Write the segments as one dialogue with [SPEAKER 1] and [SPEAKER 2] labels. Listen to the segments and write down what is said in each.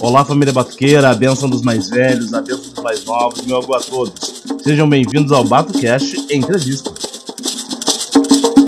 [SPEAKER 1] Olá, família batuqueira, a bênção dos mais velhos, a bênção dos mais novos, meu algo a todos. Sejam bem-vindos ao BatoCast Entrevista.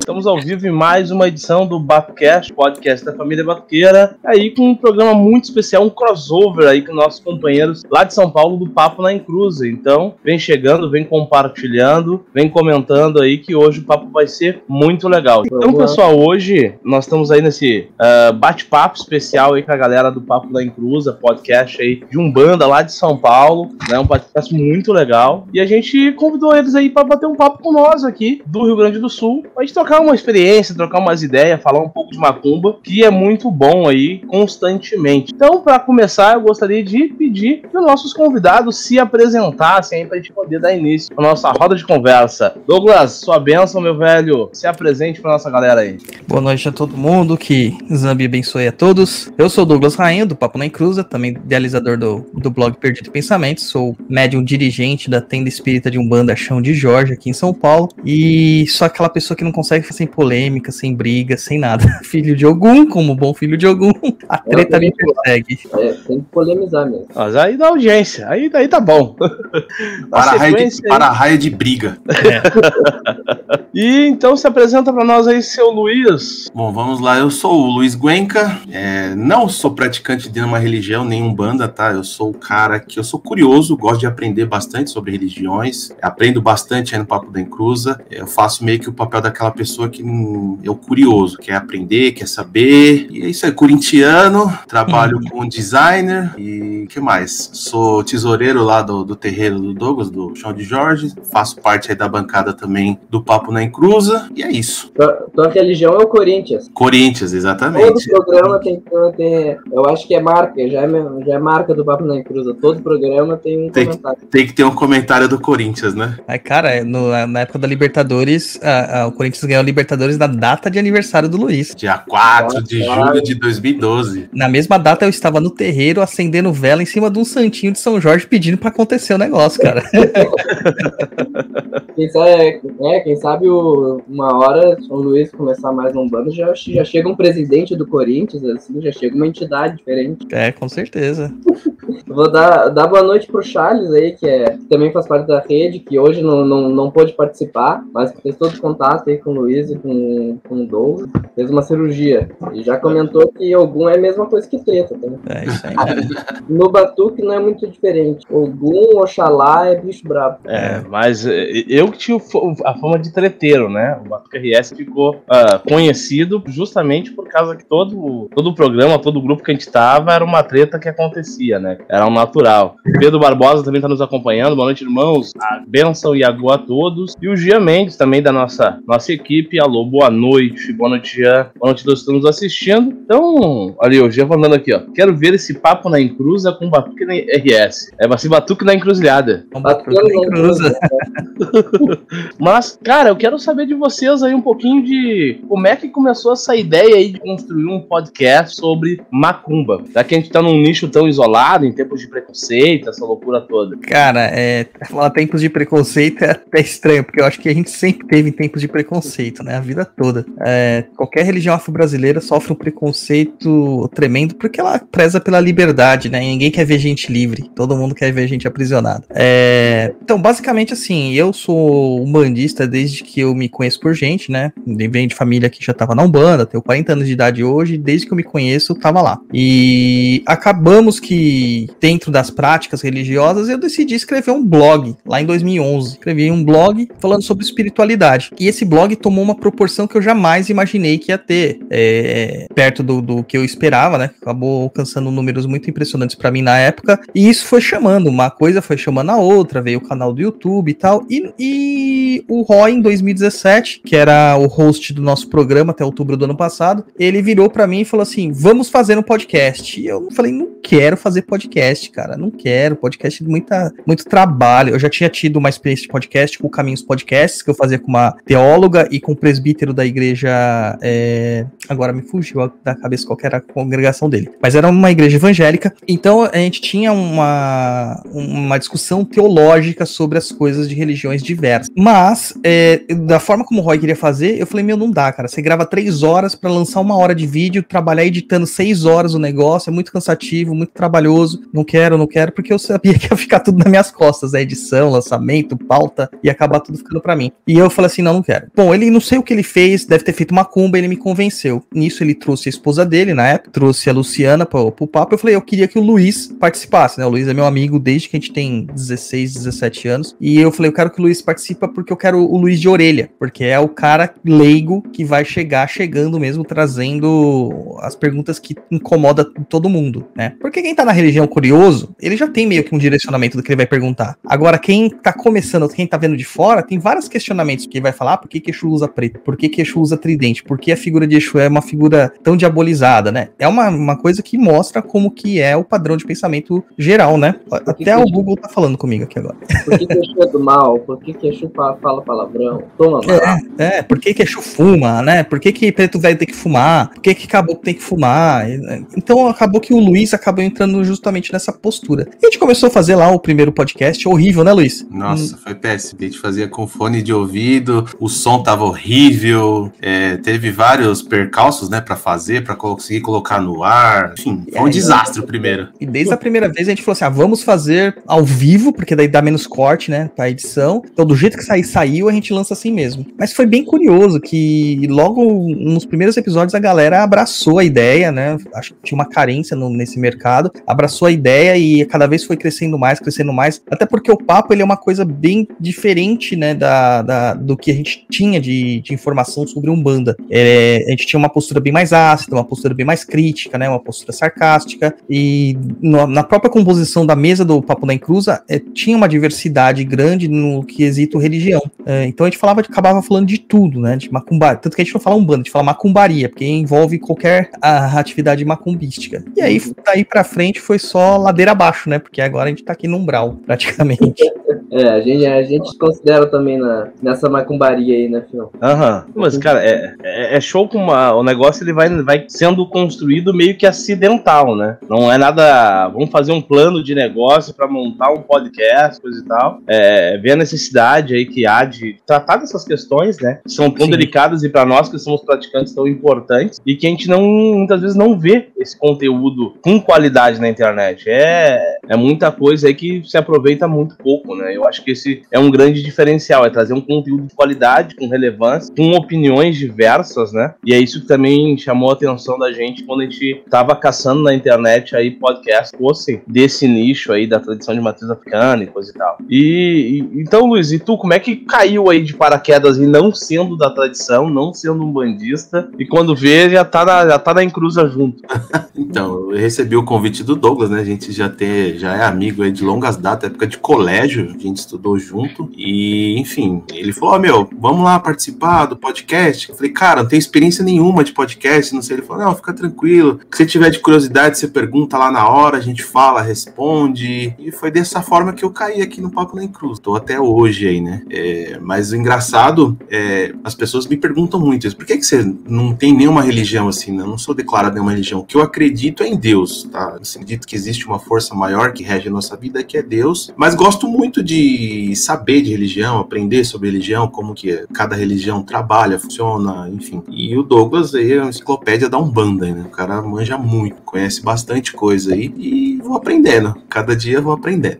[SPEAKER 1] Estamos ao vivo em mais uma edição do BatoCast, podcast da família Batuqueira, aí com um programa muito especial, um crossover aí com nossos companheiros lá de São Paulo do Papo na Encruza. Então, vem chegando, vem compartilhando, vem comentando aí que hoje o papo vai ser muito legal. Então, pessoal, hoje nós estamos aí nesse uh, bate-papo especial aí com a galera do Papo na Encruza, podcast aí de Umbanda lá de São Paulo, né? Um podcast muito legal. E a gente convidou eles aí para bater um papo com nós aqui do Rio Grande do Sul, pra gente trocar trocar uma experiência, trocar umas ideias, falar um pouco de macumba, que é muito bom aí constantemente. Então, para começar, eu gostaria de pedir que os nossos convidados se apresentassem aí pra gente poder dar início à nossa roda de conversa. Douglas, sua bênção, meu velho, se apresente pra nossa galera aí.
[SPEAKER 2] Boa noite a todo mundo, que Zambi abençoe a todos. Eu sou Douglas Rainha, do Papo na Encruza, também idealizador do, do blog Perdido Pensamentos, sou médium dirigente da tenda espírita de Umbanda Chão de Jorge, aqui em São Paulo, e sou aquela pessoa que não consegue sem polêmica, sem briga, sem nada. filho de Ogum, como bom filho de Ogum, a treta me persegue.
[SPEAKER 3] É, tem que polemizar mesmo.
[SPEAKER 1] Mas aí dá audiência, aí, aí tá bom.
[SPEAKER 4] para, raio de, para raio de briga.
[SPEAKER 1] É. e então se apresenta para nós aí, seu Luiz.
[SPEAKER 4] Bom, vamos lá, eu sou o Luiz Guenca, é, não sou praticante de nenhuma religião, nenhum banda, tá? Eu sou o cara que eu sou curioso, gosto de aprender bastante sobre religiões, aprendo bastante aí no Papo da Encruza, eu faço meio que o papel daquela pessoa pessoa que é o curioso, quer aprender, quer saber. E é isso aí, corintiano, trabalho uhum. com designer e que mais? Sou tesoureiro lá do, do terreiro do Douglas, do Chão de Jorge, faço parte aí da bancada também do Papo na Encruza, e é isso.
[SPEAKER 3] Tua, tua religião é o Corinthians.
[SPEAKER 4] Corinthians, exatamente.
[SPEAKER 3] Todo programa tem que ter, eu acho que é marca, já é, já é marca do Papo na Encruza, todo programa tem um
[SPEAKER 4] tem
[SPEAKER 3] comentário.
[SPEAKER 4] Que, tem que ter um comentário do Corinthians, né?
[SPEAKER 2] Aí, cara, no, na época da Libertadores, a, a, o Corinthians ganhou Libertadores na data de aniversário do Luiz.
[SPEAKER 4] Dia 4 de julho de 2012.
[SPEAKER 2] Na mesma data eu estava no terreiro acendendo vela em cima de um santinho de São Jorge pedindo para acontecer o negócio, cara.
[SPEAKER 3] quem sabe, é, quem sabe o, uma hora o Luiz começar mais um bando, já, já chega um presidente do Corinthians, assim, já chega uma entidade diferente.
[SPEAKER 2] É, com certeza.
[SPEAKER 3] Vou dar, dar boa noite pro Charles aí, que, é, que também faz parte da rede, que hoje não, não, não pôde participar, mas fez todo o contato aí com o Luiz e com, com o Douglas. Fez uma cirurgia. E já comentou que Ogum é a mesma coisa que treta, tá? É isso aí. no Batuque não é muito diferente. Ogum, Oxalá é bicho brabo.
[SPEAKER 1] É, mas eh, eu que tinha a fama de treteiro, né? O Batuque RS ficou uh, conhecido justamente por causa que todo, todo o programa, todo o grupo que a gente tava era uma treta que acontecia, né? Era um natural. Pedro Barbosa também está nos acompanhando. Boa noite, irmãos. A benção e a boa a todos. E o Gia Mendes, também da nossa, nossa equipe. Alô, boa noite. Boa noite, Gia. Boa noite, todos que estão nos assistindo. Então, olha o Gia falando aqui, ó. Quero ver esse papo na encruza com Batuque na RS. É, vai ser Batuque na encruzilhada.
[SPEAKER 3] Batuque na encruza.
[SPEAKER 1] Mas, cara, eu quero saber de vocês aí um pouquinho de como é que começou essa ideia aí de construir um podcast sobre macumba. Já que a gente tá num nicho tão isolado, em tempos de preconceito, essa loucura toda.
[SPEAKER 2] Cara, é, falar tempos de preconceito é até estranho, porque eu acho que a gente sempre teve tempos de preconceito, né? A vida toda. É, qualquer religião afro-brasileira sofre um preconceito tremendo porque ela preza pela liberdade, né? Ninguém quer ver gente livre, todo mundo quer ver gente aprisionada. É, então, basicamente assim, eu sou umbandista desde que eu me conheço por gente, né? Venho de família que já tava na Umbanda, tenho 40 anos de idade hoje, desde que eu me conheço, tava lá. E acabamos que dentro das práticas religiosas, eu decidi escrever um blog lá em 2011. Escrevi um blog falando sobre espiritualidade. E esse blog tomou uma proporção que eu jamais imaginei que ia ter, é, perto do, do, que eu esperava, né? Acabou alcançando números muito impressionantes para mim na época. E isso foi chamando, uma coisa foi chamando a outra, veio o canal do YouTube e tal. E, e o Roy, em 2017, que era o host do nosso programa até outubro do ano passado, ele virou para mim e falou assim: vamos fazer um podcast. E eu falei, não quero fazer podcast cara. Não quero. Podcast de muita, muito trabalho. Eu já tinha tido uma experiência de podcast com Caminhos Podcasts, que eu fazia com uma teóloga e com o presbítero da igreja. É, agora me fugiu da cabeça qual era a congregação dele. Mas era uma igreja evangélica. Então a gente tinha uma, uma discussão teológica sobre as coisas de religiões diversas. Mas, é, da forma como o Roy queria fazer, eu falei: meu, não dá, cara. Você grava três horas para lançar uma hora de vídeo, trabalhar editando seis horas o negócio, é muito cansativo, muito trabalhoso. Não quero, não quero, porque eu sabia que ia ficar tudo nas minhas costas, a edição, lançamento, pauta, e acabar tudo ficando para mim. E eu falei assim: não, não quero. Bom, ele não sei o que ele fez, deve ter feito uma cumba, ele me convenceu. Nisso ele trouxe a esposa dele, na época, trouxe a Luciana pro, pro papo. Eu falei: eu queria que o Luiz participasse, né? O Luiz é meu amigo desde que a gente tem 16, 17 anos. E eu falei: eu quero que o Luiz participe porque eu quero o Luiz de orelha, porque é o cara leigo que vai chegar chegando mesmo, trazendo as perguntas que incomoda todo mundo, né? Porque quem tá na religião curioso, ele já tem meio que um direcionamento do que ele vai perguntar. Agora, quem tá começando, quem tá vendo de fora, tem vários questionamentos que ele vai falar, ah, por que Exu usa preto? Por que que Exu usa tridente? Por que a figura de Exu é uma figura tão diabolizada, né? É uma, uma coisa que mostra como que é o padrão de pensamento geral, né? Até o Google tá falando comigo aqui agora.
[SPEAKER 3] Por que que Exu é do mal? Por que que Exu fala palavrão? Toma
[SPEAKER 2] É, é, por que que Exu fuma, né? Por que que preto velho tem que fumar? Por que que caboclo tem que fumar? Então acabou que o Luiz acabou entrando justamente nessa postura. E a gente começou a fazer lá o primeiro podcast, horrível, né, Luiz?
[SPEAKER 4] Nossa, hum. foi péssimo. A gente fazia com fone de ouvido, o som tava horrível, é, teve vários percalços, né, para fazer, para conseguir colocar no ar. Enfim, foi um é, desastre o primeiro.
[SPEAKER 2] E desde a primeira vez a gente falou assim: ah, vamos fazer ao vivo, porque daí dá menos corte, né, pra edição. Então, do jeito que sair, saiu, a gente lança assim mesmo. Mas foi bem curioso que logo nos primeiros episódios a galera abraçou a ideia, né? Acho que tinha uma carência no, nesse mercado, abraçou a ideia e cada vez foi crescendo mais, crescendo mais. Até porque o papo ele é uma coisa bem diferente, né, da, da do que a gente tinha de, de informação sobre Umbanda. É, a gente tinha uma postura bem mais ácida, uma postura bem mais crítica, né, uma postura sarcástica. E no, na própria composição da mesa do Papo da Encruza é, tinha uma diversidade grande no quesito religião. É, então a gente falava, acabava falando de tudo, né, de macumbaria. Tanto que a gente não fala Umbanda, a gente fala macumbaria, porque envolve qualquer a, atividade macumbística. E aí, daí pra frente, foi só ladeira abaixo, né, porque agora a gente tá aqui no umbral, praticamente.
[SPEAKER 3] É, a gente, a gente considera também na, nessa macumbaria aí, né, Fião?
[SPEAKER 1] Aham. Uhum. Mas, cara, é, é, é show com uma, o negócio ele vai, vai sendo construído meio que acidental, né? Não é nada. Vamos fazer um plano de negócio para montar um podcast, coisa e tal. É, ver a necessidade aí que há de tratar dessas questões, né? Que são tão Sim. delicadas e para nós que somos praticantes tão importantes e que a gente não muitas vezes não vê esse conteúdo com qualidade na internet. É, é muita coisa aí que se aproveita muito pouco, né? Eu eu acho que esse é um grande diferencial, é trazer um conteúdo de qualidade, com relevância, com opiniões diversas, né? E é isso que também chamou a atenção da gente quando a gente estava caçando na internet aí podcasts fossem desse nicho aí da tradição de matriz africana e coisa e tal. E, e, então, Luiz, e tu, como é que caiu aí de paraquedas e não sendo da tradição, não sendo um bandista, e quando vê já tá na, já tá na encruza junto?
[SPEAKER 4] então, eu recebi o convite do Douglas, né? A gente já, tem, já é amigo aí de longas datas, época de colégio, a gente gente estudou junto. E, enfim, ele falou: oh, meu, vamos lá participar do podcast. Eu falei, cara, não tenho experiência nenhuma de podcast, não sei. Ele falou: não, fica tranquilo. Se tiver de curiosidade, você pergunta lá na hora, a gente fala, responde. E foi dessa forma que eu caí aqui no Papo Nem Cruz. Tô até hoje aí, né? É, mas o engraçado é, as pessoas me perguntam muito isso. Por que, que você não tem nenhuma religião assim? Né? Eu não sou declarado nenhuma religião. O que eu acredito é em Deus, tá? Eu acredito que existe uma força maior que rege a nossa vida, que é Deus. Mas gosto muito de saber de religião, aprender sobre religião, como que cada religião trabalha, funciona, enfim. E o Douglas aí é uma enciclopédia da Umbanda, né? O cara manja muito, conhece bastante coisa aí e vou aprendendo. Cada dia vou aprendendo.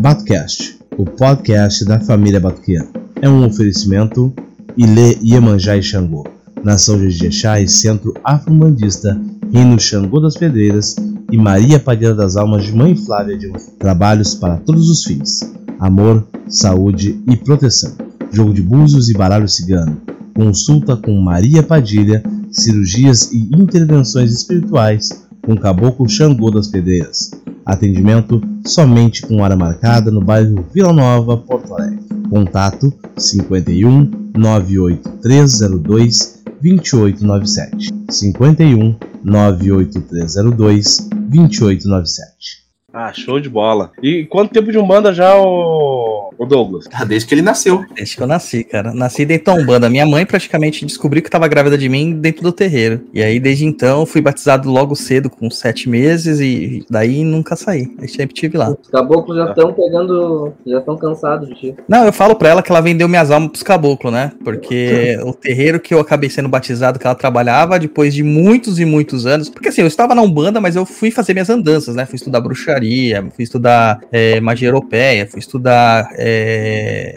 [SPEAKER 1] Batcast, o podcast da família Batuquiana. É um oferecimento Ilê Iemanjá e Xangô, Nação de Jexá e Centro Afro-Bandista, Reino Xangô das Pedreiras e Maria Padilha das Almas de Mãe Flávia de Trabalhos para todos os fins amor, saúde e proteção. Jogo de búzios e baralho cigano. Consulta com Maria Padilha, cirurgias e intervenções espirituais com Caboclo Xangô das Pedreiras. Atendimento somente com hora marcada no bairro Vila Nova, Porto Alegre. Contato 51 98302 2897. 51 98302 2897.
[SPEAKER 2] Ah, show de bola. E quanto tempo de Umbanda já, o,
[SPEAKER 1] o Douglas?
[SPEAKER 4] Ah, desde que ele nasceu.
[SPEAKER 2] Desde que eu nasci, cara. Nasci dentro da Umbanda. Minha mãe praticamente descobriu que tava grávida de mim dentro do terreiro. E aí, desde então, fui batizado logo cedo, com sete meses, e daí nunca saí. Eu sempre tive lá.
[SPEAKER 3] Os caboclos já estão pegando. Já estão cansados de ti.
[SPEAKER 2] Não, eu falo pra ela que ela vendeu minhas almas pros caboclos, né? Porque o terreiro que eu acabei sendo batizado, que ela trabalhava, depois de muitos e muitos anos. Porque assim, eu estava na Umbanda, mas eu fui fazer minhas andanças, né? Fui estudar bruxaria, fui estudar é, magia europeia, fui estudar é,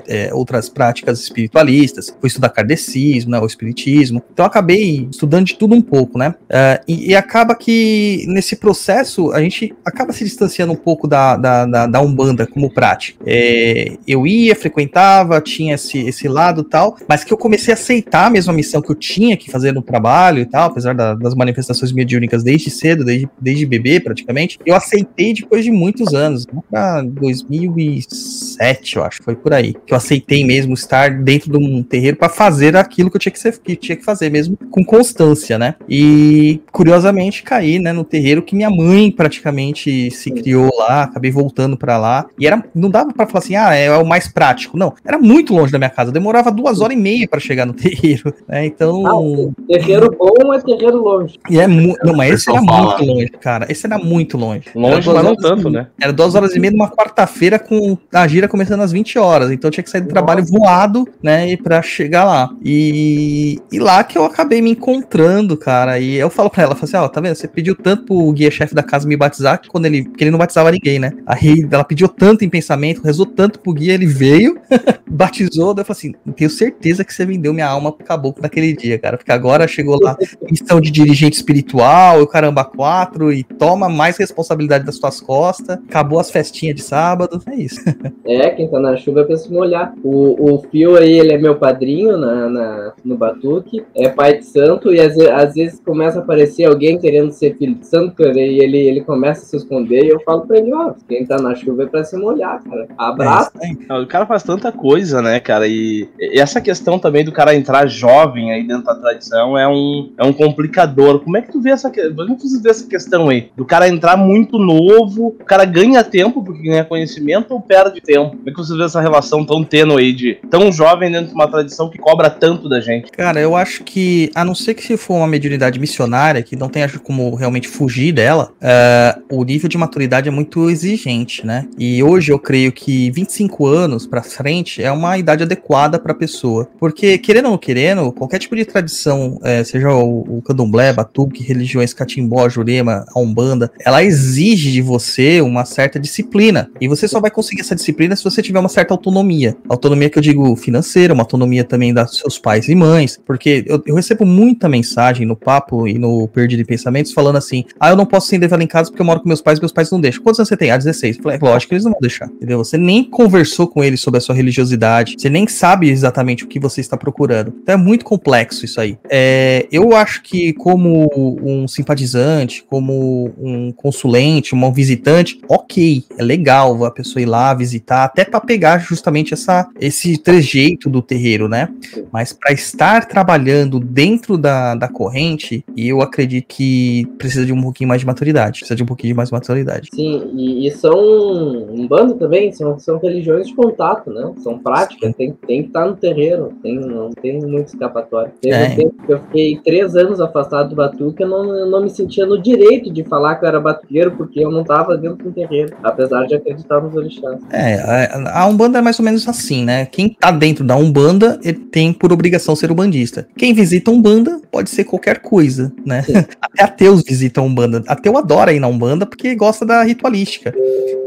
[SPEAKER 2] é, outras práticas espiritualistas, fui estudar kardecismo, né? O espiritismo. Então acabei estudando de tudo um pouco, né? É, e, e, acaba que nesse processo a gente acaba se distanciando um pouco da, da, da, da Umbanda como prática. É, eu ia, frequentava, tinha esse, esse lado tal, mas que eu comecei a aceitar mesmo a missão que eu tinha que fazer no trabalho e tal, apesar da, das manifestações mediúnicas desde cedo, desde, desde bebê praticamente, eu aceitei depois de muitos anos, pra 2007, eu acho, foi por aí, que eu aceitei mesmo estar dentro de um terreiro para fazer aquilo que eu tinha que, ser, que tinha que fazer mesmo com constância, né? E curiosamente caí, né, no terreiro que minha mãe praticamente se criou lá, acabei voltando para lá, e era não dava para falar assim, ah, é o mais prático, não, era muito longe da minha casa, demorava duas horas e meia para chegar no terreiro, né? Então,
[SPEAKER 3] ah, terreiro bom é terreiro longe.
[SPEAKER 2] E é mu... não, mas esse era muito longe, cara. Esse era muito longe.
[SPEAKER 1] Longe, mas não tanto, né?
[SPEAKER 2] Era duas horas e meia numa quarta-feira com a gira começando às 20 horas. Então tinha que sair do trabalho voado, né? E pra chegar lá. E, e lá que eu acabei me encontrando, cara. E eu falo pra ela, falo assim, ó, oh, tá vendo? Você pediu tanto pro guia-chefe da casa me batizar que quando ele. que ele não batizava ninguém, né? Aí ela pediu tanto em pensamento, rezou tanto pro guia, ele veio, batizou, daí eu falei assim, tenho certeza que você vendeu minha alma pro caboclo naquele dia, cara. Porque agora chegou lá missão de dirigente espiritual, o caramba, quatro, e toma mais responsabilidade das suas costas. Acabou as festinhas de sábado, é isso.
[SPEAKER 3] É, quem tá na chuva pra se molhar. O, o Fio aí, ele é meu padrinho na, na, no Batuque, é pai de santo, e às, às vezes começa a aparecer alguém querendo ser filho de santo, cara, e ele, ele começa a se esconder, e eu falo pra ele, ó, quem tá na chuva é pra se molhar, cara. Abraço.
[SPEAKER 1] É, o cara faz tanta coisa, né, cara, e, e essa questão também do cara entrar jovem aí dentro da tradição é um, é um complicador. Como é que tu vê essa, como tu vê essa questão aí? Do cara entrar muito novo, o cara ganha tempo porque ganha conhecimento ou perde tempo? Como é que você vê essa relação tão tênue de tão jovem dentro de uma tradição que cobra tanto da gente?
[SPEAKER 2] Cara, eu acho que, a não ser que se for uma mediunidade missionária, que não tenha como realmente fugir dela, uh, o nível de maturidade é muito exigente, né? E hoje eu creio que 25 anos para frente é uma idade adequada para pessoa. Porque, querendo ou não querendo, qualquer tipo de tradição, é, seja o, o candomblé, batuque, religiões catimbó, jurema, a umbanda, ela exige de você uma certa disciplina. E você só vai conseguir essa disciplina se você tiver uma certa autonomia. Autonomia que eu digo financeira, uma autonomia também dos seus pais e mães. Porque eu, eu recebo muita mensagem no papo e no Perdido de Pensamentos falando assim: ah, eu não posso acender vela em casa porque eu moro com meus pais e meus pais não deixam. Quantos anos você tem? Ah, 16. Eu falei, é, lógico que eles não vão deixar. Entendeu? Você nem conversou com eles sobre a sua religiosidade. Você nem sabe exatamente o que você está procurando. Então é muito complexo isso aí. É, eu acho que, como um simpatizante, como um consulente, um visitante, ok, é legal a pessoa ir lá visitar, até para pegar justamente essa, esse trejeito do terreiro, né? Mas para estar trabalhando dentro da, da corrente, eu acredito que precisa de um pouquinho mais de maturidade. Precisa de um pouquinho de mais maturidade.
[SPEAKER 3] Sim, e, e são um bando também, são, são religiões de contato, né? São práticas, tem, tem que estar no terreiro, tem, não tem muito escapatório. Teve é. um tempo que eu fiquei três anos afastado do batuque, eu não, eu não me sentia no direito de falar que eu era batuqueiro, porque eu não estava dentro do terreiro, apesar de acreditar nos orixás.
[SPEAKER 2] É, a Umbanda é mais ou menos assim, né? Quem tá dentro da Umbanda ele tem por obrigação ser umbandista. Quem visita Umbanda pode ser qualquer coisa, né? Até ateus visitam Umbanda. Ateu adora ir na Umbanda porque gosta da ritualística.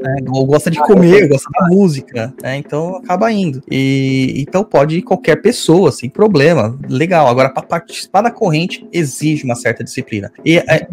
[SPEAKER 2] Né? Ou gosta de comer, gosta da música, né? Então acaba indo. E então pode ir qualquer pessoa, sem problema. Legal. Agora, para participar da corrente, exige uma certa disciplina. E é,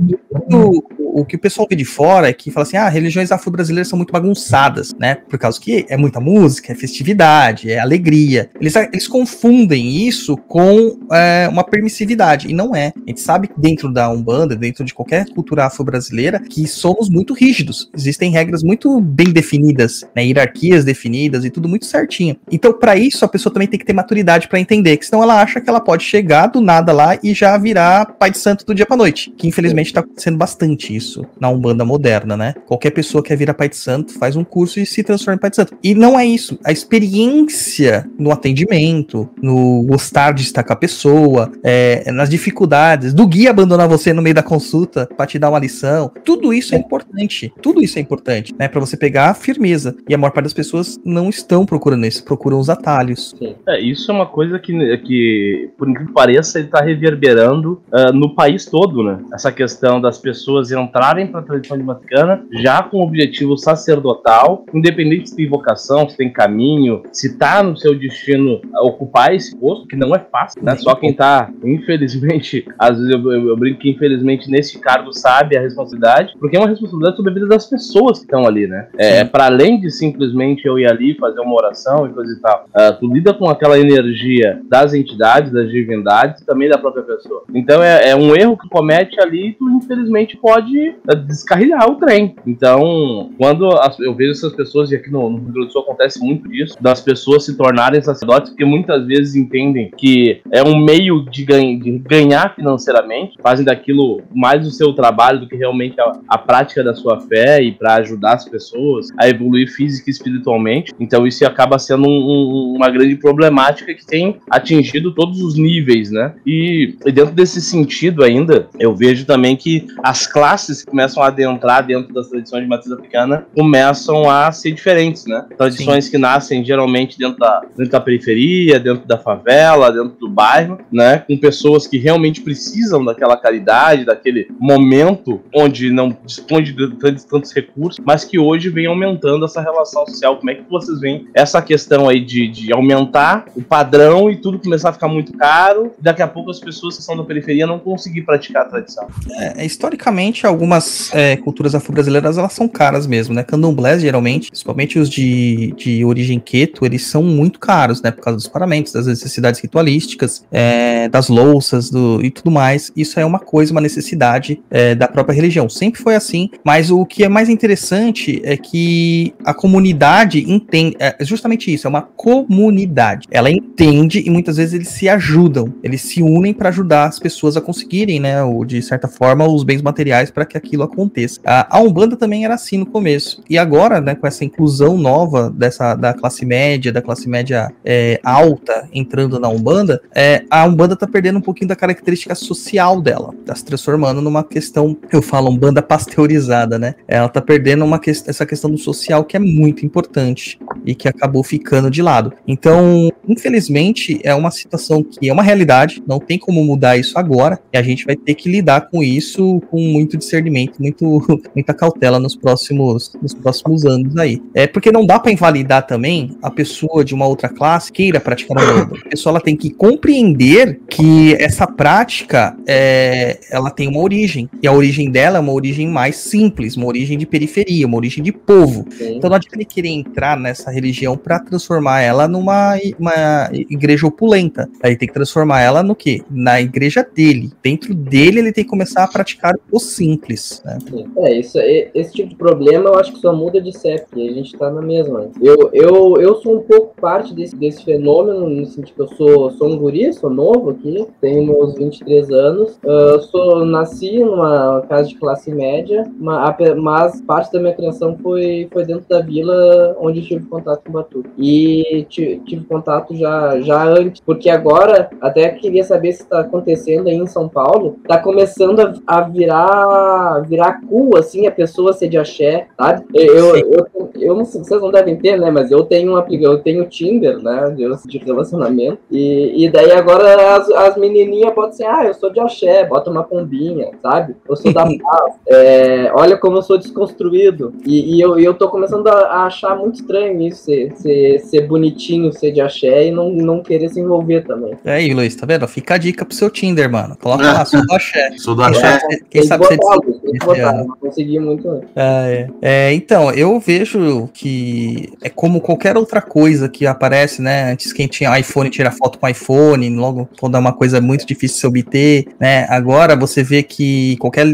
[SPEAKER 2] o, o que o pessoal vê de fora é que fala assim: ah, religiões afro-brasileiras são muito bagunçadas, né? Por causa que é muita música, é festividade, é alegria. Eles, eles confundem isso com é, uma permissividade, e não é. A gente sabe que dentro da Umbanda, dentro de qualquer cultura afro-brasileira, que somos muito rígidos. Existem regras muito bem definidas, né? hierarquias definidas e tudo muito certinho. Então, para isso, a pessoa também tem que ter maturidade para entender, que senão ela acha que ela pode chegar do nada lá e já virar pai de santo do dia pra noite, que infelizmente tá acontecendo bastante isso isso na Umbanda moderna, né? Qualquer pessoa quer virar pai de santo, faz um curso e se transforma em pai de santo. E não é isso. A experiência no atendimento, no gostar de estar com a pessoa, é, nas dificuldades, do guia abandonar você no meio da consulta para te dar uma lição, tudo isso é importante. Tudo isso é importante, né? Para você pegar firmeza. E a maior parte das pessoas não estão procurando isso, procuram os atalhos.
[SPEAKER 1] É, isso é uma coisa que, que por incrível que pareça, ele está reverberando uh, no país todo, né? Essa questão das pessoas entrarem para a tradição de Vaticana já com o objetivo sacerdotal, independente se tem vocação, se tem caminho, se está no seu destino ocupar esse posto, que não é fácil, né? Só quem está, infelizmente, às vezes eu, eu, eu, brinco que infelizmente nesse cargo sabe a responsabilidade, porque é uma responsabilidade sobre a vida das pessoas que estão ali, né? É, para além de simplesmente eu ir ali fazer uma oração e coisa e tal, uh, tu lida com aquela energia das entidades, das divindades também da própria pessoa. Então é, é um erro que comete ali e tu infelizmente pode uh, descarrilhar o trem. Então, quando as, eu vejo essas pessoas, e aqui no, no Rio Grande do Sul acontece muito disso, das pessoas se tornarem sacerdotes, porque muitas vezes entendem que é um meio de, ganha, de ganhar financeiramente, fazem daquilo mais o seu trabalho do que realmente a, a prática da sua fé e para ajudar as pessoas a evoluir física e espiritualmente. Então isso acaba sendo um, um, uma grande problemática que tem atingido todos os níveis, né? E, e, dentro desse sentido ainda, eu vejo também que as classes que começam a adentrar dentro das tradições de matriz africana começam a ser diferentes, né? Tradições Sim. que nascem geralmente dentro da, dentro da periferia, dentro da favela, dentro do bairro, né? Com pessoas que realmente precisam daquela caridade, daquele momento onde não dispõe de tantos, tantos recursos, mas que hoje vem aumentando essa relação social. Como é que vocês veem essa questão aí de, de aumentar o padrão e tudo começar a ficar muito caro, e daqui a pouco as pessoas que são da periferia não conseguir praticar a tradição?
[SPEAKER 2] É, historicamente, algumas é, culturas afro-brasileiras elas são caras mesmo, né? Candomblés, geralmente, principalmente os de, de origem queto, eles são muito caros, né? Por causa dos paramentos, das necessidades ritualísticas, é, das louças do, e tudo mais. Isso é uma coisa, uma necessidade é, da própria religião. Sempre foi assim, mas o que é mais interessante é que a comunidade entende. É justamente isso, é uma comunidade. Ela entende e muitas vezes eles se ajudam, eles se unem para ajudar as pessoas a conseguirem, né? Ou de certa forma, os bens materiais para que aquilo aconteça. A, a Umbanda também era assim no começo. E agora, né, com essa inclusão nova dessa da classe média, da classe média é, alta entrando na Umbanda, é, a Umbanda tá perdendo um pouquinho da característica social dela, tá se transformando numa questão, eu falo, Umbanda pasteurizada, né? Ela tá perdendo uma que, essa questão do social que é muito importante e que acabou ficando de lado. Então, infelizmente, é uma situação que é uma realidade, não tem como mudar isso agora, e a gente vai ter que lidar com isso com muito discernimento, muito, muita cautela nos próximos, nos próximos anos aí. É porque não dá para invalidar também a pessoa de uma outra classe queira praticar a Umbanda. A pessoa ela tem que compreender que essa prática é, ela tem uma origem, e a origem dela é uma origem mais simples, uma origem de periferia, uma origem de povo. Sim. Então não adianta ele querer entrar nessa religião para transformar ela numa uma igreja opulenta. Aí tem que transformar ela no quê? Na igreja dele. Dentro dele ele tem que começar a praticar o simples. Né?
[SPEAKER 3] É, isso, esse tipo de problema eu acho que só muda de CEP, a gente tá na mesma. Eu, eu, eu sou um pouco parte desse, desse fenômeno, no sentido que eu sou, sou um guri, sou novo aqui, tenho meus 23 anos, uh, sou, nasci numa casa de classe média, mas parte da minha criação foi, foi dentro da vila onde tive contato com o Batu. E tive contato já, já antes, porque agora, até queria saber se está acontecendo aí em São Paulo, tá começando a, a virar virar cool, assim, a pessoa ser de axé, sabe? Eu, eu, eu, eu, não sei, vocês não devem ter, né, mas eu tenho um aplicativo, eu tenho Tinder, né, de relacionamento, e, e daí agora as, as menininhas podem ser, ah, eu sou de axé, bota uma pombinha, sabe? Eu sou da paz, é, olha como eu sou desconstruído, e, e eu, eu tô começando a, a, achar muito estranho isso, ser, ser, ser bonitinho, ser de axé e não, não querer se envolver também.
[SPEAKER 2] É aí, Luiz, tá vendo? Fica a dica pro seu Tinder, mano. Coloca lá, sou do axé.
[SPEAKER 4] Sou do axé.
[SPEAKER 2] Quem sabe você
[SPEAKER 3] botar, não consegui muito.
[SPEAKER 2] É, é, então, eu vejo que é como qualquer outra coisa que aparece, né? Antes quem tinha iPhone tira foto com iPhone, logo quando é uma coisa muito difícil de se obter, né? Agora você vê que qualquer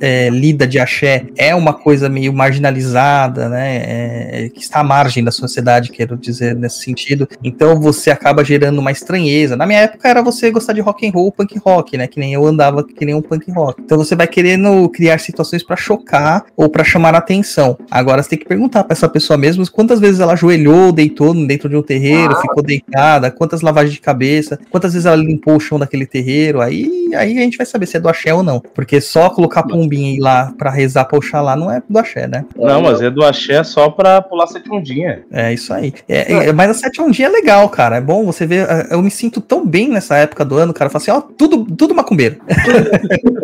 [SPEAKER 2] é, lida de axé é uma coisa meio marginalizada, né? É, que está à margem da, sociedade, quero dizer nesse sentido. Então você acaba gerando uma estranheza. Na minha época era você gostar de rock and roll, punk rock, né? Que nem eu andava que nem um punk rock. Então você vai querendo criar situações para chocar ou para chamar a atenção. Agora você tem que perguntar para essa pessoa mesmo quantas vezes ela ajoelhou, deitou dentro de um terreiro, ah. ficou deitada, quantas lavagens de cabeça, quantas vezes ela limpou o chão daquele terreiro. Aí, aí a gente vai saber se é do axé ou não. Porque só colocar pombinha lá para rezar pra Oxalá não é do axé, né?
[SPEAKER 1] Não, mas é do axé só pra pular sete ondinha.
[SPEAKER 2] É isso aí. É, é, mas a sete ondinha é legal, cara. É bom você ver. É, eu me sinto tão bem nessa época do ano, cara. Fala assim, ó, tudo, tudo macumbeiro.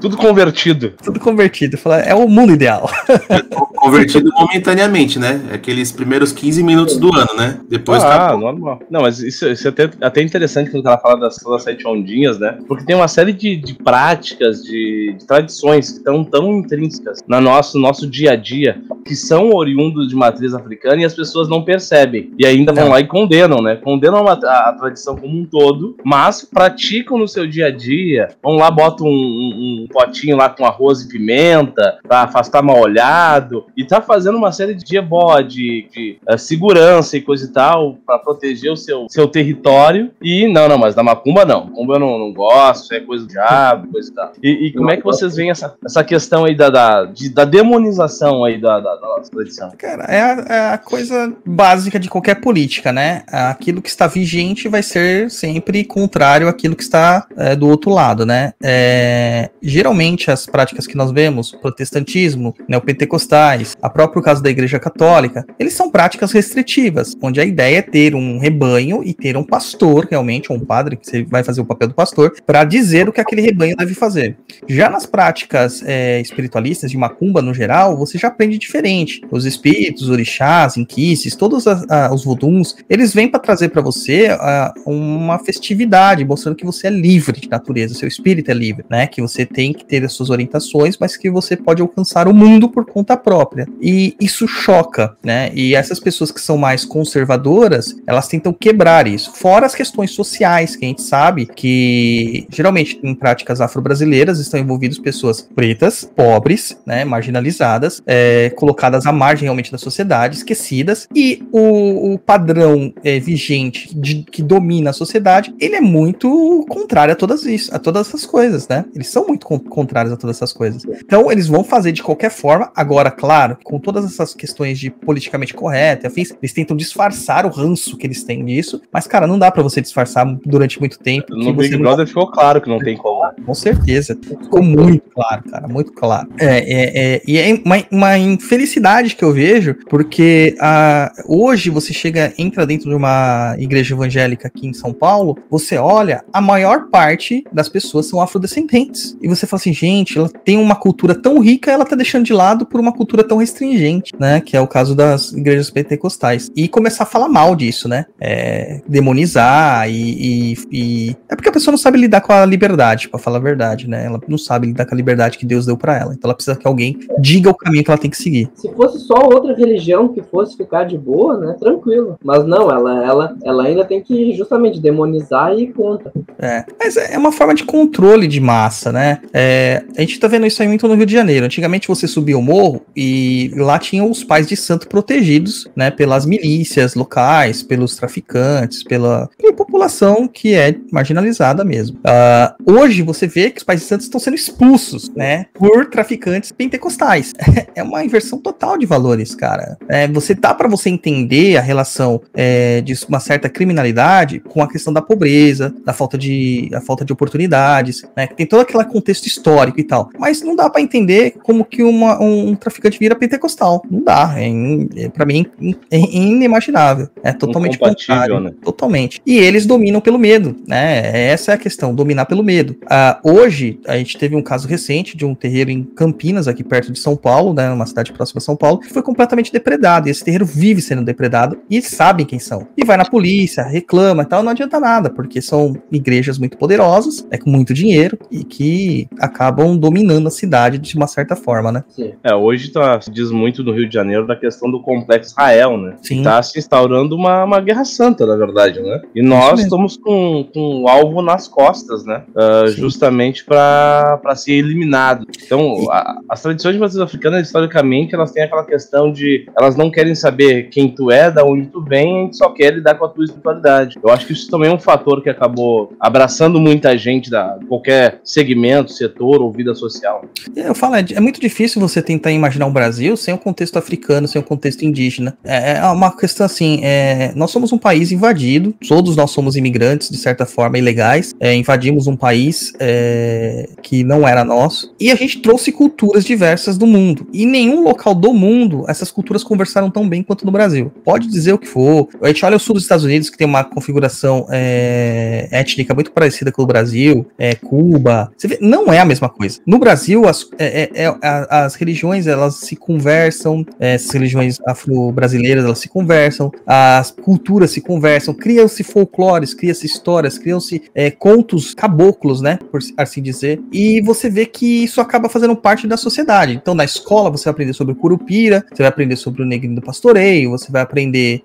[SPEAKER 1] Tudo convertido.
[SPEAKER 2] Tudo convertido. É o mundo ideal.
[SPEAKER 4] Convertido momentaneamente, né? Aqueles primeiros 15 minutos do ano, né? Depois
[SPEAKER 1] ah, tá. normal. Não, mas isso, isso é até, até interessante quando ela fala das, das sete ondinhas, né? Porque tem uma série de, de práticas, de, de tradições que estão tão intrínsecas no nosso, nosso dia a dia, que são oriundos de matriz africana e as pessoas não percebem. E ainda vão lá e condenam, né? Condenam a, a, a tradição como um todo, mas praticam no seu dia a dia. Vão lá, botam um, um, um potinho lá com arroz e pimenta para afastar mal olhado e tá fazendo uma série de ebó, de, de uh, segurança e coisa e tal para proteger o seu, seu território. E não, não, mas da macumba não. Macumba eu não, não gosto, é coisa do diabo, coisa e tal. E, e como é que vocês veem essa, essa questão aí da, da, de, da demonização aí da, da, da nossa tradição?
[SPEAKER 2] Cara, é a, é a coisa básica de qualquer política, né? Aquilo que está vigente vai ser sempre contrário àquilo que está é, do outro lado, né? É, geralmente as práticas que nós vemos, protestantismo, neopentecostais, a próprio caso da Igreja Católica, eles são práticas restritivas, onde a ideia é ter um rebanho e ter um pastor, realmente, ou um padre, que você vai fazer o papel do pastor, para dizer o que aquele rebanho deve fazer. Já nas práticas é, espiritualistas, de macumba no geral, você já aprende diferente. Os espíritos, os orixás, inquices, todos a, os voduns, eles vêm para trazer para você a, uma festividade, mostrando que você é livre de natureza, seu espírito é livre, né? Que você tem que ter as suas orientações, mas que você pode alcançar o mundo por conta própria. E isso choca, né? E essas pessoas que são mais conservadoras, elas tentam quebrar isso. Fora as questões sociais, que a gente sabe que geralmente em práticas afro-brasileiras estão envolvidas pessoas pretas, pobres, né, marginalizadas, é, colocadas à margem realmente da sociedade, esquecidas, e o, o padrão é, vigente de, que domina a sociedade, ele é muito contrário a todas isso, a todas essas coisas, né? Eles são muito contrários a todas essas coisas. Então, eles vão fazer de qualquer forma. Agora, claro, com todas essas questões de politicamente correto, afins, eles tentam disfarçar o ranço que eles têm disso. Mas, cara, não dá para você disfarçar durante muito tempo.
[SPEAKER 1] No Big Brother ficou claro que não tem como.
[SPEAKER 2] Com certeza. Ficou muito claro, cara, muito claro. É, é, é e é uma, uma infelicidade que eu vejo, porque a, hoje você chega, entra dentro de uma igreja evangélica aqui em São Paulo, você olha, a maior parte das pessoas são afrodescendentes. E você fala assim, gente, ela tem uma cultura tão rica, ela tá deixando de lado por uma cultura tão restringente, né? Que é o caso das igrejas pentecostais. E começar a falar mal disso, né? É, demonizar e, e, e, É porque a pessoa não sabe lidar com a liberdade, para falar a verdade, né? Ela não sabe lidar com a liberdade que Deus deu para ela. Então ela precisa que alguém diga o caminho que ela tem que seguir.
[SPEAKER 3] Se fosse só outra religião que fosse ficar de boa, né? Tranquilo. Mas não, ela, ela, ela ainda tem que justamente demonizar e ir contra.
[SPEAKER 2] É, mas é uma forma de controle de massa, né? É, a gente tá vendo isso aí muito no Rio de Janeiro. Antigamente você subia o morro e lá tinham os pais de santo protegidos, né? Pelas milícias locais, pelos traficantes, pela, pela população que é marginalizada mesmo. Uh, hoje você vê que os pais de santos estão sendo expulsos, né? Por traficantes pentecostais. é uma inversão total de valores, cara. É, você dá para você entender a relação é, de uma certa criminalidade com a questão da pobreza, da falta de, a falta de oportunidades, né? Tem todo aquele contexto histórico e tal. Mas não dá para entender como que uma, um, traficante vira pentecostal. Não dá. É, é para mim é, inimaginável. É totalmente contrário. Né? Totalmente. E eles dominam pelo medo, né? Essa é a questão, dominar pelo medo. Uh, hoje, a gente teve um caso recente de um terreiro em Campinas, aqui perto de São Paulo, né? Uma cidade próxima a São Paulo, que foi completamente depredado. E esse terreiro vive sendo depredado e sabem quem são. E vai na polícia, reclama e tal, não adianta nada, porque são igrejas muito poderosas, é com muito dinheiro e que acabam dominando a cidade de uma certa forma, né?
[SPEAKER 1] Sim. É, hoje tá, se diz muito no Rio de Janeiro da questão do complexo Israel, né?
[SPEAKER 2] Sim.
[SPEAKER 1] Tá se instaurando uma, uma guerra santa, na verdade, né? E nós estamos com, com o alvo nas costas, né?
[SPEAKER 2] Sim.
[SPEAKER 1] justamente para ser eliminado. Então, a- as tradições de matriz africanas, historicamente, elas têm aquela questão de elas não querem saber quem tu é, da onde tu vem, a gente só quer lidar com a tua espiritualidade. Eu acho que isso também é um fator que acabou abraçando muita gente da qualquer segmento, setor ou vida social.
[SPEAKER 2] Eu falo, é, é muito difícil você tentar imaginar um Brasil sem o contexto africano, sem o contexto indígena. É, é uma questão assim, é, nós somos um país invadido, todos nós somos imigrantes, de certa forma, ilegais, é, invadimos um país é, que não era nosso, e a gente trouxe culturas diversas do mundo. E em nenhum local do mundo essas culturas conversaram tão bem quanto no Brasil. Pode dizer o que for. A gente olha o sul dos Estados Unidos, que tem uma configuração é, étnica muito parecida com o Brasil, é, Cuba. Você vê, não é a mesma coisa. No Brasil, as, é, é, é, as religiões elas se conversam, é, essas religiões afro-brasileiras elas se conversam, as culturas se conversam, criam-se folclores, criam-se histórias, criam-se é, contos caboclos, né, por assim dizer. E você vê que isso acaba fazendo parte da sociedade. Então, na escola você vai aprender sobre o curupira, você vai aprender sobre o negrinho do pastoreio, você vai aprender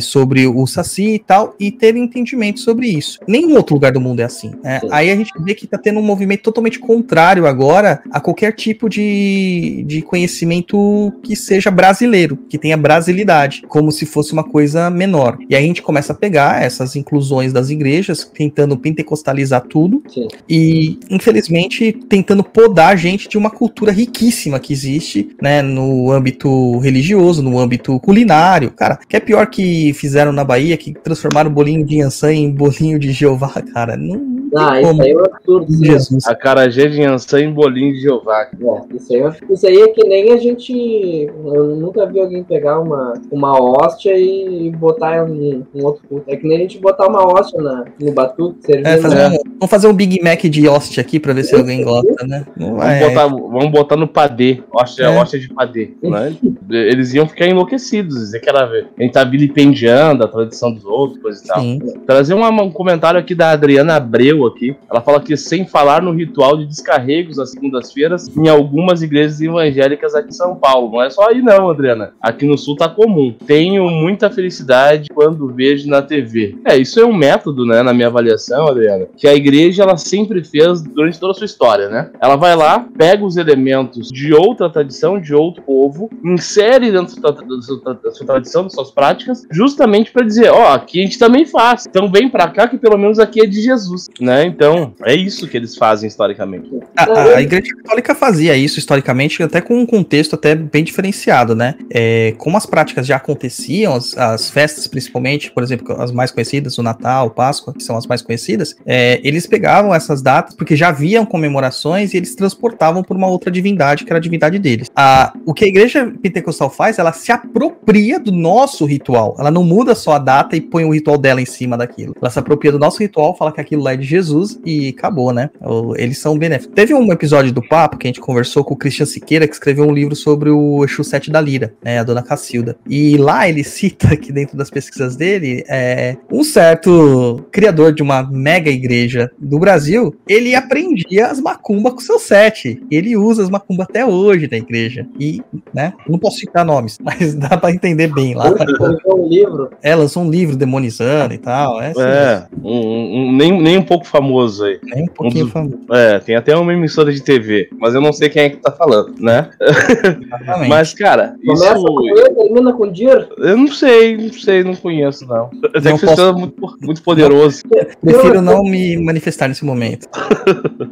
[SPEAKER 2] sobre o saci e tal, e ter entendimento sobre isso. Nenhum outro lugar do mundo é assim. né? Aí a gente vê que tá tendo um movimento totalmente contrário agora a qualquer tipo de, de conhecimento que seja brasileiro, que tenha brasilidade, como se fosse uma coisa menor. E aí a gente começa a pegar essas inclusões das igrejas, tentando pentecostalizar tudo,
[SPEAKER 3] Sim.
[SPEAKER 2] e infelizmente tentando podar a gente de uma cultura riquíssima que existe, né, no âmbito religioso, no âmbito culinário, cara, que é pior que fizeram na Bahia, que transformaram o bolinho de Yansan em bolinho de Jeová, cara, não,
[SPEAKER 3] Ah, isso aí é um absurdo.
[SPEAKER 2] Jesus.
[SPEAKER 1] A carajé de Yansan em bolinho de Jeová.
[SPEAKER 3] É, isso, aí, é- isso aí é que nem a gente. Eu nunca vi alguém pegar uma, uma hóstia e botar em um outro culto. É que nem a gente botar uma hóstia na, no batuque.
[SPEAKER 2] É, fazer
[SPEAKER 1] É.
[SPEAKER 2] um- vamos fazer um Big Mac de hóstia aqui pra ver se alguém gosta, né?
[SPEAKER 1] Vamos, botar, vamos botar no padê, hóstia,
[SPEAKER 2] É.
[SPEAKER 1] hóstia de padê, né? Eles iam ficar enlouquecidos, dizer que era a gente tá vilipendiando a tradição dos outros, coisa e tal.
[SPEAKER 2] Sim.
[SPEAKER 1] Trazer uma- um comentário aqui da Adriana Abreu aqui. Ela fala que sem falar no ritual de descarregos às segundas-feiras em algumas igrejas evangélicas aqui em São Paulo. Não é só aí não, Adriana. Aqui no Sul tá comum. Tenho muita felicidade quando vejo na TV. É, isso é um método, né, na minha avaliação, Adriana, que a igreja ela sempre fez durante toda a sua história, né? Ela vai lá, pega os elementos de outra tradição, de outro povo, insere dentro da, da sua- da sua tradição, das suas práticas, justamente para dizer, ó, aqui a gente também faz. Então vem pra cá que pelo menos aqui é de Jesus, né? Então, é isso que eles fazem historicamente.
[SPEAKER 2] A, a- a Igreja Católica fazia isso historicamente, até com um contexto até bem diferenciado, né? É, como as práticas já aconteciam, as, as festas principalmente, por exemplo, as mais conhecidas, o Natal, Páscoa, que são as mais conhecidas, é, eles pegavam essas datas porque já haviam comemorações e eles transportavam por uma outra divindade, que era a divindade deles. A, o que a Igreja Pentecostal faz, ela se apropria do nosso ritual. Ela não muda só a data e põe o ritual dela em cima daquilo. Ela se apropria do nosso ritual, fala que aquilo lá é de Jesus e acabou, né? Eles são benéficos. Teve um episódio do Papo que a gente conversou com o Christian Siqueira, que escreveu um livro sobre o Exu 7 da Lira, né? A dona Cacilda. E lá ele cita que dentro das pesquisas dele, é, um certo criador de uma mega igreja do Brasil, ele aprendia as macumbas com seu sete. Ele usa as macumbas até hoje na igreja. E, né? Não posso citar nomes, mas dá pra entender bem lá.
[SPEAKER 3] Escreveu um livro.
[SPEAKER 2] É, lançou um livro demonizando e tal. É, assim,
[SPEAKER 1] É, um- um- nem, nem um pouco famoso aí.
[SPEAKER 2] nem um pouquinho
[SPEAKER 1] dos-
[SPEAKER 2] famoso.
[SPEAKER 1] É, tem até uma emissora de TV, mas eu não sei quem é que tá falando, né?
[SPEAKER 2] Exatamente.
[SPEAKER 1] Mas, cara,
[SPEAKER 3] Começa
[SPEAKER 1] isso.
[SPEAKER 3] com E, termina com Dir.
[SPEAKER 1] Eu não sei, não sei, não conheço, não. Até
[SPEAKER 2] Não
[SPEAKER 1] que
[SPEAKER 2] posso-
[SPEAKER 1] é muito, muito poderoso.
[SPEAKER 2] Prefiro não me manifestar nesse momento.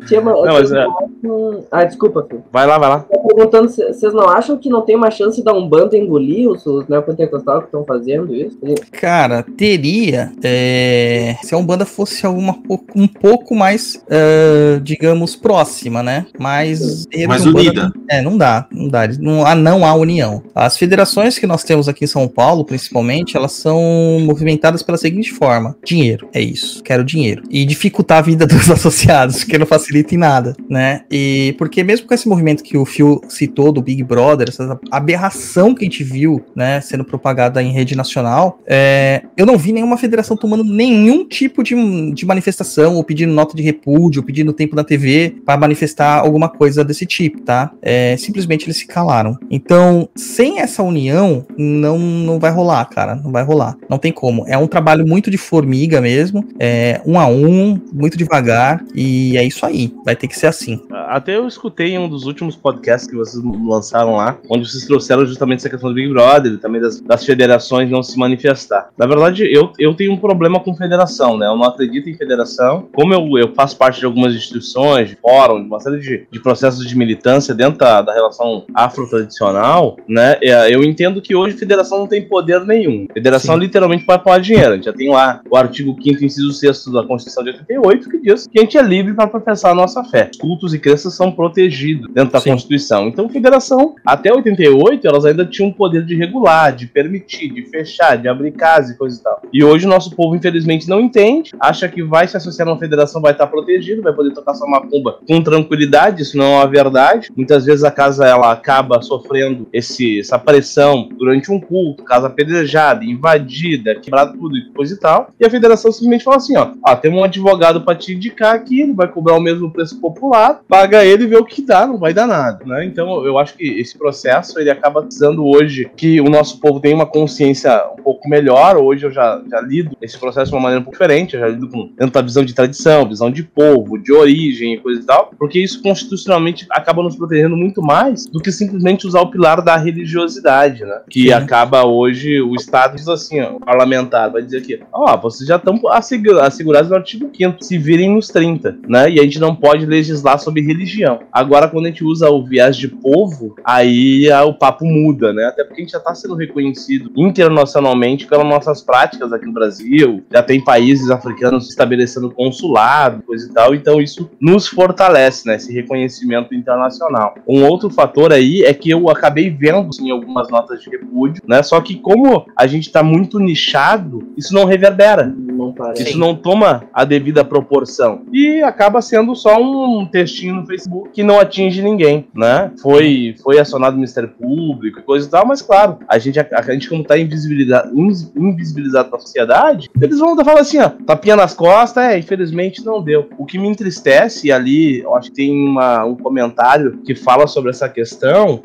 [SPEAKER 3] Tinha uma,
[SPEAKER 1] Não, mas é-
[SPEAKER 3] uma- Ah, desculpa, filho.
[SPEAKER 1] Vai lá, vai lá.
[SPEAKER 3] Tô perguntando se vocês não acham que não tem uma chance da Umbanda engolir os, os neopentecostais que estão fazendo isso?
[SPEAKER 2] Cara, teria é, se a Umbanda fosse alguma um pouco mais, ah, digamos, próxima, né?
[SPEAKER 4] Mais
[SPEAKER 2] Umbanda-
[SPEAKER 4] unida.
[SPEAKER 2] É, não dá, não dá. Não há, não há união. As federações que nós temos aqui em São Paulo, principalmente, elas são movimentadas pela seguinte forma: dinheiro, é isso. Quero dinheiro. E dificultar a vida dos associados, que não facilita em nada, né? E porque mesmo com esse movimento que o Fio citou do Big Brother, essa aberração que a gente viu, né, sendo propagada em rede nacional, é, eu não vi nenhuma federação tomando nenhum tipo de, de manifestação, ou pedindo nota de repúdio, ou pedindo tempo na TV para manifestar alguma coisa desse tipo, tá? É, simplesmente eles se calaram. Então, sem essa união, não, não vai rolar, cara, não vai rolar. Não tem como. É um trabalho muito de formiga mesmo, é um a um, muito devagar, e é isso aí. Vai ter que ser assim.
[SPEAKER 1] Até eu escutei em um dos últimos podcasts que vocês lançaram lá, onde vocês trouxeram justamente essa questão do Big Brother também das, das federações não se manifestar. Na verdade, eu, eu tenho um problema com federação, né? Eu não acredito em federação. Como eu, eu faço parte de algumas instituições, de fórum, de uma série de, de processos de militância dentro da, da relação afro-tradicional, né? É, eu entendo que hoje federação não tem poder nenhum. Federação Sim. literalmente vai falar dinheiro. A gente já tem lá o artigo 5 inciso 6 da Constituição de 88 que diz que a gente é livre para professar a nossa fé. Cultos e crenças são protegidos dentro da Sim. Constituição. Então, federação, até 88, elas ainda tinham o poder de regular, de permitir, de fechar, de abrir casa e coisa e tal. E hoje o nosso povo, infelizmente, não entende, acha que vai se associar a uma federação, vai estar protegido, vai poder tocar sua macumba com tranquilidade, isso não é uma verdade. Muitas vezes a casa ela acaba sofrendo esse, essa pressão durante um culto, casa apedrejada, invadida, quebrada tudo e coisa e tal. E a federação simplesmente fala assim: ó, ó tem um advogado para te indicar aqui, ele vai cobrar o mesmo preço popular, paga ele e vê o que dá, não vai dar nada, né? Então eu acho que esse processo ele acaba precisando hoje que o nosso povo tenha uma consciência um pouco melhor. Hoje eu já, já lido esse processo de uma maneira um pouco diferente, eu já lido com da visão de tradição, visão de povo, de origem e coisa e tal, porque isso constitucionalmente acaba nos protegendo muito mais do que simplesmente usar o pilar da religiosidade, né? Que Sim. acaba hoje, o Estado diz assim, ó, o parlamentar vai dizer aqui, ó, oh, vocês já estão assegurados no artigo 5 se virem nos 30, né? E a gente não pode legislar sobre religião. Agora, quando a gente usa o viés de povo, aí a, o papo muda, né? Até porque a gente já está sendo reconhecido internacionalmente pelas nossas práticas aqui no Brasil, já tem países africanos estabelecendo consulado, coisa e tal, então isso nos fortalece, né? Esse reconhecimento internacional. Um outro fator aí é que eu acabei vendo em algumas notas de repúdio, né? Só que como a gente está muito nichado, isso não reverbera. Não isso não toma a devida proporção. E acaba sendo só um textinho no Facebook que não atinge ninguém, né? Foi, foi acionado o Ministério Público e coisa e tal, mas claro, a gente, a, a gente como tá invisibilizado, invisibilizado na sociedade, eles vão falar assim, ó, tapinha nas costas, é, infelizmente não deu. O que me entristece ali, eu acho que tem uma, um comentário que fala sobre essa questão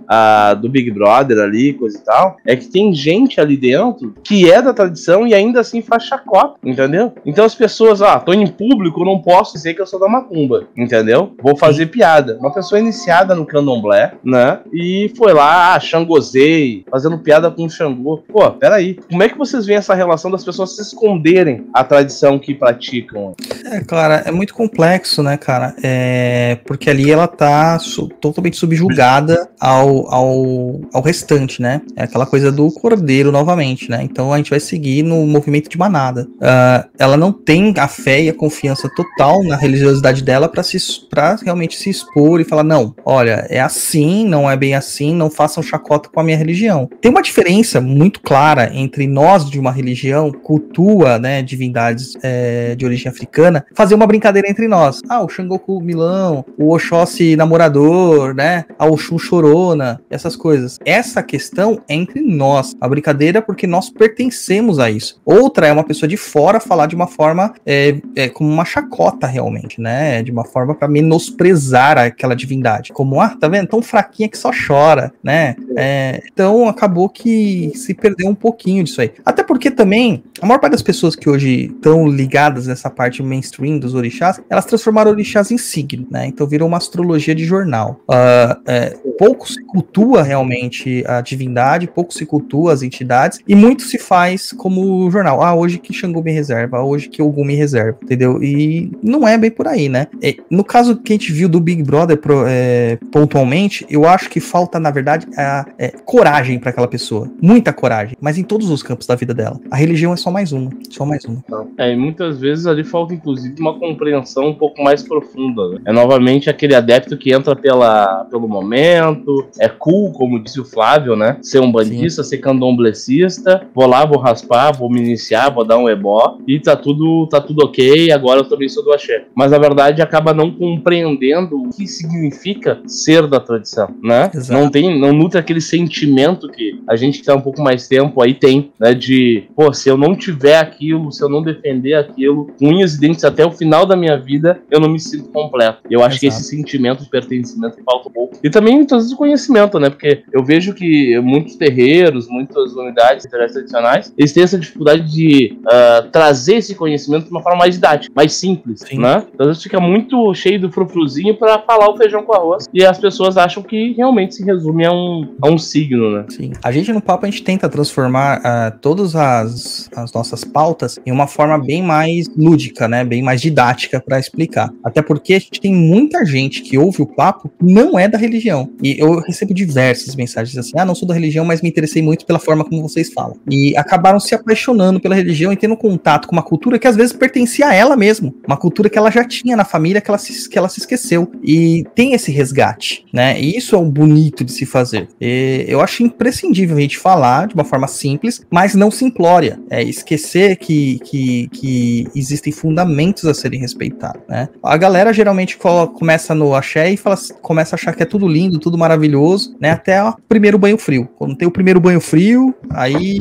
[SPEAKER 1] do Big Brother ali, coisa e tal, é que tem gente ali dentro que é da tradição e ainda assim faz chacota, entendeu? Então as pessoas, ah, tô em público, não posso dizer que eu sou da macumba, entendeu? Vou fazer piada. Uma pessoa iniciada no candomblé, né? E foi lá, ah, xangozei, fazendo piada com o Xangô. Pô, peraí. Como é que vocês veem essa relação das pessoas se esconderem a tradição que praticam?
[SPEAKER 2] É, cara, é muito complexo, né, cara? É, porque ali ela tá su totalmente subjugada ao, ao, ao restante, né? É aquela coisa do cordeiro novamente, né? Então a gente vai seguir no movimento de manada. Uh, ela não tem a fé e a confiança total na religiosidade dela para se para realmente se expor e falar não, olha, é assim, não é bem assim, não façam chacota com a minha religião. Tem uma diferença muito clara entre nós de uma religião cultua, né, divindades é, de origem africana, fazer uma brincadeira entre nós. Ah, o Xangoku Milão, o Oxóssi namorador, né, a Oxum chorona, essas coisas. Essa questão é entre nós. A brincadeira é porque nós pertencemos a isso. Outra é uma pessoa de fora falar de uma forma é, é como uma chacota realmente, né, de uma forma para menosprezar aquela divindade. Como, ah, tá vendo? Tão fraquinha que só chora, né? É, então acabou que se perdeu um pouquinho disso aí. Até porque também, a maior parte das pessoas que hoje estão ligadas nessa parte mainstream dos orixás, elas transformaram orixás em signo, né? Então virou uma astrologia de jornal. Uh, é, pouco se cultua realmente a divindade, pouco se cultua as entidades, e muito se faz como jornal. Ah, hoje que Xangô me reserva, hoje que Ogum me reserva, entendeu? E não é bem por aí, né? É, no caso que a gente viu do Big Brother pro, é, pontualmente, eu acho que falta, na verdade, a é, coragem para aquela pessoa, muita coragem, mas em todos os campos da vida dela. A religião é só mais uma, só mais uma.
[SPEAKER 1] É, e muitas vezes ali falta inclusive uma compreensão um pouco mais profunda. Né? É novamente aquele adepto que entra pela, pelo momento, é cool, como disse o Flávio, né? Ser um bandista, Sim. ser candomblecista, vou lá, vou raspar, vou me iniciar, vou dar um ebó e tá tudo, tá tudo ok, agora eu também sou do axé. Mas na verdade acaba não compreendendo o que significa ser da tradição, né? Exato. Não tem, não nutre aquele sentimento que a gente que tá um pouco mais tempo aí tem, né? De, pô, se eu não tiver aquilo, se eu não defender aquilo, unhas e até o final da minha vida, eu não me sinto completo. Eu acho Exato. que esse sentimento de pertencimento falta um pouco. E também muitas vezes o conhecimento, né? Porque eu vejo que muitos terreiros, muitas unidades tradicionais, eles têm essa dificuldade de uh, trazer esse conhecimento de uma forma mais didática, mais simples, Sim. né? Então, às vezes fica muito cheio do frufruzinho para falar o feijão com arroz e as pessoas acham que realmente se resume a um, a um signo, né?
[SPEAKER 2] Sim. A gente no papo a gente tenta transformar uh, todas as, as nossas pautas em uma forma bem mais lúdica, né? Bem mais didática para explicar. Até porque a gente tem muita gente que ouve o papo não é da religião. E eu recebo diversas mensagens assim: ah, não sou da religião, mas me interessei muito pela forma como vocês falam. E acabaram se apaixonando pela religião e tendo contato com uma cultura que às vezes pertencia a ela mesmo. Uma cultura que ela já tinha na família que ela se, que ela se esqueceu. E tem esse resgate, né? E isso é o bonito de se fazer. E eu acho imprescindível a gente falar de uma forma simples, mas não simplória. É esquecer que, que, que existem fundamentos a serem respeitados, né? A galera geralmente começa no axé e fala, começa a achar que é tudo lindo, tudo maravilhoso, né? Até o primeiro banho frio. Quando tem o primeiro banho frio, aí,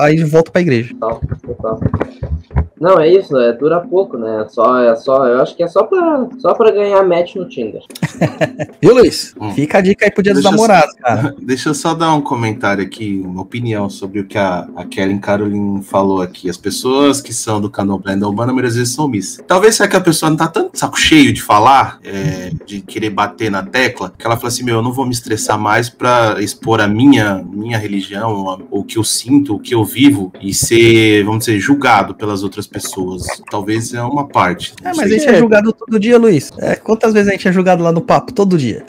[SPEAKER 2] aí volta pra igreja.
[SPEAKER 3] Não, é isso, é, dura pouco, né? Só, é só, eu acho que é só pra, só pra ganhar match no Tinder.
[SPEAKER 2] Viu, Luiz? Hum. Fica a dica aí pro dia dos namorados, cara.
[SPEAKER 4] Deixa eu só dar um comentário aqui, uma opinião sobre o que a, a Kellen Caroline falou aqui. As pessoas que são do candomblé da Urbana, muitas vezes são miss. Talvez seja que a pessoa não tá tanto saco cheio de falar, é, de querer bater na tecla, que ela fala assim, meu, eu não vou me estressar mais pra expor a minha, minha religião, o que eu sinto, o que eu vivo, e ser, vamos dizer, julgado pelas outras pessoas. Talvez é uma parte.
[SPEAKER 2] É, mas a gente é julgado todo dia, Luiz. É, quantas vezes a gente é julgado lá no papo? Todo dia.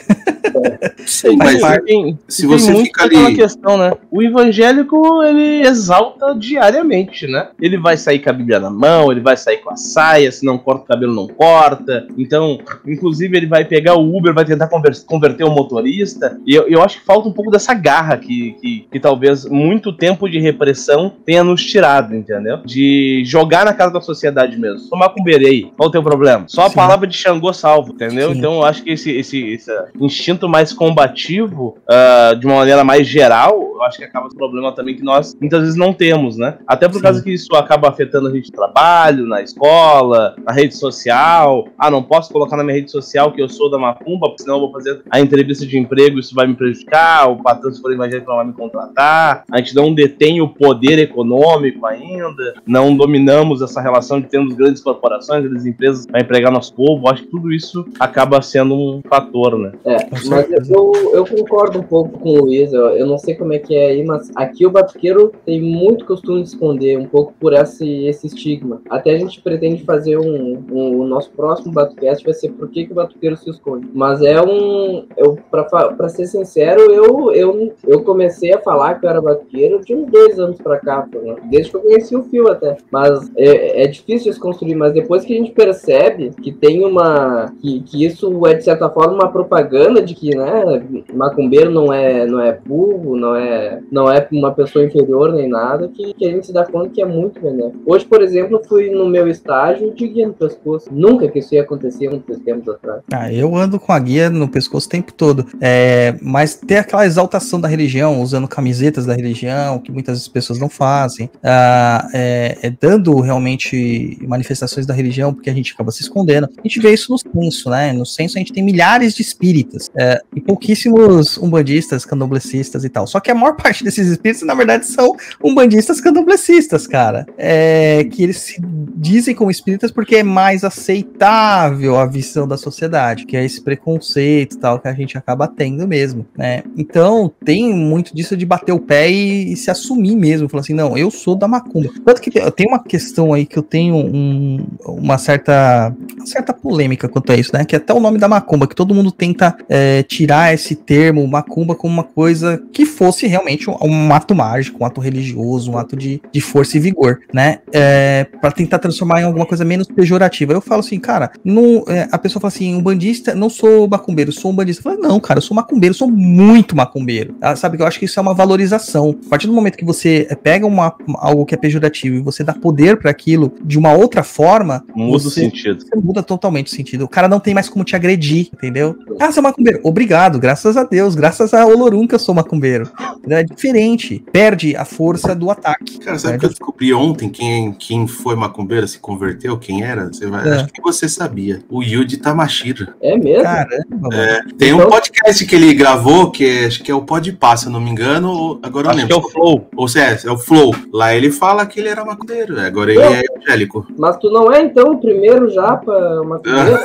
[SPEAKER 1] Sim, mas tem, se você fica ali. questão, né? O evangélico, ele exalta diariamente, né? Ele vai sair com a Bíblia na mão, ele vai sair com a saia, se não corta o cabelo, não corta. Então, inclusive, ele vai pegar o Uber, vai tentar converter o motorista. E eu, eu acho que falta um pouco dessa garra que, que, que talvez muito tempo de repressão tenha nos tirado, entendeu? De jogar na cara da sociedade mesmo. Sou macumbeirei, qual o teu problema? Só a Sim. palavra de Xangô salvo, entendeu? Sim. Então eu acho que esse, esse, esse instinto mais combativo, uh, de uma maneira mais geral, eu acho que acaba sendo um problema também que nós muitas vezes não temos, né? Até por Sim. causa que isso acaba afetando a gente no trabalho, na escola, na rede social. Ah, não posso colocar na minha rede social que eu sou da Macumba, porque senão eu vou fazer a entrevista de emprego, isso vai me prejudicar, o patrão, se for evangélico, não vai me contratar. A gente não detém o poder econômico ainda, não dominamos essa relação de termos grandes corporações, grandes empresas para empregar nosso povo. Acho que tudo isso acaba sendo um fator, né?
[SPEAKER 3] É, mas eu, eu concordo um pouco com o Luiz. Eu, eu não sei como é que é aí, mas aqui o batuqueiro tem muito costume de esconder um pouco por esse, esse estigma. Até a gente pretende fazer um, um o nosso próximo Batucast vai ser por que, que o batuqueiro se esconde. Mas é um. Eu, pra, pra ser sincero, eu, eu, eu comecei a falar que eu era batuqueiro de uns dois anos pra cá, né? desde que eu conheci o fio até. Mas é, é difícil desconstruir, mas depois que a gente percebe que tem uma. que, que isso é de certa forma uma propaganda de que, né, macumbeiro não é, não é burro, não é, não é uma pessoa inferior nem nada, que, que a gente se dá conta que é muito benéfico. Hoje, por exemplo, fui no meu estágio de guia no pescoço. Nunca que isso ia acontecer muitos tempos atrás.
[SPEAKER 2] Ah, eu ando com a guia no pescoço o tempo todo. É, mas ter aquela exaltação da religião, usando camisetas da religião, que muitas pessoas não fazem, ah, é, é dando realmente manifestações da religião, porque a gente acaba se escondendo. A gente vê isso no censo, né? No censo a gente tem milhares de espíritas é, e pouquíssimos umbandistas, candomblecistas e tal. Só que a maior parte desses espíritos, na verdade, são umbandistas candomblecistas, cara. É, que eles se dizem como espíritas porque é mais aceitável a visão da sociedade, que é esse preconceito e tal que a gente acaba tendo mesmo, né? Então, tem muito disso de bater o pé e, e se assumir mesmo, falar assim, não, eu sou da macumba. Tanto que tem uma questão aí que eu tenho um, uma certa uma certa polêmica quanto a isso, né? Que é até o nome da macumba, que todo mundo tenta é, tirar esse termo macumba como uma coisa que fosse realmente um, um ato mágico, um ato religioso, um ato de, de força e vigor, né? É, para tentar transformar em alguma coisa menos pejorativa. Eu falo assim, cara, não, é, a pessoa fala assim, um bandista, não sou macumbeiro, sou um bandista. Eu falo, não, cara, eu sou macumbeiro, sou muito macumbeiro. Ah, sabe que eu acho que isso é uma valorização. A partir do momento que você pega uma, algo que é pejorativo e você dá poder para aquilo de uma outra forma,
[SPEAKER 1] Muda
[SPEAKER 2] você,
[SPEAKER 1] o sentido.
[SPEAKER 2] você muda totalmente o sentido. O cara não tem mais como te agredir, entendeu? Ah, você é macumbeiro. Obrigado, graças a Deus, graças a Olorum que eu sou macumbeiro. É diferente. Perde a força do ataque.
[SPEAKER 4] Cara, sabe
[SPEAKER 2] É,
[SPEAKER 4] que eu descobri ontem quem, quem foi macumbeiro, se converteu, quem era? Você vai,
[SPEAKER 2] É.
[SPEAKER 4] Acho que você sabia. O Yuji Tamashiro.
[SPEAKER 3] É mesmo?
[SPEAKER 2] Caramba.
[SPEAKER 4] É, tem um
[SPEAKER 3] Então-
[SPEAKER 4] podcast que ele gravou, que é- acho que é o Pode se eu não me engano. ou- Agora eu
[SPEAKER 1] Acho
[SPEAKER 4] não
[SPEAKER 1] que é
[SPEAKER 4] lembro.
[SPEAKER 1] o Flow.
[SPEAKER 4] Ou seja, é o Flow. Lá ele fala que ele era macumbeiro. Agora ele
[SPEAKER 3] Não.
[SPEAKER 4] é evangélico.
[SPEAKER 3] Mas tu não é então o primeiro japa macumbeiro?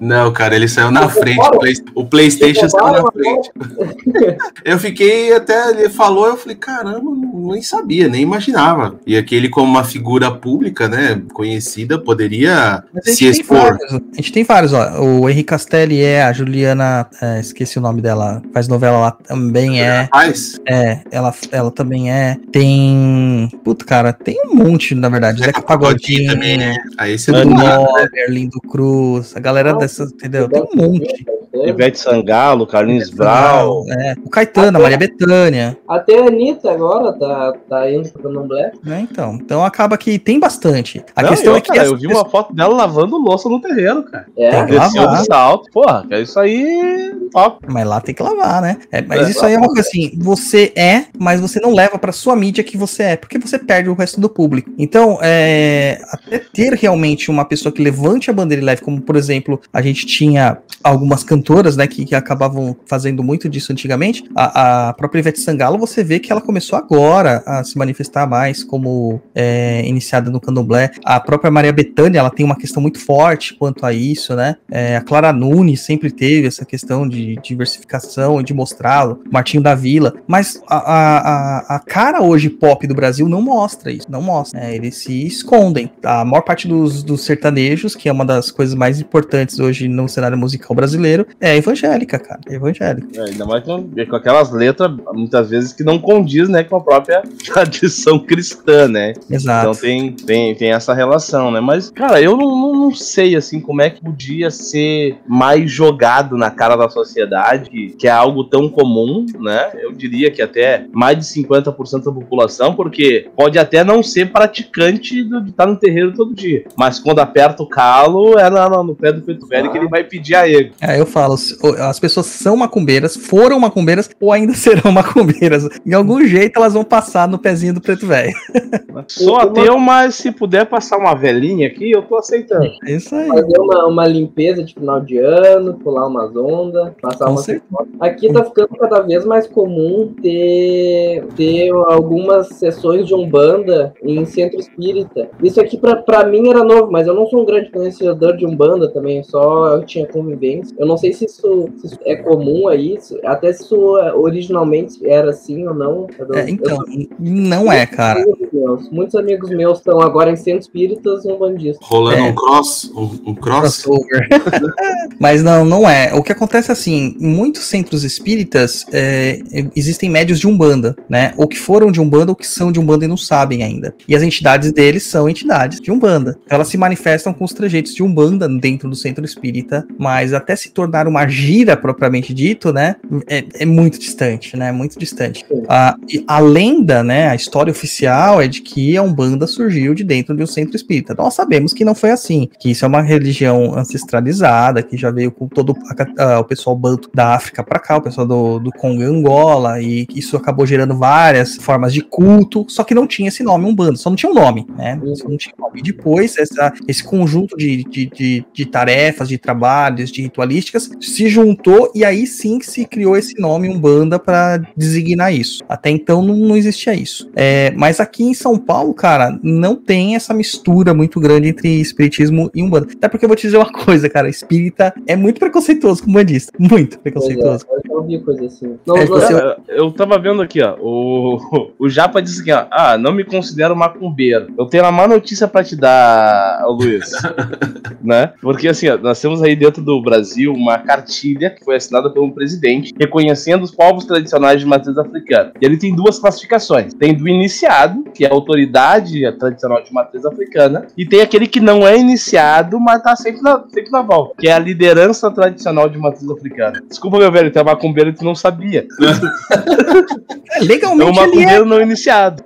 [SPEAKER 4] Não, cara, ele saiu na frente. O, Play- o PlayStation
[SPEAKER 3] Você
[SPEAKER 4] saiu na frente. Eu fiquei até. Ele falou, eu falei, caramba, nem sabia, nem imaginava. E aquele, como uma figura pública, né, conhecida, poderia se expor.
[SPEAKER 2] vários, A gente tem vários, ó. O Henrique Castelli é, a Juliana, é, esqueci o nome dela, faz novela lá também é.
[SPEAKER 4] Rapaz,
[SPEAKER 2] É, ela, ela também é. Tem. Puta, cara, tem um monte, na verdade. Zeca Pagodinho,
[SPEAKER 4] também, né? Aí você não
[SPEAKER 2] Nobre, Lindo Cruz, a galera dessas, entendeu? Tem um monte.
[SPEAKER 1] Ivete Sangalo, Carlinhos Brau.
[SPEAKER 2] É, o Caetano, a Maria Bethânia,
[SPEAKER 3] Até a Anitta agora tá, tá indo pro Candomblé.
[SPEAKER 2] né? Então, então acaba que tem bastante. A
[SPEAKER 1] Não,
[SPEAKER 2] questão
[SPEAKER 1] eu,
[SPEAKER 2] é que
[SPEAKER 1] cara,
[SPEAKER 2] as
[SPEAKER 1] eu vi uma foto dela lavando louça no terreiro, cara.
[SPEAKER 3] É,
[SPEAKER 2] Tem que lavar.
[SPEAKER 1] do salto. Porra, é isso aí. Top.
[SPEAKER 2] Mas lá tem que lavar, né? É, mas
[SPEAKER 1] É,
[SPEAKER 2] isso aí é uma coisa assim, você é, mas você não leva pra sua mídia que você é, porque você perde o resto do público. Então, é, até ter realmente uma pessoa que levante a bandeira e leve, como por exemplo, a gente tinha algumas cantoras, né, que, que acabavam fazendo muito disso antigamente. A, a própria Ivete Sangalo, você vê que ela começou agora a se manifestar mais como é, iniciada no candomblé. A própria Maria Bethânia, ela tem uma questão muito forte quanto a isso, né? É, a Clara Nunes sempre teve essa questão de diversificação e de mostrá-lo, Martinho da Vila, mas a, a, a- cara hoje pop do Brasil não mostra isso, não mostra, né? eles se escondem. A maior parte dos, dos sertanejos, que é uma das coisas mais importantes hoje no cenário musical brasileiro, é evangélica, cara, é evangélica.
[SPEAKER 1] É, ainda mais com, com aquelas letras, muitas vezes, que não condiz né, com a própria tradição cristã, né?
[SPEAKER 2] Exato.
[SPEAKER 1] Então tem, tem, tem essa relação, né? Mas, cara, eu não, não, não sei, assim, como é que podia ser mais jogado na cara da sociedade, que, é algo tão comum, né? Eu diria que até mais de 50% da população, porque pode até não ser praticante do- de estar no terreiro todo dia. Mas quando aperta o calo, é na- no pé do preto velho que ele vai pedir a ele.
[SPEAKER 2] É, eu falo, se- o- as pessoas são macumbeiras, foram macumbeiras ou ainda serão macumbeiras. De algum jeito elas vão passar no pezinho do preto velho.
[SPEAKER 1] Sou
[SPEAKER 3] Uma-
[SPEAKER 1] ateu, mas se puder passar uma velhinha aqui, eu tô aceitando.
[SPEAKER 2] É isso aí.
[SPEAKER 3] fazer uma, uma limpeza de final de ano, pular umas ondas, passar
[SPEAKER 2] Com
[SPEAKER 3] uma
[SPEAKER 2] certeza.
[SPEAKER 3] Aqui tá ficando cada vez mais comum ter, ter algumas sessões de Umbanda em centro espírita. Isso aqui pra, pra mim era novo, mas eu não sou um grande conhecedor de Umbanda também, só eu tinha convivência. Eu não sei se isso, se isso é comum aí, até se isso é, originalmente era assim ou não. Eu-
[SPEAKER 2] É,
[SPEAKER 3] eu-
[SPEAKER 2] então, não é, cara.
[SPEAKER 3] Muitos amigos meus- Muitos amigos meus estão agora em centros espíritas umbandistas.
[SPEAKER 4] rolando
[SPEAKER 2] É.
[SPEAKER 4] um cross, um, um cross.
[SPEAKER 2] Crossover. Mas não, não é. O que acontece é assim, em muitos centros espíritas é, existem médios de Umbanda, né? Ou que foram de Umbanda ou que são de Umbanda e não sabem ainda. E as entidades deles são entidades de Umbanda. Elas se manifestam com os trejeitos de Umbanda dentro do centro espírita, mas até se tornar uma gira propriamente dito, né? É, é muito distante, né? Muito distante. A, a lenda, né? A história oficial é de que a Umbanda surgiu de dentro de um centro espírita. Nós sabemos que não foi assim, que isso é uma religião ancestralizada, que já veio com todo a ah, o pessoal banto da África para cá, o pessoal do, do Congo e Angola, e isso acabou gerando várias formas de culto, só que não tinha esse nome Umbanda, só não tinha um nome, né? Só não tinha nome. E depois, essa, esse conjunto de, de, de, de tarefas, de trabalhos, de ritualísticas, se juntou e aí sim que se criou esse nome Umbanda para designar isso. Até então não, não existia isso. É, mas aqui em São Paulo, cara, não tem essa mistura muito grande entre espiritismo e Umbanda. Até porque eu vou te dizer uma coisa, cara, espírita é muito preconceituoso com bandista. Muito preconceituoso.
[SPEAKER 3] É, eu já ouvi coisa assim. Não,
[SPEAKER 2] É, você-
[SPEAKER 1] Cara, eu tava vendo aqui, ó. O, o Japa disse aqui, ó. Ah, não me considero macumbeiro. Eu tenho uma má notícia pra te dar, Luiz. né? Porque assim, ó, nós temos aí dentro do Brasil uma uma cartilha que foi assinada por um presidente reconhecendo os povos tradicionais de matriz africana. E ele tem duas classificações. Tem do iniciado, que é a autoridade tradicional de matriz africana, e tem aquele que não é iniciado, mas tá sempre na, sempre na volta, que é a liderança tradicional de matriz africana. Desculpa, meu velho, tu é macumbeiro e tu não sabia.
[SPEAKER 2] É, legalmente
[SPEAKER 1] É um
[SPEAKER 2] ele é.
[SPEAKER 1] não iniciado.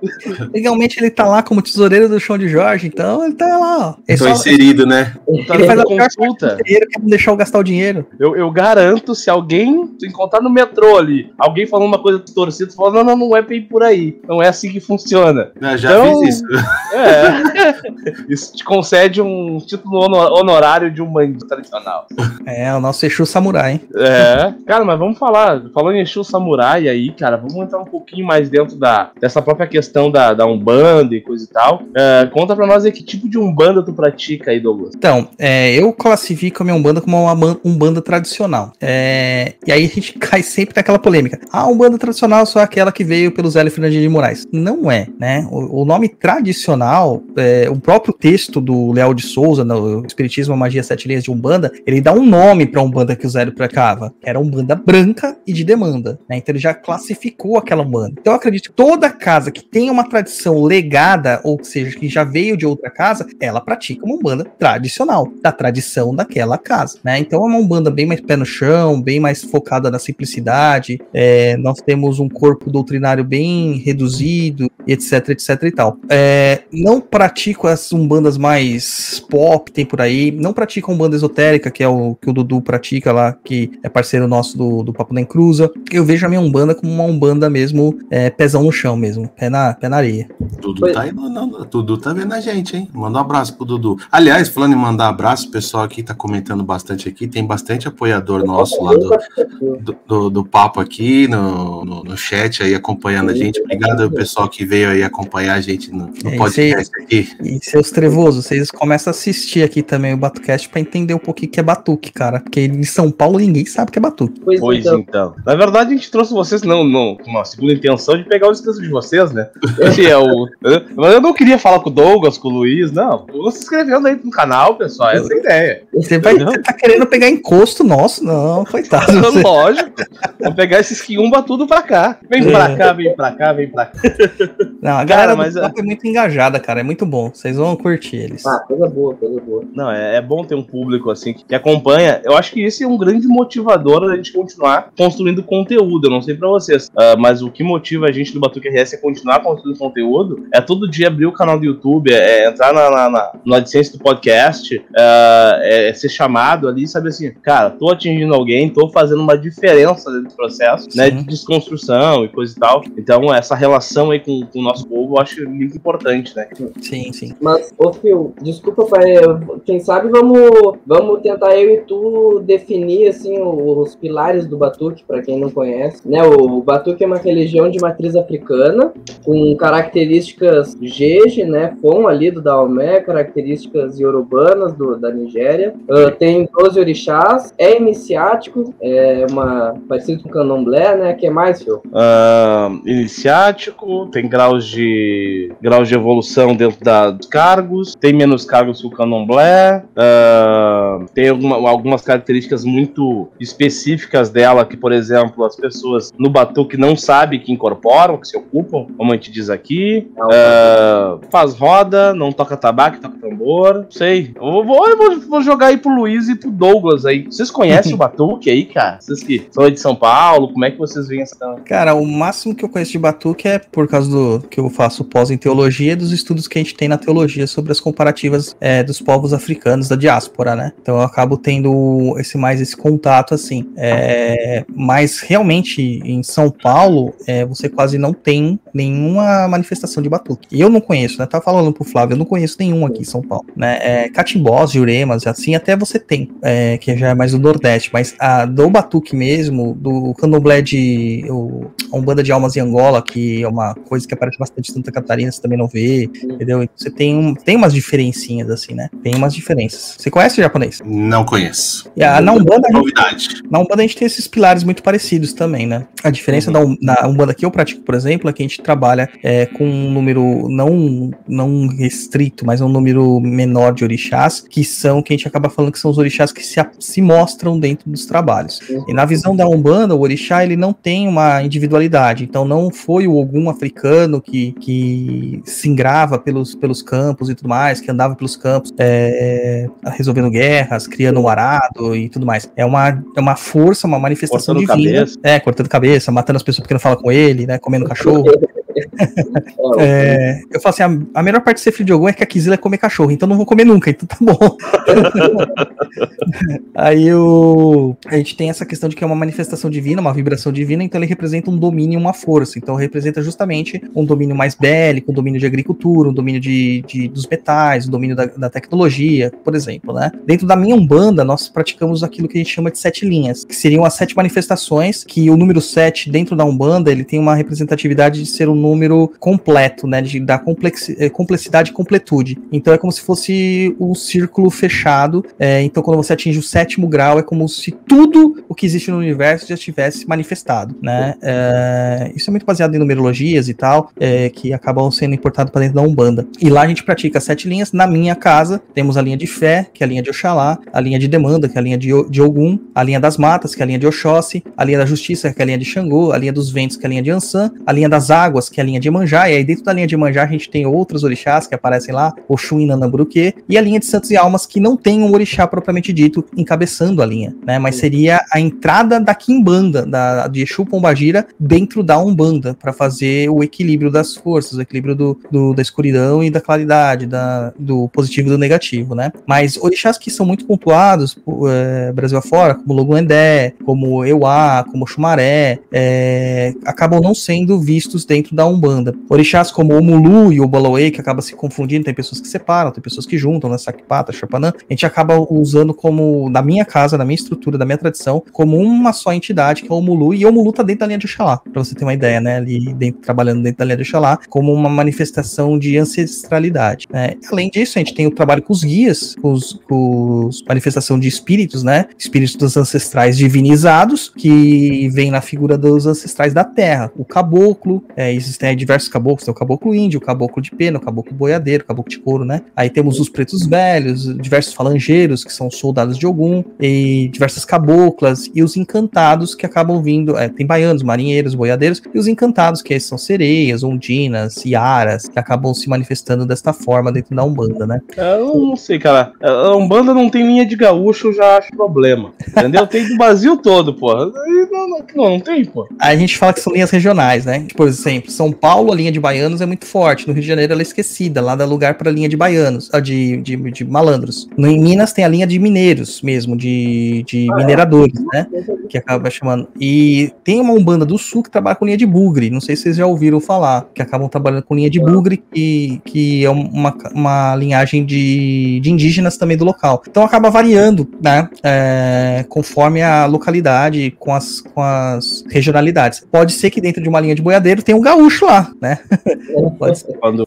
[SPEAKER 2] Legalmente ele tá lá como tesoureiro do chão de Jorge, então ele tá lá, ó. Ele
[SPEAKER 4] Tô
[SPEAKER 2] só-
[SPEAKER 4] inserido, né?
[SPEAKER 1] Tá
[SPEAKER 2] Ele faz
[SPEAKER 1] na
[SPEAKER 2] a
[SPEAKER 1] consulta.
[SPEAKER 2] dinheiro, quer não deixar eu gastar o dinheiro.
[SPEAKER 1] Eu, eu garanto, se alguém tu encontrar no metrô ali, alguém falando uma coisa torcida, tu fala, não, não, não é bem por aí. Não é assim que funciona.
[SPEAKER 4] Eu já
[SPEAKER 1] Então-
[SPEAKER 4] fiz isso.
[SPEAKER 1] É. Isso te concede um título hono- honorário de um bandido tradicional.
[SPEAKER 2] É, o nosso Exu Samurai, hein?
[SPEAKER 1] É. Cara, mas vamos falar, falando em Exu Samurai aí, cara, vamos entrar um pouquinho mais dentro da, dessa própria questão da, da Umbanda e coisa e tal. É, conta pra nós aí que tipo de Umbanda tu pratica aí, Douglas.
[SPEAKER 2] Então, é, eu classifico a minha Umbanda como uma ban- Umbanda tradicional. É, e aí a gente cai sempre naquela polêmica. Ah, Umbanda tradicional só é aquela que veio pelo Zélio Fernandes de Moraes. Não é, né? O, o nome tradicional, é, o próprio texto do Léo de Souza, no Espiritismo, a Magia, Sete Linhas de Umbanda, ele dá um nome pra Umbanda que o Zélio pregava. que Era Umbanda branca e de demanda. Né? Então ele já classificou aquela Então eu acredito que toda casa que tenha uma tradição legada, ou seja, que já veio de outra casa, ela pratica uma Umbanda tradicional, da tradição daquela casa. Né? Então é uma Umbanda bem mais pé no chão, bem mais focada na simplicidade. É, nós temos um corpo doutrinário bem reduzido, etc, etc e tal. É, não pratico as umbandas mais pop, tem por aí. Não pratico a umbanda esotérica, que é o que o Dudu pratica lá, que é parceiro nosso do, do Papo da Encruza. Eu vejo a minha umbanda como uma umbanda mesmo, é, pezão no chão mesmo, pé na, pé na areia.
[SPEAKER 4] Dudu tá aí, não, Dudu tá vendo a gente, hein? Manda um abraço pro Dudu. Aliás, falando em mandar abraço, o pessoal aqui tá comentando bastante aqui, tem bastante apoiador nosso lá do, do, do- do papo aqui no, no, no chat aí acompanhando a gente. Obrigado pessoal que veio aí acompanhar a gente no, no
[SPEAKER 2] É,
[SPEAKER 4] podcast aqui.
[SPEAKER 2] E seus trevosos, vocês começam a assistir aqui também o Batucast pra entender um pouquinho o que é batuque, cara. Porque em São Paulo ninguém sabe o que é batuque.
[SPEAKER 3] Pois,
[SPEAKER 1] Pois
[SPEAKER 3] então.
[SPEAKER 1] então. Na verdade, a gente trouxe vocês não, não com uma segunda intenção de pegar o descanso de vocês, né? Esse é o. Mas eu não queria falar com o Douglas, com o Luiz, não. Vou se inscrevendo aí no canal, pessoal. Essa é a ideia.
[SPEAKER 2] Você, vai, você tá querendo pegar encosto nosso? Não, coitado. Você-
[SPEAKER 1] Lógico. Vou pegar esses quiumba tudo pra cá. Vem pra cá, vem pra cá, vem pra cá.
[SPEAKER 2] Não, a
[SPEAKER 1] Cara,
[SPEAKER 2] galera
[SPEAKER 1] mas
[SPEAKER 2] do papo é muito engajada, cara. É muito bom. Vocês vão curtir eles.
[SPEAKER 3] Ah, coisa boa, coisa boa.
[SPEAKER 1] Não, é, é bom ter um público assim que, que acompanha. Eu acho que esse é um grande motivador da gente continuar construindo conteúdo. Eu não sei pra vocês, ah, mas o que motiva a gente do Batuque RS é continuar construindo conteúdo. É todo dia abrir o canal do YouTube, é, é entrar na, na, na, no AdSense do podcast, ah, é, é ser chamado ali e saber assim, cara, tô atingindo alguém, tô fazendo uma diferença dentro do processo, né,
[SPEAKER 2] Sim.
[SPEAKER 1] de desconstrução e coisa e tal. Então, essa relação aí com, com o nosso povo eu acho muito importante, né?
[SPEAKER 2] Sim, sim.
[SPEAKER 3] Mas, ô Phil, desculpa, pai, quem sabe vamos, vamos tentar eu e tu definir, assim, os pilares do Batuque, para quem não conhece. Né, o Batuque é uma religião de matriz africana, com características Jeje, né, Fon ali do Daomé, características iorubanas do, da Nigéria. Ah, tem 12 orixás, é iniciático, é uma parecido com o candomblé, né, que é mais, Phil?
[SPEAKER 1] ah, iniciático, tem graus de graus de evolução dentro da- dos cargos, tem menos cargos que o candomblé, tem alguma- algumas características muito específicas dela que, por exemplo, as pessoas no batuque não sabem que incorporam, que se ocupam, como a gente diz aqui. Ah, faz roda, não toca tabaco, toca tambor, não sei. Eu vou, eu vou, vou jogar aí pro Luiz e pro Douglas aí. Vocês conhecem o batuque aí, cara? Vocês que são de São Paulo, como é que vocês veem essa
[SPEAKER 2] Cara, o máximo que eu conheço de batuque é por causa do que eu faço pós em teologia e dos estudos que a gente tem na teologia sobre as comparativas é, dos povos africanos da diáspora, né? Então eu acabo tendo esse mais esse contato assim. É, mas realmente em São Paulo é, você quase não tem nenhuma manifestação de batuque. Eu não conheço, né? Tava falando pro Flávio, eu não conheço nenhum aqui em São Paulo, né? É, catimbós, juremas, assim até você tem, é, que já é mais do Nordeste, mas a do batuque mesmo, do candomblé de o, a Umbanda de Almas em Angola, que é uma coisa que aparece bastante em Santa Catarina, você também não vê, entendeu? Você tem, um, tem umas diferencinhas, assim, né? Tem umas diferenças. Você conhece o japonês?
[SPEAKER 4] Não conheço.
[SPEAKER 2] E a, na, Umbanda, a gente,
[SPEAKER 4] Novidade.
[SPEAKER 2] na Umbanda a gente tem esses pilares muito parecidos também, né? A diferença da Um- na Umbanda que eu pratico, por exemplo, é que a gente trabalha é, com um número não, não restrito, mas um número menor de orixás, que são, que a gente acaba falando que são os orixás que se, se mostram dentro dos trabalhos. E na visão da Umbanda, o orixá ele não tem uma individualidade, então não foi o Ogum africano que, que se engrava pelos, pelos campos e tudo mais, que andava pelos campos é, resolvendo guerras, criando um arado e tudo mais. É uma, é uma força, uma manifestação
[SPEAKER 1] Cortando
[SPEAKER 2] divina.
[SPEAKER 1] cabeça.
[SPEAKER 2] É, cortando cabeça, matando as pessoas porque não falam com ele, né? Comendo cachorro. É, eu falo assim, a, a melhor parte de ser filho de Ogum é que a Kizila é comer cachorro, então não vou comer nunca, então tá bom. Aí o, a gente tem essa questão de que é uma manifestação divina, uma vibração divina, então ele representa um domínio uma força. Então representa justamente um domínio mais bélico, um domínio de agricultura, um domínio de, de- dos metais, um domínio da, da tecnologia, por exemplo, né? Dentro da minha Umbanda, nós praticamos aquilo que a gente chama de sete linhas, que seriam as sete manifestações, que o número sete dentro da Umbanda, ele tem uma representatividade de ser um número completo, né? De, da complexi, eh, complexidade e completude. Então é como se fosse um círculo fechado. é, então quando você atinge o sétimo grau, é como se tudo o que existe no universo já tivesse manifestado, né? É, isso é muito baseado em numerologias e tal, é, que acabam sendo importados para dentro da Umbanda. E lá a gente pratica sete linhas. Na minha casa, temos a linha de fé, que é a linha de Oxalá, a linha de demanda, que é a linha de, de Ogum, a linha das matas, que é a linha de Oxóssi, a linha da justiça, que é a linha de Xangô, a linha dos ventos, que é a linha de Ansan, a linha das águas, que é a linha de Emanjá, e aí dentro da linha de Emanjá a gente tem outros orixás que aparecem lá, Oxum e Nanamburuquê, e a linha de santos e almas, que não tem um orixá propriamente dito encabeçando a linha, né, mas seria a entrada da Kimbanda, da, de Exu Pombagira, dentro da Umbanda, para fazer o equilíbrio das forças, o equilíbrio do, do- da escuridão e da claridade, da, do positivo e do negativo, né? Mas orixás que são muito pontuados, eh, Brasil afora, como Loguendé, como Euá, como Xumaré, eh, acabam não sendo vistos dentro da Umbanda. Orixás como o Mulu e o Baloei, que acaba se confundindo, tem pessoas que separam, tem pessoas que juntam, né? Sakpata, Chopanã, a gente acaba usando como, na minha casa, na minha estrutura, da minha tradição, como uma só entidade, que é o Mulu, e o Mulu tá dentro da linha de Oxalá, pra você ter uma ideia, né? Ali dentro, trabalhando dentro da linha de Oxalá, como uma manifestação de ancestralidade. né? Além disso, a gente tem o trabalho com os guias, com os, com os manifestação de espíritos, né? Espíritos ancestrais divinizados, que vem na figura dos ancestrais da terra. O caboclo, é, existem aí diversos caboclos, tem o caboclo índio, o caboclo de pena, o caboclo boiadeiro, o caboclo de couro, né? Aí temos os pretos velhos, diversos falangeiros, que são soldados de Ogum, e diversas caboclas, e os encantados que acabam vindo, é, tem baianos, marinheiros, boiadeiros, e os encantados, que são sereias, ondinas, iaras, que acabam se manifestando desta forma dentro da Umbanda, né?
[SPEAKER 1] Eu não sei, cara. A Umbanda não tem linha de gaúcho, eu já acho problema. Entendeu? Tem do Brasil todo, porra. Não, não, não, não tem, pô.
[SPEAKER 2] Aí a gente fala que são linhas regionais, né? Por exemplo, São Paulo, a linha de baianos é muito forte. No Rio de Janeiro, ela é esquecida. Lá dá lugar para a linha de baianos, ah, de, de, de malandros. No, em Minas tem a linha de mineiros mesmo, de, de mineradores, né? Que acaba chamando. E tem uma Umbanda do Sul que trabalha com linha de bugre. Não sei se vocês já ouviram falar. Que acabam trabalhando com linha de bugre, que, que é uma, uma linhagem de, de indígenas também do local. Então acaba variando, né? É, conforme a localidade, com as, com as regionalidades. Pode ser que dentro de uma linha de boiadeiro tenha um gaúcho lá, né? Pode ser.
[SPEAKER 1] Quando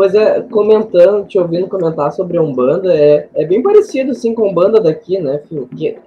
[SPEAKER 3] Pois é, comentando, te ouvindo comentar sobre a Umbanda, é, é bem parecido assim com a Umbanda daqui, né? Que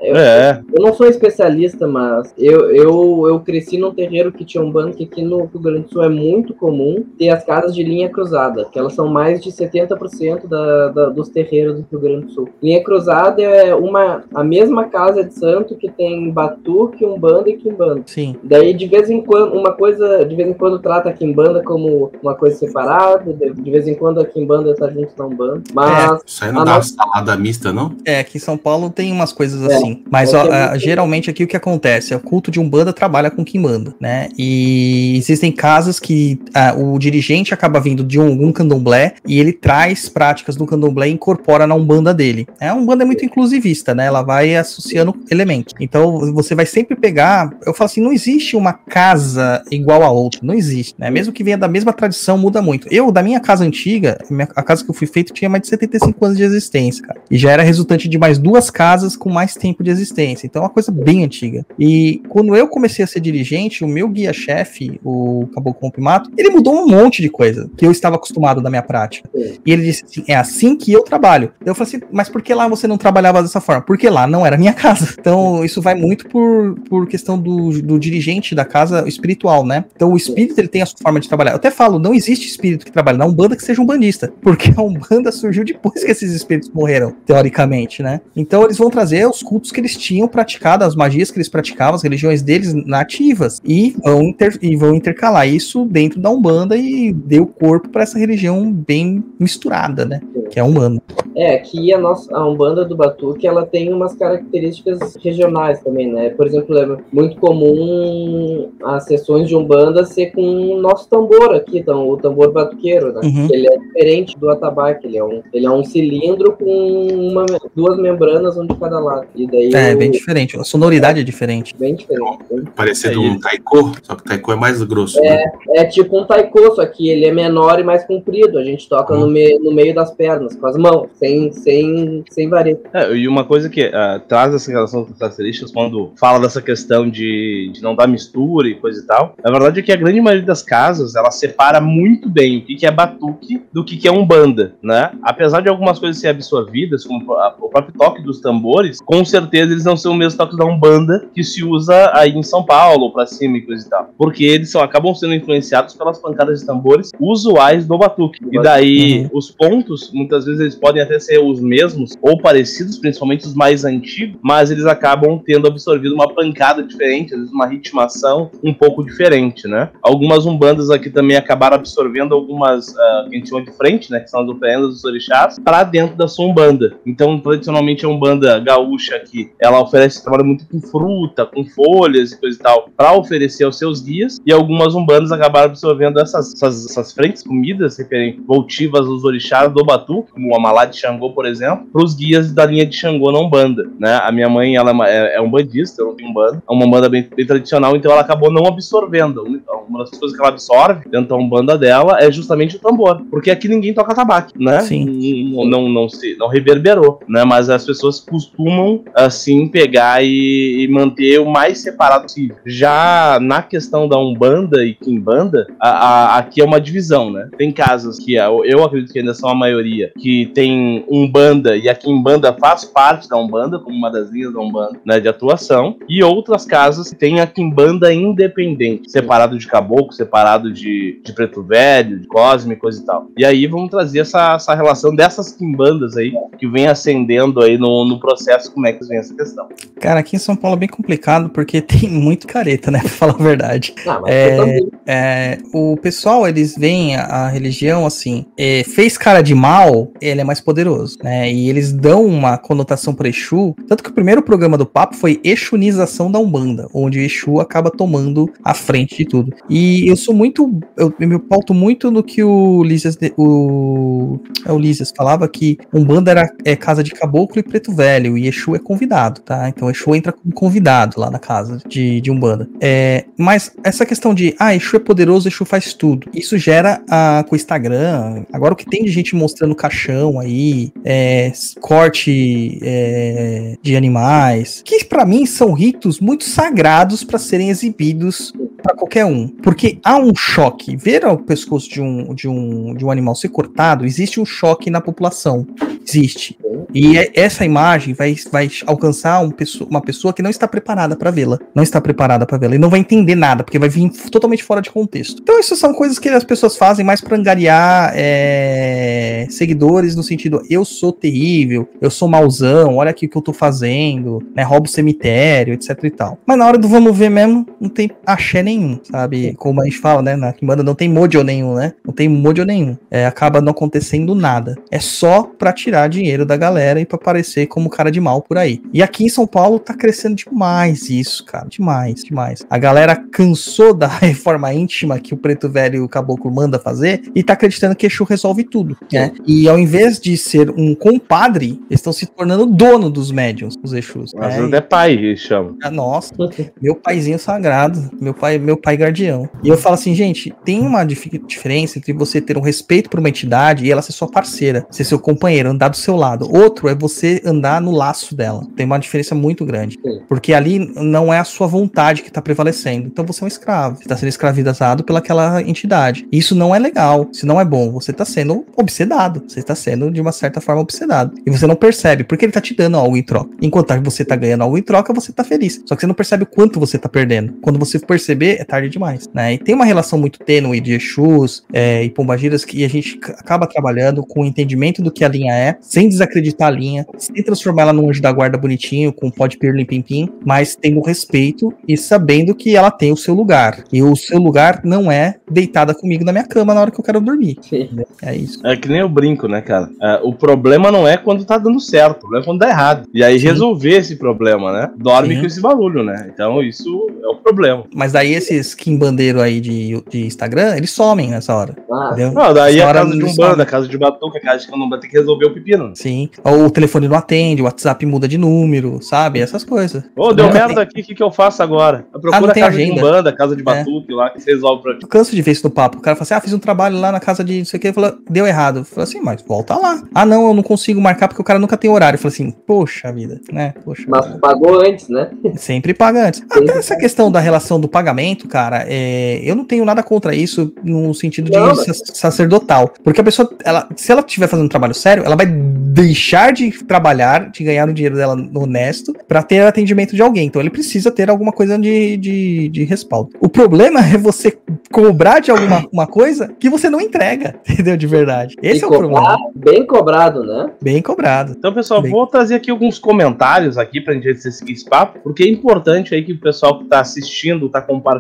[SPEAKER 3] Eu,
[SPEAKER 1] É,
[SPEAKER 3] eu não sou especialista, mas eu, eu, eu cresci num terreiro que tinha Umbanda, que aqui no Rio Grande do Sul é muito comum ter as casas de linha cruzada, que elas são mais de 70% da, da, dos terreiros do Rio Grande do Sul. Linha cruzada é uma, a mesma casa de santo que tem batuque, Umbanda e Quimbanda.
[SPEAKER 2] Sim.
[SPEAKER 3] Daí, de vez em quando, uma coisa, de vez em quando trata a Kimbanda como uma coisa separada, de, de vez em quando a Kimbanda tá junto da Umbanda. Mas,
[SPEAKER 4] Isso aí não dá
[SPEAKER 3] não.
[SPEAKER 4] uma salada mista, não?
[SPEAKER 2] É, aqui em São Paulo tem umas coisas
[SPEAKER 3] É,
[SPEAKER 2] assim. Mas
[SPEAKER 3] é
[SPEAKER 2] ó,
[SPEAKER 3] é muito-
[SPEAKER 2] geralmente aqui o que acontece? é O culto de Umbanda trabalha com Kimbanda, né? E existem casas que ah, o dirigente acaba vindo de algum candomblé e ele traz práticas do candomblé e incorpora na Umbanda dele. É, a Umbanda é muito inclusivista, né? Ela vai associando elementos. Então você vai sempre pegar. Eu falo assim: não existe uma casa igual a outra. Não existe, né? Mesmo que venha da mesma tradição, muda muito. Eu, da minha casa antiga, a casa que eu fui feito tinha mais de 75 anos de existência, cara. E já era resultante de mais duas casas com mais tempo de existência. Então é uma coisa bem antiga. E quando eu comecei a ser dirigente, o meu guia-chefe, o Caboclo Mato, ele mudou um monte de coisa que eu estava acostumado da minha prática. E ele disse assim: é assim que eu trabalho. Eu falei assim, mas por que lá você não trabalhava dessa forma? Porque lá não era minha casa. Então, isso vai muito por, por questão do, do dirigente da casa espiritual, né? Então, o espírito ele tem a sua forma de trabalhar. Eu até falo, não existe espírito que trabalhe na Umbanda que seja um bandista, porque a Umbanda surgiu depois que esses espíritos morreram, teoricamente, né? Então, eles vão trazer os cultos que eles tinham praticado, as magias que eles praticavam, as religiões deles nativas, e vão, inter, e vão intercalar isso dentro da Umbanda e deu corpo para essa religião bem misturada, né? Que é a Umbanda.
[SPEAKER 3] É, que a nossa a Umbanda do Batuque, ela tem umas características regionais também, né? Por exemplo, é muito comum as sessões de Umbanda ser com o nosso tambor aqui, então, o tambor batuqueiro, né? Uhum. Ele é diferente do atabaque, ele é um, ele é um cilindro com uma, duas membranas, um de cada lado. E daí
[SPEAKER 2] é, o... bem diferente, a sonoridade é, é diferente.
[SPEAKER 3] Bem diferente.
[SPEAKER 4] Parecendo é um taiko, só que o taiko é mais grosso.
[SPEAKER 3] É, né? é tipo um taiko, só que ele é menor e mais comprido, a gente toca uhum. no, me, no meio das pernas, com as mãos, sem, sem, sem varia.
[SPEAKER 1] É, e uma coisa que uh, traz essa relação com as características, quando fala dessa questão de, de não dar mistura e coisa e tal, na verdade é que a grande maioria das casas, ela separa muito bem o que, que é batuque do que, que é umbanda, né? Apesar de algumas coisas serem absorvidas, como o próprio toque dos tambores, com certeza eles não são o mesmo toque da umbanda que se usa aí em São Paulo, pra cima e coisa e tal. Porque eles são, acabam sendo influenciados pelas pancadas de tambores usuais do batuque. E daí, uhum. os pontos, muitas vezes eles podem até ser os mesmos ou parecidos, principalmente os mais antigos, mas eles acabam tendo absorvido uma pancada diferente, às vezes uma ritmação um pouco diferente, né? Algumas umbandas aqui também acabaram absorvendo algumas uh, que a gente chama de frente, né? Que são as oferendas dos orixás, para dentro da sua umbanda. Então, tradicionalmente, a umbanda gaúcha aqui, ela oferece trabalho muito com fruta, com folhas e coisa e tal, para oferecer aos seus guias, e algumas umbandas acabaram absorvendo essas, essas, essas frentes, comidas referentes voltivas aos orixás do Batu, como o Amalá de Xangô, por exemplo, para os guias da linha de Xangô na Umbanda, né? A minha mãe, ela é, é um bandista, eu não tenho Umbanda, é uma Umbanda bem, bem, tradicional, então ela acabou não absorvendo. Uma das coisas que ela absorve dentro da Umbanda dela é justamente o tambor, porque aqui ninguém toca tabaco, né?
[SPEAKER 2] Sim.
[SPEAKER 1] Não, não, não, se, não reverberou, né? Mas as pessoas costumam, assim, pegar e, e manter o mais separado possível. Já na questão da Umbanda e Kimbanda, a, a, aqui é uma divisão, né? Tem casas que eu, eu acredito que ainda são a maioria, que tem Umbanda e a Kimbanda faz parte da Umbanda, como uma das linhas da Umbanda né, de atuação, e outras casas que tem a Kimbanda independente, separado de caboclo, separado de, de preto velho, de cosme, coisa e tal. E aí vamos trazer essa, essa relação dessas Kimbandas aí, que vem ascendendo aí no, no processo, como é que vem essa questão.
[SPEAKER 2] Cara, aqui em São Paulo é bem complicado, porque tem muito careta, né, pra falar a verdade. Ah, é, é, o pessoal, eles veem a, a religião assim, é, fez cara de mal, ele é mais poderoso, né? E eles dão uma conotação para Exu, tanto que o primeiro programa do papo foi Exunização da Umbanda, onde Exu acaba tomando a frente de tudo. E eu sou muito, eu, eu me pauto muito no que o Lísias, o, é Lísias falava que Umbanda era é, casa de caboclo e preto velho, e Exu é convidado, tá? Então Exu entra como convidado lá na casa de, de Umbanda. É, mas essa questão de, ah, Exu é poderoso, Exu faz tudo, isso gera com o Instagram, agora o que tem de gente mostrando caixão aí, é, corte é, de animais, que para mim são ritos muito sagrados para serem exibidos para qualquer um. Porque há um choque. Ver o pescoço de um, de, um, de um animal ser cortado, existe um choque na população. Existe. E é, essa imagem vai, vai alcançar um uma pessoa que não está preparada para vê-la. Não está preparada para vê-la. E não vai entender nada, porque vai vir totalmente fora de contexto. Então, isso são coisas que as pessoas fazem mais para angariar é, seguidores no sentido: eu sou terrível, eu sou mauzão, olha aqui o que eu tô fazendo, né? Roubo cemitério, etc e tal. Mas na hora do vamos ver mesmo, não tem axé nem nenhum, sabe? Como a gente fala, né? Na Kimbanda não tem mojo nenhum, né? Não tem mojo nenhum. É, acaba não acontecendo nada. É só pra tirar dinheiro da galera e pra aparecer como cara de mal por aí. E aqui em São Paulo tá crescendo demais isso, cara. Demais, demais. A galera cansou da reforma íntima que o preto velho e o caboclo manda fazer e tá acreditando que Exu resolve tudo, né? E ao invés de ser um compadre, eles estão se tornando dono dos médiums, os Exus.
[SPEAKER 1] Mas
[SPEAKER 2] né?
[SPEAKER 1] até pai, eles chamam.
[SPEAKER 2] Ah, Nossa, meu paizinho sagrado, meu pai, meu pai guardião. E eu falo assim, gente, tem uma dif- diferença entre você ter um respeito por uma entidade e ela ser sua parceira, ser seu companheiro, andar do seu lado. Outro é você andar no laço dela. Tem uma diferença muito grande.
[SPEAKER 3] Sim.
[SPEAKER 2] Porque ali não é a sua vontade que tá prevalecendo. Então você é um escravo. Você tá sendo escravizado pelaquela entidade. Isso não é legal. Isso não é bom. Você tá sendo obsedado. Você tá sendo, de uma certa forma, obsedado. E você não percebe, porque ele tá te dando algo em troca. Enquanto você tá ganhando algo em troca, você tá feliz. Só que você não percebe o quanto você tá perdendo. Quando você perceber, é tarde demais. Né? E tem uma relação muito tênue de Exus é, e Pombagiras que a gente acaba trabalhando com o entendimento do que a linha é, sem desacreditar a linha, sem transformar ela num anjo da guarda bonitinho, com pode pirlim pim pim, mas tendo respeito e sabendo que ela tem o seu lugar. E o seu lugar não é deitada comigo na minha cama na hora que eu quero dormir.
[SPEAKER 3] Sim.
[SPEAKER 2] É isso.
[SPEAKER 1] É que nem eu brinco, né, cara? É, o problema não é quando tá dando certo, o problema é quando dá errado. E aí
[SPEAKER 2] Sim.
[SPEAKER 1] resolver esse problema, né? Dorme
[SPEAKER 2] Sim.
[SPEAKER 1] com esse barulho, né? Então isso é o problema.
[SPEAKER 2] Mas daí esses quimbandeiro aí de, de Instagram, eles somem nessa hora.
[SPEAKER 3] Ah,
[SPEAKER 2] Entendeu?
[SPEAKER 1] Não, daí
[SPEAKER 2] Essa
[SPEAKER 1] a casa de
[SPEAKER 2] eles
[SPEAKER 1] Umbanda,
[SPEAKER 2] somem.
[SPEAKER 1] a casa de Batuca, a casa de Candomblé tem que resolver o pepino.
[SPEAKER 2] Sim. Ou o telefone não atende, o WhatsApp muda de número, sabe? Essas coisas.
[SPEAKER 1] Ô, deu
[SPEAKER 2] Não,
[SPEAKER 1] merda aqui, o que, que eu faço agora? Eu procuro
[SPEAKER 2] não
[SPEAKER 1] a
[SPEAKER 2] tem
[SPEAKER 1] casa de
[SPEAKER 2] agenda.
[SPEAKER 1] Umbanda, a casa de
[SPEAKER 2] É.
[SPEAKER 1] Batuque lá, que você resolve pra ti.
[SPEAKER 2] Eu canso de ver isso no papo. O cara fala assim: ah, fiz um trabalho lá na casa de não sei o que. Fala, deu errado. Eu falo assim, mas volta lá. Ah, não, eu não consigo marcar porque o cara nunca tem horário. Eu falo assim, poxa vida, né? Poxa.
[SPEAKER 3] mas tu pagou antes, né?
[SPEAKER 2] Sempre paga antes. Até essa questão da relação do pagamento, cara, é, eu não tenho nada contra isso no sentido de
[SPEAKER 3] Não,
[SPEAKER 2] sacerdotal. Porque a pessoa, ela, se ela estiver fazendo um trabalho sério, ela vai deixar de trabalhar, de ganhar o dinheiro dela honesto, pra ter atendimento de alguém. Então ele precisa ter alguma coisa de, de, de respaldo. O problema é você cobrar de alguma uma coisa que você não entrega, entendeu? De verdade. Esse
[SPEAKER 3] E
[SPEAKER 2] é o
[SPEAKER 3] cobrar
[SPEAKER 2] problema.
[SPEAKER 3] Bem cobrado, né?
[SPEAKER 2] Bem cobrado.
[SPEAKER 1] Então, pessoal,
[SPEAKER 2] Bem.
[SPEAKER 1] vou trazer aqui alguns comentários aqui pra gente seguir esse papo, porque é importante aí que o pessoal que tá assistindo, tá compartilhando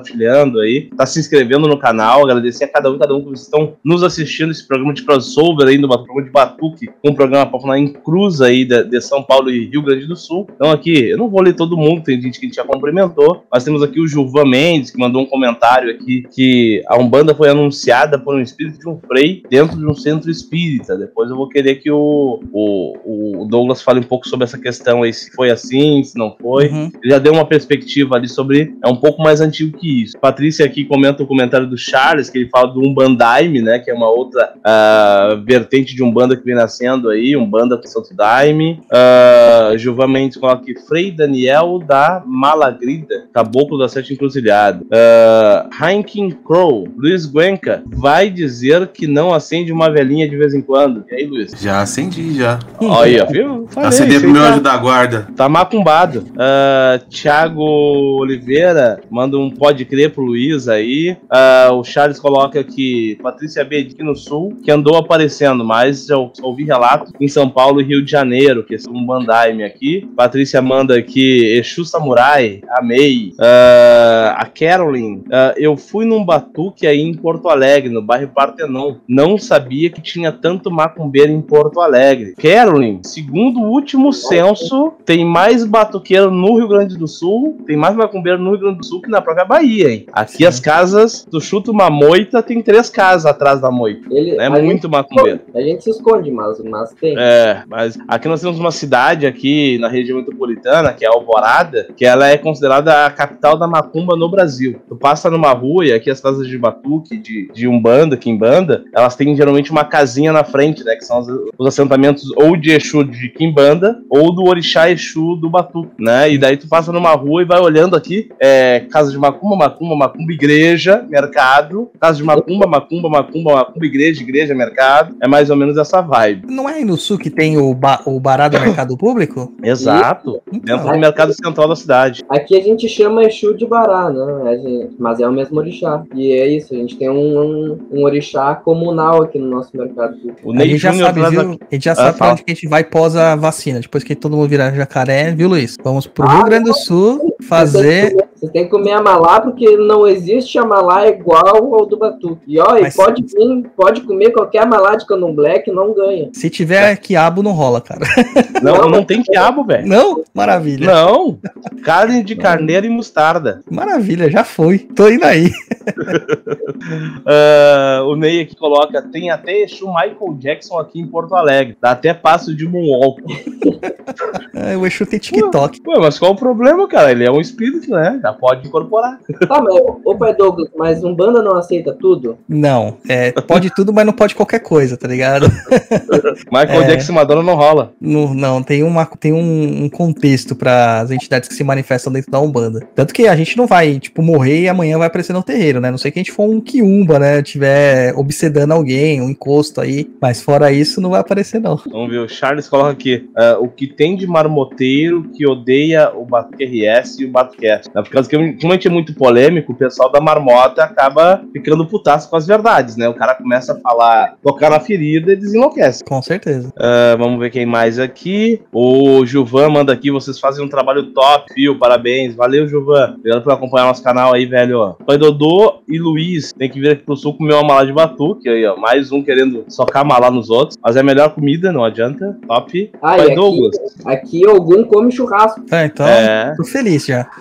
[SPEAKER 1] aí, tá se inscrevendo no canal, agradecer a cada um, cada um que vocês estão nos assistindo esse programa de crossover aí, no programa de Batuque, um programa pra falar em cruz aí de, de São Paulo e Rio Grande do Sul. Então aqui, eu não vou ler todo mundo, tem gente que a gente já cumprimentou, mas temos aqui o Gilvan Mendes, que mandou um comentário aqui, que a Umbanda foi anunciada por um espírito de um frei dentro de um centro espírita. Depois eu vou querer que o, o, o Douglas fale um pouco sobre essa questão aí, se foi assim, se não foi.
[SPEAKER 2] Uhum.
[SPEAKER 1] Ele já deu uma perspectiva ali sobre. É um pouco mais antigo que isso. Patrícia aqui comenta o comentário do Charles, que ele fala do Umbandaime, né? Que é uma outra ah, vertente de Umbanda que vem nascendo aí, Umbanda com Santo Daime. Uh, Gilvan Mendes coloca aqui Frei Daniel da Malagrida, Caboclo da Sete Encruzilhada. Uh, Heineken Crow, Luiz Guenca, vai dizer que não acende uma velhinha de vez em quando. E aí, Luiz?
[SPEAKER 4] Já acendi, já.
[SPEAKER 1] Olha aí, ó, viu? Falei, isso
[SPEAKER 4] pro meu
[SPEAKER 1] tá-
[SPEAKER 4] anjo da guarda.
[SPEAKER 1] Tá macumbado. Ah, Thiago Oliveira manda um pode crer pro Luiz aí. Ah, o Charles coloca aqui Patrícia B aqui no Sul, que andou aparecendo, mas só ouvi relatos em São Paulo e Rio de Janeiro, que é um bandaime aqui. Patrícia manda aqui Exu Samurai, amei. Ah, a Carolyn, ah, eu fui num batuque aí em Porto Alegre, no bairro Partenon. Não sabia que tinha tanto macumbeiro em Porto Alegre. Carolyn, segundo o último censo, tem mais batuqueiro no Rio Grande do Sul, tem mais macumbeiro no Rio Grande do Sul que na própria Bahia, hein? Aqui
[SPEAKER 2] Sim.
[SPEAKER 1] as casas, tu chuta uma moita, tem três casas atrás da moita.
[SPEAKER 3] Ele,
[SPEAKER 1] É muito macumbeiro.
[SPEAKER 3] A gente se esconde, mas, mas tem.
[SPEAKER 1] É, mas aqui nós temos uma cidade aqui na região metropolitana, que é Alvorada, que ela é considerada a capital da macumba no Brasil. Tu passa numa rua e aqui as casas de batuque, de, de umbanda, quimbanda, elas têm geralmente uma casinha na frente, né, que são os, os assentamentos ou de Exu de quimbanda ou do orixá Exu do batuque, né? E daí tu passa numa rua e vai olhando aqui, é, casa de macumba, macumba, macumba, igreja, mercado, casa de macumba, macumba, macumba, macumba, igreja, igreja, mercado. É mais ou menos essa vibe.
[SPEAKER 2] Não é aí no sul que tem o, ba o Bará do Mercado Público?
[SPEAKER 1] Exato.
[SPEAKER 2] Então,
[SPEAKER 1] Dentro do mercado central da cidade.
[SPEAKER 3] Aqui a gente chama Exu de Bará, né? A gente- mas é o mesmo orixá. E é isso, a gente tem um, um, um orixá comunal aqui no nosso mercado público.
[SPEAKER 1] O
[SPEAKER 2] a
[SPEAKER 1] Ney
[SPEAKER 2] gente já sabe, viu? A gente já sabe pra
[SPEAKER 1] fala.
[SPEAKER 2] onde que a gente vai pós a vacina. Depois que todo mundo virar jacaré, viu, Luiz? Vamos pro
[SPEAKER 3] Ah,
[SPEAKER 2] Rio Grande do Sul fazer.
[SPEAKER 3] Você tem que comer amalá, porque não existe amalá igual ao do batuque. E ó, e
[SPEAKER 2] Mas-
[SPEAKER 3] pode vir, pode comer qualquer amalá de candomblé que não ganha.
[SPEAKER 2] Se tiver quiabo, não rola, cara.
[SPEAKER 1] Não, não tem quiabo, velho.
[SPEAKER 2] Não? Maravilha.
[SPEAKER 1] Não. Carne de carneiro e mostarda.
[SPEAKER 2] Maravilha, já foi. Tô indo aí.
[SPEAKER 1] Uh, o Ney aqui coloca: tem até Exu Michael Jackson aqui em Porto Alegre. Dá até passo de Moonwalk.
[SPEAKER 2] É, o Exu tem TikTok.
[SPEAKER 1] Ué, mas qual o problema, cara? Ele é um espírito, né? Já pode incorporar.
[SPEAKER 3] Tá, mas, ô pai Douglas, mas um banda não aceita tudo?
[SPEAKER 2] Não, é, pode tudo, mas não pode qualquer coisa, tá ligado?
[SPEAKER 1] Michael
[SPEAKER 2] É.
[SPEAKER 1] Jackson e Madonna não rola.
[SPEAKER 2] Não, não tem, uma, tem um, um contexto para as entidades que se manifestam dentro da Umbanda. Tanto que a gente não vai, tipo, morrer e amanhã vai aparecer no terreiro, né? Não sei que a gente for um quiumba, né? Tiver obsedando alguém, um encosto aí. Mas fora isso, não vai aparecer, não.
[SPEAKER 1] Vamos ver, o Charles coloca aqui: ah, o que tem de marmoteiro que odeia o Batuque RS e o Batucast. Né? Por causa que, como a gente é muito polêmico, o pessoal da marmota acaba ficando putaço com as verdades, né? O cara começa a falar, tocar na ferida e desenlouquece.
[SPEAKER 2] Com certeza.
[SPEAKER 1] Ah, vamos ver quem mais aqui. O Gilvan manda aqui, vocês fazem um trabalho top, viu? Parabéns. Valeu, Gilvan. Obrigado por acompanhar nosso canal aí, velho. Pai Dodô e Luiz tem que vir aqui pro sul comer uma malá de batuque. Aí, ó. Mais um querendo socar malá nos outros. Mas é a melhor comida, não adianta. Top.
[SPEAKER 3] Ah,
[SPEAKER 1] Pai
[SPEAKER 3] aqui,
[SPEAKER 1] Douglas.
[SPEAKER 3] aqui algum come churrasco.
[SPEAKER 2] É, então,
[SPEAKER 1] É.
[SPEAKER 2] tô feliz já.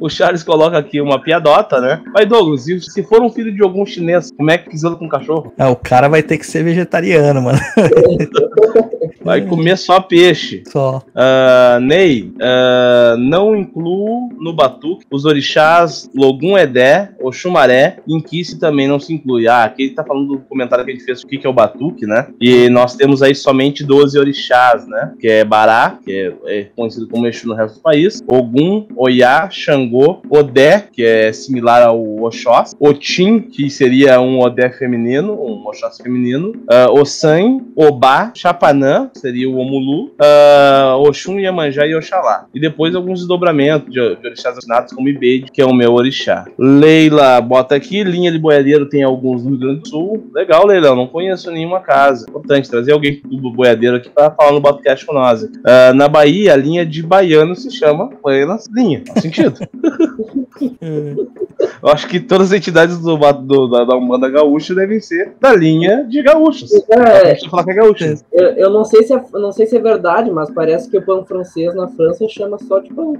[SPEAKER 1] O Charles coloca aqui uma piadota, né? Pai Douglas, se for um filho de algum chinês, como é que quis com cachorro?
[SPEAKER 2] Ah, o cara vai ter que ser vegetariano, mano.
[SPEAKER 1] Vai comer só peixe.
[SPEAKER 2] Só.
[SPEAKER 1] Ah, Ney, ah, não incluo no batuque os orixás Logum Edé, Oxumaré e Inquice também não se inclui. Ah, aqui ele tá falando do comentário que a gente fez o que é o batuque, né? E nós temos aí somente 12 orixás, né? Que é Bará, que é, é conhecido como Exu no resto do país, Ogum, Oyá, Xangô, Odé, que é similar ao Oxós, Otim, que seria um Odé feminino, um Oxós feminino, uh, Ossan, Obá, Chapanã, seria o Omulu, uh, Oxum, Iemanjá e Oxalá. E depois alguns desdobramentos de, de orixás assinados como Ibeide, que é o meu orixá. Leila bota aqui, linha de boiadeiro tem alguns no Rio Grande do Sul. Legal, Leila, eu não conheço nenhuma casa. Importante trazer alguém do boiadeiro aqui para falar no podcast com nós. Uh, na Bahia, a linha de baiano se chama Baianas Linha. Faz sentido. Eu acho que todas as entidades do, do- da, da Umbanda Gaúcha devem ser da linha de gaúchos.
[SPEAKER 3] É,
[SPEAKER 1] Deixa eu falar que é gaúcho.
[SPEAKER 3] eu, eu não sei se é, não sei se é verdade, mas parece que o pão francês na França chama só de pão.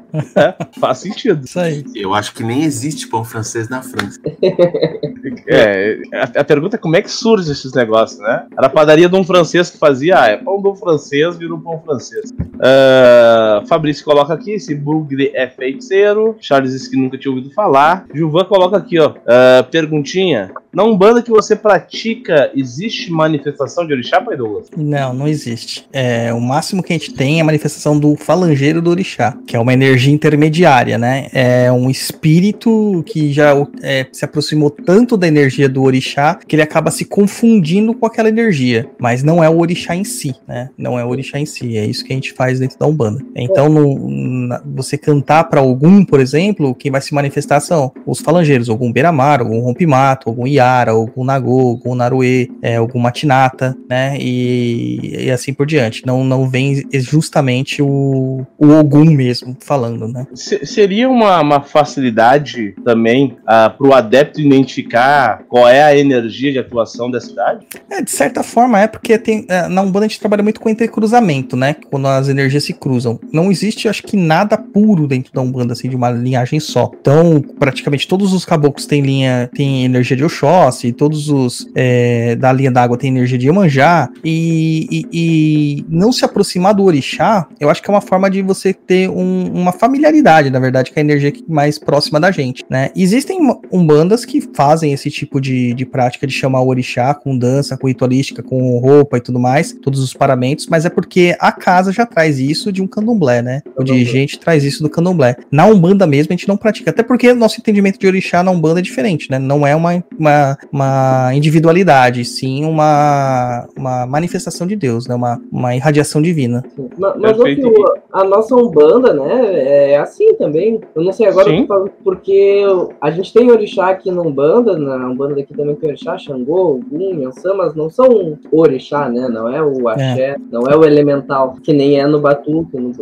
[SPEAKER 1] Faz sentido.
[SPEAKER 2] Isso aí.
[SPEAKER 4] Eu acho que nem existe pão francês na França.
[SPEAKER 1] É, a, a pergunta é como é que surge esses negócios, né? Era a padaria de um francês que fazia, ah, é pão do francês, virou pão francês. Ah, Fabrício coloca aqui, esse bugre é feiticeiro. Charles disse que nunca tinha ouvido falar. Gilvan coloca aqui, ó, ah, perguntinha. Na Umbanda que você pratica, existe manifestação de orixá, pai Douglas?
[SPEAKER 2] Não, não existe. É, o máximo que a gente tem é a manifestação do falangeiro do orixá, que é uma energia intermediária, né? É um espírito que já é, se aproximou tanto da energia do orixá que ele acaba se confundindo com aquela energia, mas não é o orixá em si, né? Não é o orixá em si, é isso que a gente faz dentro da Umbanda. Então, no- na- você cantar para algum, por exemplo, quem vai se manifestar são os falangeiros, algum beira-mar, algum rompimato, algum iara, algum nagô, algum naruê, é, algum matinata, né? E, e assim por diante. Não, não vem justamente o, o Ogum mesmo falando, né?
[SPEAKER 1] Se- seria uma, uma facilidade também para o adepto identificar qual é a energia de atuação da cidade?
[SPEAKER 2] É, de certa forma é porque tem, é, na Umbanda a gente trabalha muito com entrecruzamento, né? Quando as energias se cruzam. Não existe, acho que nada puro dentro da Umbanda, assim, de uma linhagem só. Então, praticamente todos os caboclos têm linha, tem energia de Oxóssi, todos os é, da linha d'água têm energia de Iemanjá, e, e- e não se aproximar do orixá, eu acho que é uma forma de você ter um- uma familiaridade, na verdade, com a energia mais próxima da gente, né? Existem umbandas que fazem esse tipo de, de prática de chamar o orixá com dança, com ritualística, com roupa e tudo mais, todos os paramentos, mas é porque a casa já traz isso de um candomblé, né? O dirigente traz isso do candomblé. Na Umbanda mesmo a gente não pratica, até porque nosso entendimento de orixá na Umbanda é diferente, né? Não é uma, uma, uma individualidade, sim uma, uma manifestação de Deus, né? Uma, uma irradiação divina.
[SPEAKER 3] Ma- Mas,
[SPEAKER 1] Perfeito.
[SPEAKER 3] Fio, a nossa Umbanda, né, é assim também. Eu não sei agora porque a gente tem orixá aqui na Umbanda, na, Umbanda daqui também tem orixá, Xangô, Ogum, Yansan, mas não são orixá, né? Não é o axé, não é o elemental, que nem é no Batuque, no.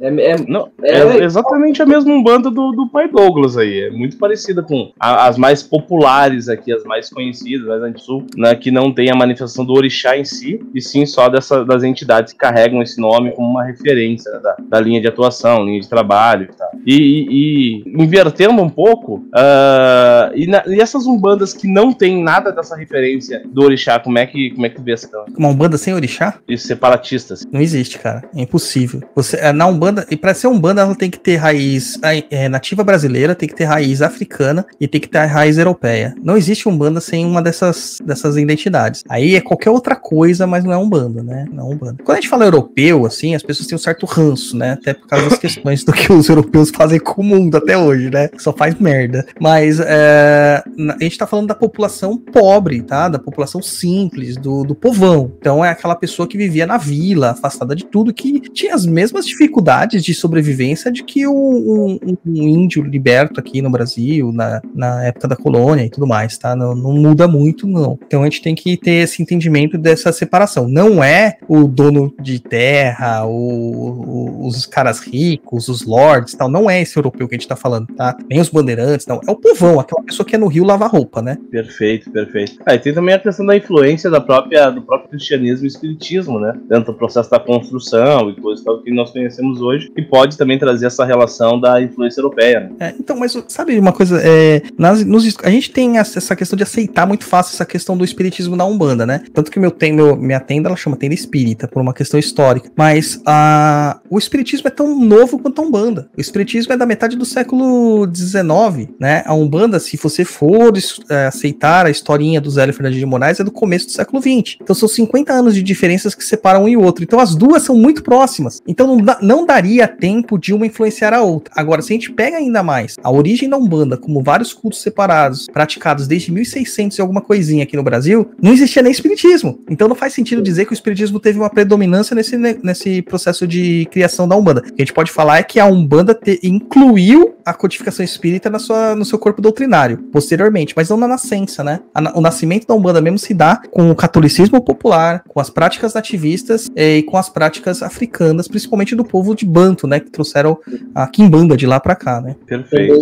[SPEAKER 3] É, é,
[SPEAKER 1] Não, é, exatamente a mesma Umbanda do, do pai Douglas aí. É muito parecida com a- as mais populares aqui, as mais conhecidas, mais antigo, né, que não tem a manifestação do orixá em si, e sim só dessa, das entidades que carregam esse nome como uma referência né, da, da linha de atuação, linha de trabalho e tal. E, e- e invertendo um pouco, ah, e, na- e essas umbandas que não tem nada dessa referência do orixá, como é que, como é que tu vê essa
[SPEAKER 2] Uma Umbanda sem orixá?
[SPEAKER 1] esses separatistas?
[SPEAKER 2] Não existe, cara. É impossível. Você, é, na Umbanda, e pra ser Umbanda, ela tem que ter raiz é, nativa brasileira, tem que ter raiz africana e tem que ter raiz europeia. Não existe Umbanda sem uma dessas, dessas identidades. Aí é qualquer outra coisa, mas não é Umbanda, né? Não é Umbanda. Quando a gente fala europeu, assim, as pessoas têm um certo ranço, né? Até por causa das questões do que os europeus fazem com o mundo até hoje, né? Só faz merda. Mas é, a gente tá falando da população pobre, tá? Da população simples, do, do povão. Então é aquela pessoa que vivia na vila, afastada de tudo, que tinha as mesmas dificuldades de sobrevivência de que um, um- um índio liberto aqui no Brasil, na, na época da colônia e tudo mais, tá? Não, não muda muito, não. Então a gente tem que ter esse entendimento dessa separação. Não é o dono de terra, o- o- os caras ricos, os lords, tal. Não é esse europeu que a gente tá falando, tá? Nem os bandeirantes, não. É o povão, aquela pessoa que é no Rio lavar roupa, né?
[SPEAKER 1] Perfeito, perfeito. Ah, e tem também a questão da influência da própria, do próprio cristianismo e espiritismo, né? Dentro do processo da construção e coisas tal que nós conhecemos hoje, que pode também trazer essa relação da influência europeia. Né?
[SPEAKER 2] É, então, mas sabe uma coisa? É, nas- nos- a gente tem essa questão de aceitar muito fácil essa questão do espiritismo na Umbanda, né? Tanto que meu, tem, meu, minha tenda, ela chama tenda espírita, por uma questão histórica. Mas a, o espiritismo é tão novo quanto a Umbanda. O espiritismo é da metade do século XIX, né? A Umbanda, se você for é, aceitar a historinha do Zélio Fernandes de Moraes, é do começo do século XX. Então são 50 anos de diferenças que separam um e outro. Então as duas são muito próximas. Então não, não daria tempo de uma influenciar a outra. Agora, se a gente pega ainda mais a origem da Umbanda, como vários cultos separados, praticados desde 1600 e alguma coisinha aqui no Brasil, não existia nem espiritismo. Então não faz sentido dizer que o espiritismo teve uma predominância nesse, ne- nesse processo de criação da Umbanda. O que a gente pode falar é que a Umbanda te- incluiu a codificação espírita na sua, no seu corpo doutrinário, posteriormente, mas não na nascença, né? A o nascimento da Umbanda mesmo se dá com o catolicismo popular, com as práticas nativistas eh, e com as práticas africanas, principalmente do povo de Banto, né? Que trouxeram a Kimbanda de lá pra cá, né?
[SPEAKER 1] Perfeito.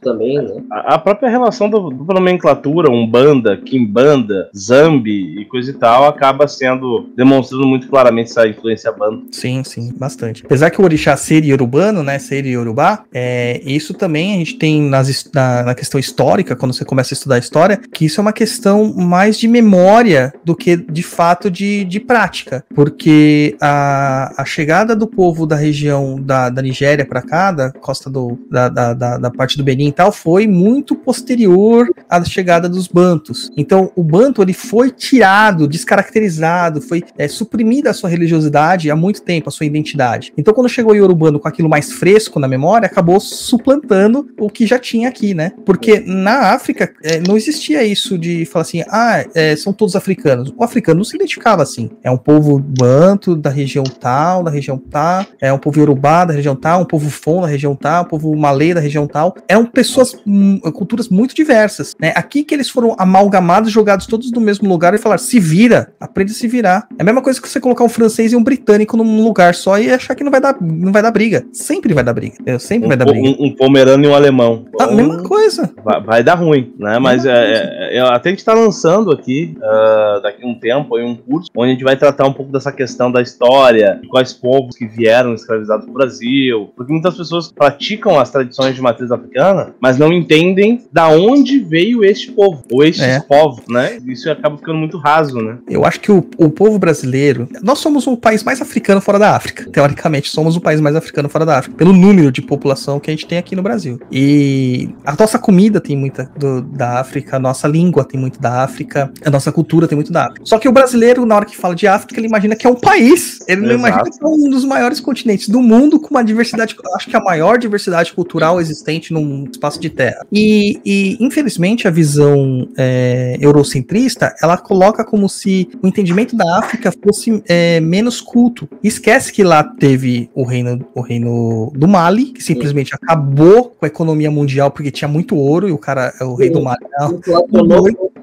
[SPEAKER 3] Também, né?
[SPEAKER 1] A a própria relação da dupla nomenclatura, Umbanda, Kimbanda, Zambi e coisa e tal, acaba sendo demonstrando muito claramente essa influência banda.
[SPEAKER 2] Sim, sim, bastante. Apesar que o orixá ser iorubano, né, ser iorubá, é, isso também a gente tem nas na, na questão histórica, quando você começa a estudar história, que isso é uma questão mais de memória do que de fato de, de prática, porque a, a chegada do povo da região da, da Nigéria para cá, da costa do, da, da, da, da parte do Benin e tal, foi muito posterior à chegada dos bantos. Então, o banto ele foi tirado, descaracterizado, foi é, suprimida a sua religiosidade há muito tempo, a sua identidade. Então, quando chegou o Yorubano com aquilo mais fresco na memória, acabou suplantando o que já tinha aqui, né? Porque na África é, não existia isso de falar assim, ah, é, são todos africanos. O africano não se identificava assim. É um povo banto da região tal, da região tal, é um povo yorubá da região tal, um povo fon da região tal, um povo malê da região tal. Eram pessoas, hum, culturas muito diversas, né? Aqui que eles foram amalgamados, jogados todos no mesmo lugar e falaram, se vira, aprende a se virar. É a mesma coisa que você colocar um francês e um britânico num lugar só e achar que não vai dar, não vai dar briga. Sempre vai dar briga. Eu sempre
[SPEAKER 1] Um,
[SPEAKER 2] vai dar briga.
[SPEAKER 1] um, um pomerano e um alemão.
[SPEAKER 2] A mesma coisa.
[SPEAKER 1] vai, vai dar ruim, né? Mas é, é, é, até a gente está lançando aqui, ah, daqui a um tempo, aí, um curso, onde a gente vai tratar um pouco dessa questão da história, de quais povos que vieram escravizados do Brasil, porque muitas pessoas praticam as tradições de matriz africana, mas não entendem da onde veio este povo, ou estes
[SPEAKER 2] É.
[SPEAKER 1] povos, né? Isso acaba ficando muito raso, né?
[SPEAKER 2] Eu acho que o, o povo brasileiro. Nós somos o país mais africano fora da África. Teoricamente, somos o país mais africano fora da África, pelo número de população que a gente tem aqui no Brasil. E a nossa comida tem muita do- da África, a nossa língua tem muito da África, a nossa cultura tem muito da África. Só que o brasileiro, na hora que fala de África, ele imagina que é um país. Ele não
[SPEAKER 1] Exato.
[SPEAKER 2] imagina que é um dos maiores continentes do mundo com uma diversidade, acho que a maior diversidade cultural existente num espaço de terra. E, e infelizmente, a visão é, eurocentrista, ela coloca como se o entendimento da África fosse é, menos culto. Esquece que lá teve o reino, o reino do Mali, que simplesmente Sim. acabou com a economia mundial porque tinha muito ouro e o cara, o Sim. rei do
[SPEAKER 3] Mali,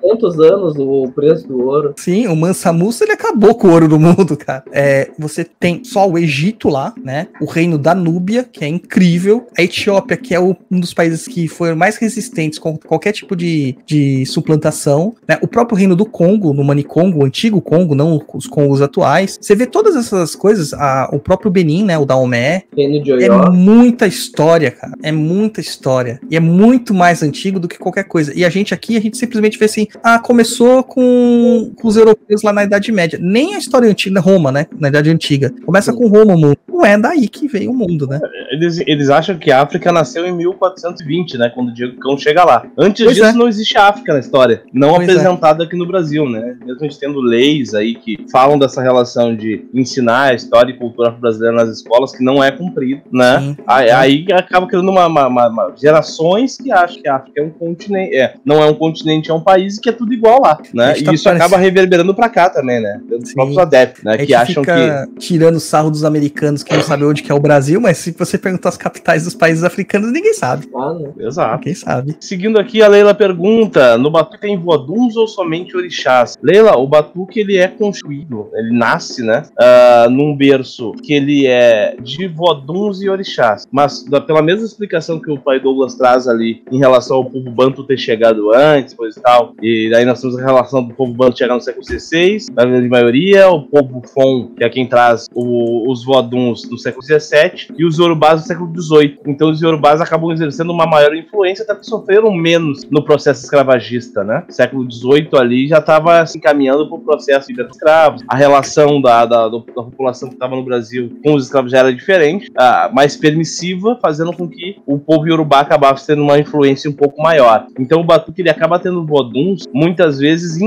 [SPEAKER 3] 200 anos o preço do ouro.
[SPEAKER 2] Sim, o Mansa Musa ele acabou com o ouro do mundo, cara. É, você tem só o Egito lá, né? O reino da Núbia, que é incrível. A Etiópia, que é o, um dos países que foram mais resistentes com qualquer tipo de, de suplantação. Né? O próprio reino do Congo, no Manicongo, o antigo Congo, não os Congos atuais. Você vê todas essas coisas, a, o próprio Benin, né? O Daomé.
[SPEAKER 3] Reino de Oió.
[SPEAKER 2] É muita história, cara. É muita história. E é muito mais antigo do que qualquer coisa. E a gente aqui, a gente simplesmente vê assim, ah, começou com, com os europeus lá na Idade Média. Nem a história antiga, Roma, né? Na Idade Antiga. Começa com Roma o mundo. Não é daí que veio o mundo, né?
[SPEAKER 1] Eles, eles acham que a África nasceu em 1420, né? Quando o Diego Cão chega lá. Antes
[SPEAKER 2] Pois
[SPEAKER 1] disso,
[SPEAKER 2] é.
[SPEAKER 1] não existe África na história. Não
[SPEAKER 2] Pois é.
[SPEAKER 1] apresentada aqui no Brasil, né? Mesmo a gente tendo leis aí que falam dessa relação de ensinar a história e cultura brasileira nas escolas, que não é cumprido, né?
[SPEAKER 2] Sim.
[SPEAKER 1] Aí, aí acaba criando uma, uma- uma- uma- gerações que acham que a África é um continente. É, não é um continente, é um país e que é tudo igual lá, né? E
[SPEAKER 2] tá
[SPEAKER 1] isso
[SPEAKER 2] parecendo-
[SPEAKER 1] acaba reverberando pra cá também, né?
[SPEAKER 2] Sim.
[SPEAKER 1] próprios adeptos, né?
[SPEAKER 2] A
[SPEAKER 1] Que
[SPEAKER 2] gente
[SPEAKER 1] acham que.
[SPEAKER 2] tirando sarro dos americanos que não sabem onde que é o Brasil, mas se você perguntar as capitais dos países africanos, ninguém sabe.
[SPEAKER 3] Ah, né?
[SPEAKER 1] Exato.
[SPEAKER 2] Quem sabe?
[SPEAKER 1] Seguindo aqui, a Leila pergunta: no Batuque tem voaduns ou somente orixás? Leila, o Batuque ele é construído, ele nasce, né, ah, num berço que ele é de voaduns e orixás. Mas da- pela mesma explicação que o pai Douglas traz ali em relação ao povo banto ter chegado antes, coisa e tal, e daí nós temos a relação do povo banto chegar no século XVI, na grande maioria, o povo Fon, que é quem traz o- os voaduns no século XVII, e os Yorubás no século XVIII. Então os Yorubás acabam exercendo uma maior influência, até porque sofreram menos no processo escravagista, né? Século XVIII ali já estava se encaminhando para o processo de escravos. A relação da, da, do- da população que estava no Brasil com os escravos já era diferente, ah, mais permissiva, fazendo com que o povo Yorubá acabasse tendo uma influência um pouco maior. Então o Batuque ele acaba tendo voduns muitas vezes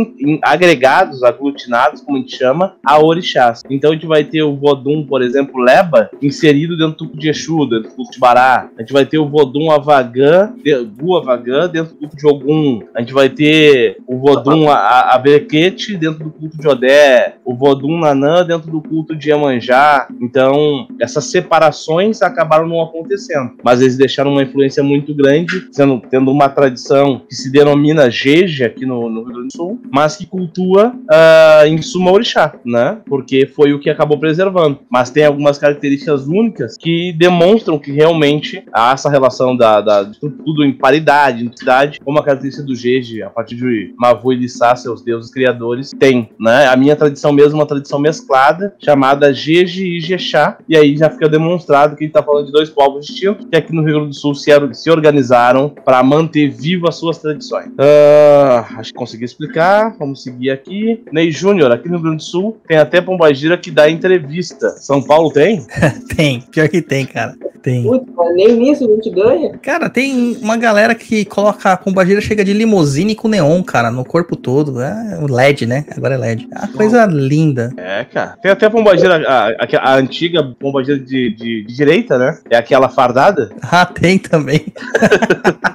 [SPEAKER 1] agregados, aglutinados, como a gente chama, a orixás. Então a gente vai ter o vodum, por exemplo, Leba, inserido dentro do de Exu, dentro do culto de Bará. A gente vai ter o vodum Avagã, de- Avagã, dentro do culto de Ogum. A gente vai ter o vodum Abequete dentro do culto de Odé. O vodum Nanã dentro do culto de Iemanjá. Então, essas separações acabaram não acontecendo. Mas eles deixaram uma influência muito grande, sendo, tendo uma tradição que se denomina Jeje aqui no, no Rio Grande do Sul, mas que cultua ah, em suma orixá, né? Porque foi o que acabou preservando. Mas tem algumas características únicas que demonstram que realmente há essa relação da, da de tudo em paridade, entidade, como a característica do Jeje, a partir de Mavu e Lissá, seus deuses criadores, tem, né? A minha tradição mesmo é uma tradição mesclada, chamada Jeje e Jexá, e aí já fica demonstrado que a gente tá falando de dois povos distintos, que aqui no Rio Grande do Sul se, se organizaram para manter vivo as suas tradições. Ah, acho que consegui explicar, vamos seguir aqui. Ney Júnior, aqui no Rio Grande do Sul, tem até Pombagira que dá entrevista. São Paulo tem?
[SPEAKER 2] Tem, pior que tem, cara. Tem.
[SPEAKER 3] Putz, mas nem nisso a gente ganha.
[SPEAKER 2] Cara, tem uma galera que coloca a pombagira chega de limusine com neon, cara, no corpo todo. É o LED, né? Agora é LED. É uma coisa linda.
[SPEAKER 1] É, cara. Tem até a Pombagira, a, a- a antiga Pombagira de, de- de direita, né? É aquela fardada.
[SPEAKER 2] Ah, tem também.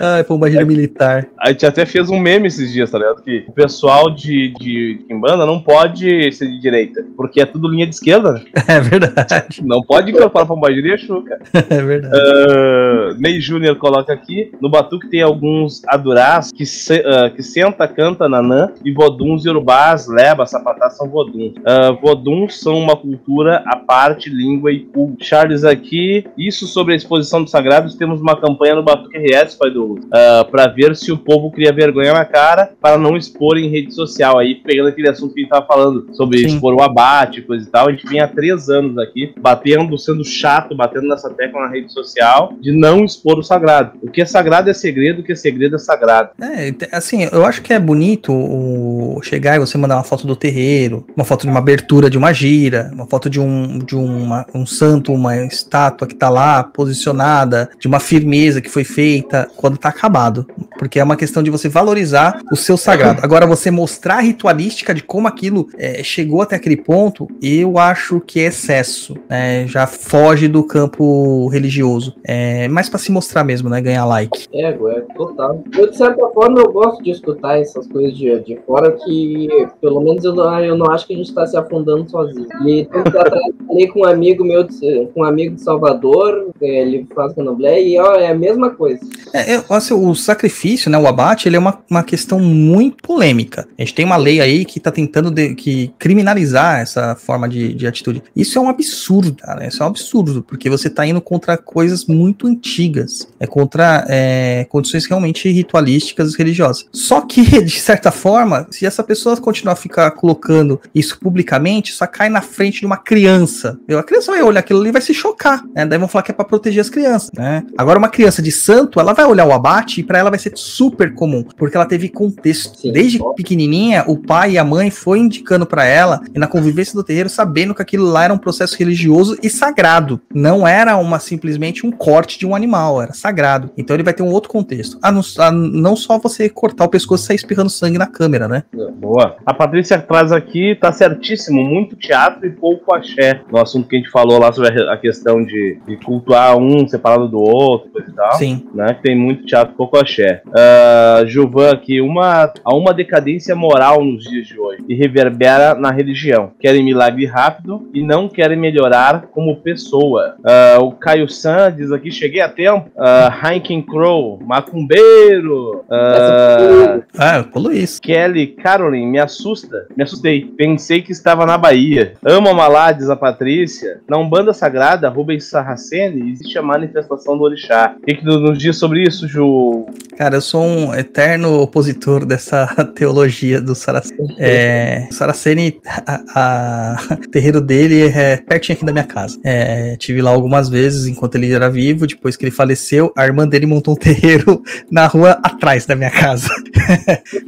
[SPEAKER 2] Ai, pombagira militar.
[SPEAKER 1] A gente até fez um meme esses dias, tá ligado? Que o pessoal de, de Kimbanda não pode ser de direita, porque é tudo linha de esquerda, né?
[SPEAKER 2] É verdade.
[SPEAKER 1] Não pode incorporar Pombagira e Exu, cara.
[SPEAKER 2] É verdade.
[SPEAKER 1] Ah, Ney Júnior coloca aqui, no Batuque tem alguns adurás que, se- ah, que senta, canta, nanã, e voduns yorubás, leba, sapatá são voduns. Ah, voduns são uma cultura à parte, língua e culto. Charles aqui, isso sobre a exposição dos sagrados, temos uma campanha no Batuque RS, pai do uh, para ver se o povo cria vergonha na cara para não expor em rede social. Aí, pegando aquele assunto que a gente tava falando sobre
[SPEAKER 2] Sim.
[SPEAKER 1] expor o abate, coisa e tal, a gente vem há três anos aqui batendo, sendo chato, batendo nessa tecla na rede social de não expor o sagrado. O que é sagrado é segredo, o que é segredo é sagrado.
[SPEAKER 2] É, assim, eu acho que é bonito o chegar e você mandar uma foto do terreiro, uma foto de uma abertura de uma gira, uma foto de um, de uma, um santo, uma estátua que tá lá posicionada, de uma firmeza que foi feita quando tá acabado. Porque é uma questão de você valorizar o seu sagrado. Agora, você mostrar a ritualística de como aquilo é, chegou até aquele ponto, eu acho que é excesso. né? já foge do campo religioso. É mais pra se mostrar mesmo, né? Ganhar like.
[SPEAKER 3] É, é total. Eu, de certa forma, eu gosto de escutar essas coisas de, de fora que, pelo menos, eu não, eu não acho que a gente tá se afundando sozinho. E falei com um amigo meu, com um amigo de Salvador, ele faz candomblé, e ó, é a mesma coisa.
[SPEAKER 2] É, eu, assim, o sacrifício né, o abate, ele é uma, uma questão muito polêmica. A gente tem uma lei aí que está tentando de, que criminalizar essa forma de, de atitude. Isso é um absurdo, cara. Isso é um absurdo, porque você está indo contra coisas muito antigas. É contra é, condições realmente ritualísticas e religiosas. Só que, de certa forma, se essa pessoa continuar a ficar colocando isso publicamente, só cai na frente de uma criança. A criança vai olhar aquilo ali e vai se chocar. Né? Daí vão falar que é para proteger as crianças. Né? Agora, uma criança de santo, ela vai olhar o abate e para ela vai ser super comum, porque ela teve contexto. Sim. Desde pequenininha, o pai e a mãe foi indicando para ela, e na convivência do terreiro, sabendo que aquilo lá era um processo religioso e sagrado. Não era uma simplesmente um corte de um animal, era sagrado. Então ele vai ter um outro contexto. A não, a não só você cortar o pescoço e sair espirrando sangue na câmera, né?
[SPEAKER 1] Boa. A Patrícia traz aqui, tá certíssimo, muito teatro e pouco axé. No assunto que a gente falou lá sobre a questão de, de cultuar um separado do outro, coisa e tal.
[SPEAKER 2] Sim.
[SPEAKER 1] Né? Tem muito teatro, pouco axé. Uh, Gilvan aqui, uma, há uma decadência moral nos dias de hoje e reverbera na religião. Querem milagre rápido e não querem melhorar como pessoa. Uh, o Caio San diz aqui, cheguei a tempo. Uh, Heineken Crow, macumbeiro. Uh,
[SPEAKER 2] ah, eu isso.
[SPEAKER 1] Kelly Caroline, me assusta. Me assustei. Pensei que estava na Bahia. Amo Malá, diz a Patrícia. Na Umbanda Sagrada, Rubens Sarracene, existe a manifestação do Orixá. O que, que nos diz sobre isso, Ju?
[SPEAKER 2] Cara, eu sou um eterno opositor dessa teologia do Saraceni. É, o Saraceni, a, a, o terreiro dele é pertinho aqui da minha casa. É, tive lá algumas vezes enquanto ele era vivo. Depois que ele faleceu, a irmã dele montou um terreiro na rua atrás da minha casa.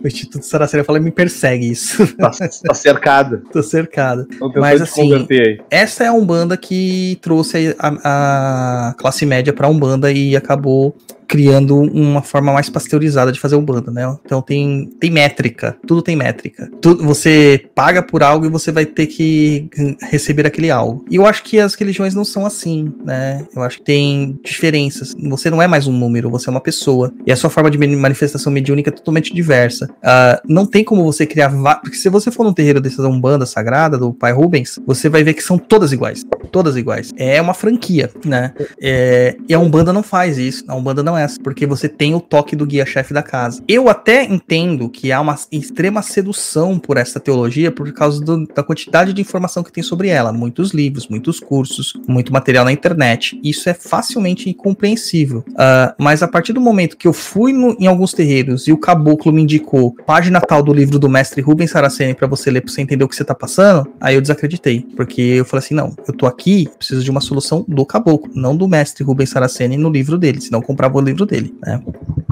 [SPEAKER 2] o Instituto Saraceni falou: me persegue isso.
[SPEAKER 1] Tá, tá cercado.
[SPEAKER 2] Tô cercado. Mas assim, essa é a Umbanda que trouxe a, a classe média pra Umbanda e acabou criando uma forma mais pasteurizada de fazer Umbanda, né? Então tem, tem métrica, tudo tem métrica. Tudo, você paga por algo e você vai ter que receber aquele algo. E eu acho que as religiões não são assim, né? Eu acho que tem diferenças. Você não é mais um número, você é uma pessoa. E a sua forma de manifestação mediúnica é totalmente diversa. Uh, não tem como você criar. Porque se você for num terreiro dessa Umbanda sagrada, do pai Rubens, você vai ver que são todas iguais. Todas iguais. É uma franquia, né? É, e a Umbanda não faz isso. A Umbanda não é porque você tem o toque do guia-chefe da casa. Eu até entendo que há uma extrema sedução por essa teologia por causa do, da quantidade de informação que tem sobre ela. Muitos livros, muitos cursos, muito material na internet. Isso é facilmente incompreensível. Uh, mas a partir do momento que eu fui no, em alguns terreiros e o caboclo me indicou página tal do livro do mestre Rubens Saraceni para você ler, pra você entender o que você tá passando, aí eu desacreditei. Porque eu falei assim: não, eu tô aqui, preciso de uma solução do caboclo, não do mestre Rubens Saraceni no livro dele. Senão eu comprava livro livro dele, né?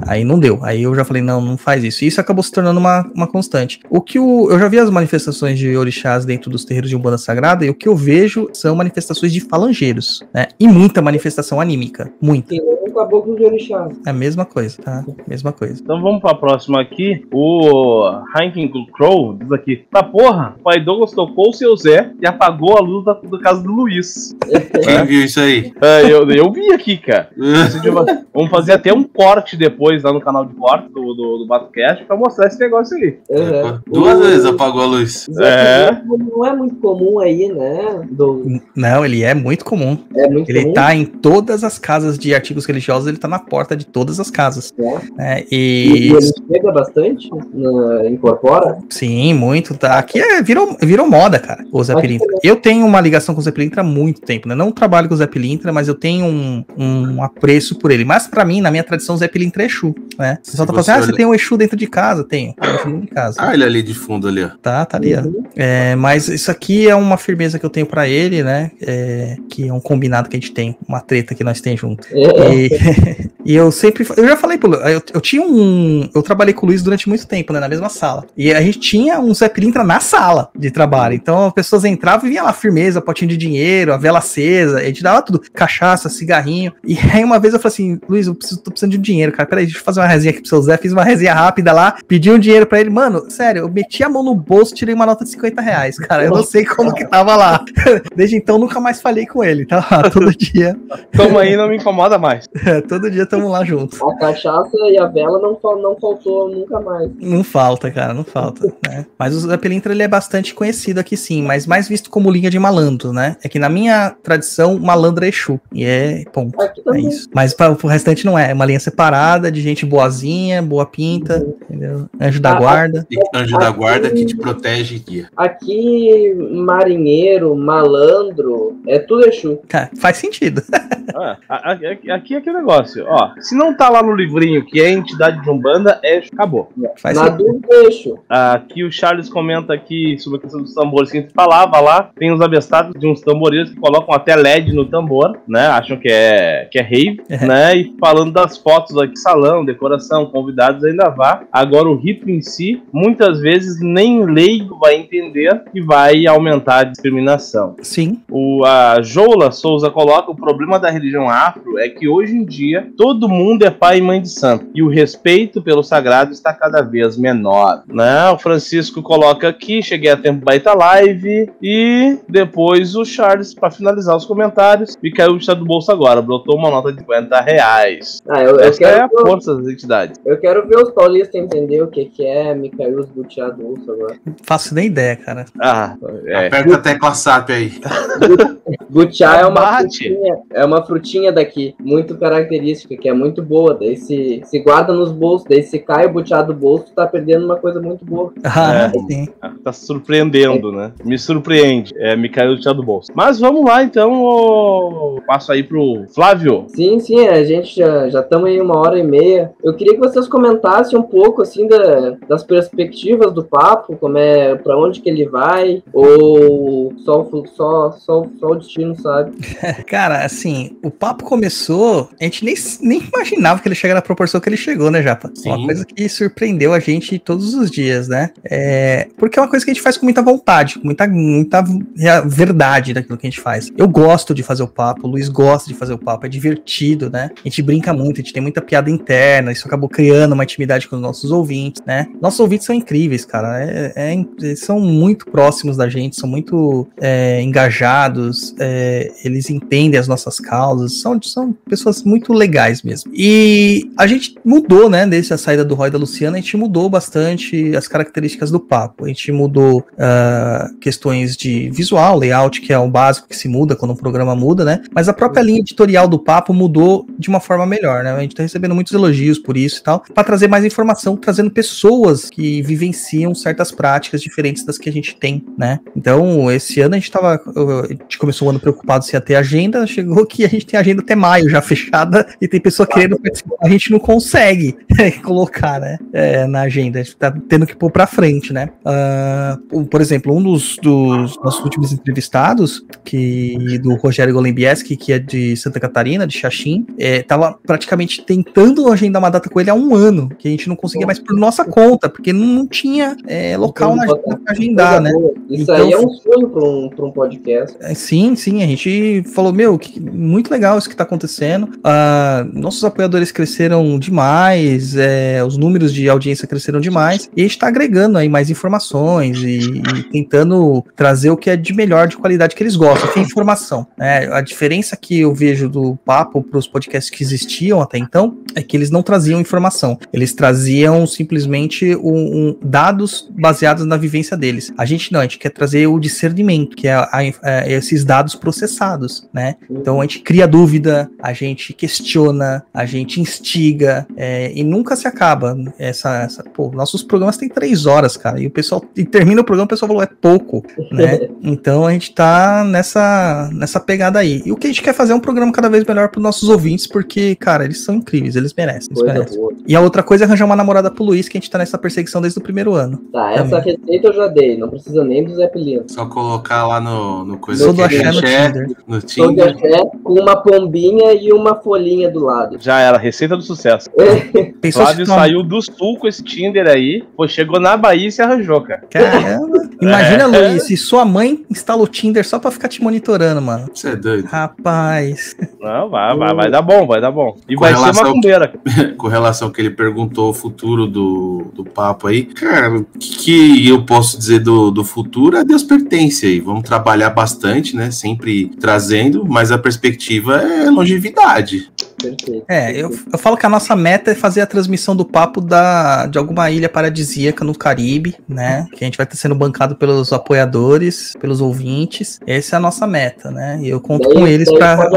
[SPEAKER 2] Aí não deu. Aí eu já falei, não, não faz isso. E isso acabou se tornando uma, uma constante. O que o, eu já vi as manifestações de orixás dentro dos terreiros de Umbanda Sagrada, e o que eu vejo são manifestações de falangeiros, né? E muita manifestação anímica. Muita.
[SPEAKER 3] Um caboclo de orixás.
[SPEAKER 2] É a mesma coisa, tá? Mesma coisa.
[SPEAKER 1] Então vamos pra próxima aqui. O Heineken Crow diz aqui: Tá porra, o pai Douglas tocou o seu Zé e apagou a luz da, da casa do Luiz.
[SPEAKER 4] Quem viu isso aí?
[SPEAKER 1] É, eu, eu vi aqui, cara. Vamos fazer até um corte depois lá no canal de corte do, do, do Batocast pra mostrar esse negócio aí.
[SPEAKER 4] Uhum. Duas o... vezes apagou a luz.
[SPEAKER 3] É. Não é muito comum aí, né? Do...
[SPEAKER 2] Não, ele é muito comum.
[SPEAKER 3] É muito
[SPEAKER 2] ele
[SPEAKER 3] comum?
[SPEAKER 2] tá em todas as casas de artigos religiosos, ele tá na porta de todas as casas.
[SPEAKER 3] É. É, e... e ele chega bastante? Na... Incorpora?
[SPEAKER 2] Sim, muito. Tá. Aqui é, virou, virou moda, cara, o Zé Pilintra. Eu tenho uma ligação com o Zé Pilintra há muito tempo, né? Não trabalho com o Zé Pilintra, mas eu tenho um, um apreço por ele. Mas para mim, na minha tradição, Zé Pilintra é Exu, né? O pessoal tá falando assim, ah, você tem um Exu dentro de casa? Tenho, tem um Exu dentro de casa.
[SPEAKER 4] Ah, ele é ali de fundo ali, ó.
[SPEAKER 2] Tá, tá ali, ó. É, mas isso aqui é uma firmeza que eu tenho para ele, né? É, que é um combinado que a gente tem, uma treta que nós temos junto. É. E, e, eu sempre, eu já falei pro eu, eu tinha um, eu trabalhei com o Luiz durante muito tempo, né? Na mesma sala. E a gente tinha um Zé Pilintra na sala de trabalho. Então as pessoas entravam e vinha lá firmeza, potinho de dinheiro, a vela acesa, a gente dava tudo, cachaça, cigarrinho. E aí uma vez eu falei assim, Luiz, eu preciso, tô precisando de dinheiro, cara. Peraí, deixa eu fazer uma resenha aqui pro seu Zé. Fiz uma resenha rápida lá, pedi um dinheiro pra ele. Mano, sério, eu meti a mão no bolso, tirei uma nota de 50 reais, cara. Eu não sei como que tava lá. Desde então, nunca mais falei com ele. Tá lá, todo dia.
[SPEAKER 1] Toma aí, não me incomoda mais.
[SPEAKER 2] É, todo dia tamo lá juntos.
[SPEAKER 3] A cachaça e a vela não, não faltou nunca mais.
[SPEAKER 2] Não falta, cara, não falta. Né? Mas o Zé Pelintra, ele é bastante conhecido aqui sim, mas mais visto como linha de malandro, né? É que na minha tradição, malandro é Exu. E é ponto. É isso. Mas para o restante não não é. É uma linha separada de gente boazinha, boa pinta, entendeu? Anjo da
[SPEAKER 3] Ah,
[SPEAKER 2] guarda.
[SPEAKER 4] Anjo da guarda que te protege e guia.
[SPEAKER 3] Aqui, marinheiro, malandro, é tudo Exu.
[SPEAKER 2] Cara, faz sentido.
[SPEAKER 1] Ah, a- a- aqui é aquele negócio, ó. Se não tá lá no livrinho que é entidade de Umbanda, é acabou.
[SPEAKER 2] Faz
[SPEAKER 3] Na
[SPEAKER 2] sentido.
[SPEAKER 3] dúvida, é Exu.
[SPEAKER 1] Aqui o Charles comenta aqui sobre a questão dos tambores que a gente falava lá. Tem os abestados de uns tamboreiros que colocam até LED no tambor, né? Acham que é, que é rave,
[SPEAKER 2] É.
[SPEAKER 1] né? E falando das fotos aqui, salão, decoração, convidados, ainda vá. Agora o rito em si, muitas vezes nem leigo vai entender e vai aumentar a discriminação.
[SPEAKER 2] Sim.
[SPEAKER 1] O, a Joula Souza coloca o problema da religião afro é que hoje em dia todo mundo é pai e mãe de santo e o respeito pelo sagrado está cada vez menor, né? O Francisco coloca aqui, cheguei a tempo baita live e depois o Charles para finalizar os comentários e caiu o bicho do bolso agora, brotou uma nota de 50 reais.
[SPEAKER 3] Ah, eu, eu,
[SPEAKER 1] Essa é a
[SPEAKER 3] quero,
[SPEAKER 1] força das entidades.
[SPEAKER 3] eu quero ver os paulistas entender o que, que é Micael Butiado Urso agora.
[SPEAKER 2] Faço nem ideia, cara.
[SPEAKER 1] Ah, é.
[SPEAKER 4] Aperta a tecla SAP aí.
[SPEAKER 3] Butiá é uma frutinha, é uma frutinha daqui, muito característica, que é muito boa. Daí se, se guarda nos bolsos, daí se cai o butiá do bolso, tá perdendo uma coisa muito boa.
[SPEAKER 2] Ah,
[SPEAKER 1] É.
[SPEAKER 2] sim.
[SPEAKER 1] Tá surpreendendo, né? Me surpreende. É, me caiu do do bolso. Mas vamos lá, então. ô, Passo aí pro Flávio.
[SPEAKER 3] Sim, sim, a gente já já estamos aí uma hora e meia. Eu queria que vocês comentassem um pouco assim da, das perspectivas do papo, como é, para onde que ele vai, ou só, só, só, só o destino sabe.
[SPEAKER 2] Cara, assim, o papo começou, a gente nem, nem imaginava que ele chegaria na proporção que ele chegou, né, Japa?
[SPEAKER 4] Sim.
[SPEAKER 2] Uma coisa que surpreendeu a gente todos os dias, né? É, porque é uma coisa que a gente faz com muita vontade, com muita, muita verdade daquilo que a gente faz. Eu gosto de fazer o papo, o Luiz gosta de fazer o papo, é divertido, né? A gente brinca muito, a gente tem muita piada interna, isso acabou criando uma intimidade com os nossos ouvintes, né? Nossos ouvintes são incríveis, cara. É, é- eles são muito próximos da gente, são muito é, engajados, é, eles entendem as nossas causas, são, são pessoas muito legais mesmo. E a gente mudou, né, desde a saída do Roy e da Luciana, a gente mudou bastante as características do papo. A gente mudou ah, questões de visual, layout, que é o básico que se muda quando um programa muda, né? Mas a própria linha editorial do papo mudou de uma forma melhor, né? A gente tá recebendo muitos elogios por isso e tal, para trazer mais informação, trazendo pessoas que vivenciam certas práticas diferentes das que a gente tem, né? Então, esse ano a gente tava. A gente começou o ano preocupado se ia ter agenda, chegou que a gente tem agenda até maio já fechada e tem pessoa querendo participar, a gente não consegue colocar, né? é, na agenda, a gente tá tendo que pôr pra frente, né? O- por exemplo, um dos, dos nossos últimos entrevistados, que do Rogério Golembieski, que é de Santa Catarina, de Xaxim, é, tava praticamente tentando agendar uma data com ele há um ano, que a gente não conseguia mais por nossa conta, porque não, tinha é, local na agenda pra agendar, né?
[SPEAKER 3] boa. Isso
[SPEAKER 2] Então,
[SPEAKER 3] aí é um sonho para um, pra um podcast.
[SPEAKER 2] É, Sim, sim, a gente falou, meu, que, muito legal isso que tá acontecendo. Ah, nossos apoiadores cresceram demais, é, os números de audiência cresceram demais, e a gente tá agregando aí mais informações e, e tentando trazer o que é de melhor, de qualidade que eles gostam, que é informação. né? A diferença que eu vejo do papo para os podcasts que existiam até então é que eles não traziam informação, eles traziam simplesmente um- um- dados baseados na vivência deles. A gente não, a gente quer trazer o discernimento, que é, a- é esses dados processados, né? Então a gente cria dúvida, a gente questiona, a gente instiga é, e nunca se acaba. Essa, essa, pô, nossos programas têm três horas, cara, e o pessoal e termina o programa, o pessoal falou é pouco, né? Então a gente tá nessa nessa pegada aí. E o que a gente quer fazer é um programa cada vez melhor para nossos ouvintes, porque cara, eles são incríveis, eles merecem, eles merecem.
[SPEAKER 3] boa.
[SPEAKER 2] E a outra coisa é arranjar uma namorada pro Luiz, que a gente tá nessa perseguição desde o primeiro ano.
[SPEAKER 3] Tá, essa
[SPEAKER 2] Também.
[SPEAKER 3] receita eu já dei, não precisa nem do Zé Pelino.
[SPEAKER 4] Só colocar lá no, no coisa
[SPEAKER 2] Sou do
[SPEAKER 4] é
[SPEAKER 2] axé no
[SPEAKER 4] axé,
[SPEAKER 2] Tinder.
[SPEAKER 4] no
[SPEAKER 3] Sou de
[SPEAKER 4] Tinder.
[SPEAKER 3] axé com uma pombinha e uma folhinha do lado.
[SPEAKER 1] Já era, receita do sucesso.
[SPEAKER 2] Pensou
[SPEAKER 1] Flávio
[SPEAKER 2] se
[SPEAKER 1] saiu do sul com esse Tinder aí, pô, chegou na Bahia e se arranjou, cara.
[SPEAKER 2] Caramba. Imagina, Luiz, se sua mãe instala o Tinder só pra ficar te monitorando, mano.
[SPEAKER 4] Você é doido.
[SPEAKER 2] Rapaz.
[SPEAKER 1] Não, vai, vai, vai dar bom, vai dar bom. E
[SPEAKER 4] Com
[SPEAKER 1] vai ser
[SPEAKER 4] relação-
[SPEAKER 1] macumbeira.
[SPEAKER 4] com relação ao que ele perguntou o futuro do, do papo aí, cara, o que, que eu posso dizer do, do futuro? A Deus pertence aí. Vamos trabalhar bastante, né? Sempre trazendo, mas a perspectiva é longevidade.
[SPEAKER 3] Perfeito.
[SPEAKER 2] É, eu, eu falo que a nossa meta é fazer a transmissão do papo da, de alguma ilha paradisíaca no Caribe, né? Que a gente vai estar sendo bancado pelos apoiadores, pelos ouvintes. Essa é a nossa meta, né? E eu conto
[SPEAKER 3] Daí-
[SPEAKER 2] com eles
[SPEAKER 3] acabar.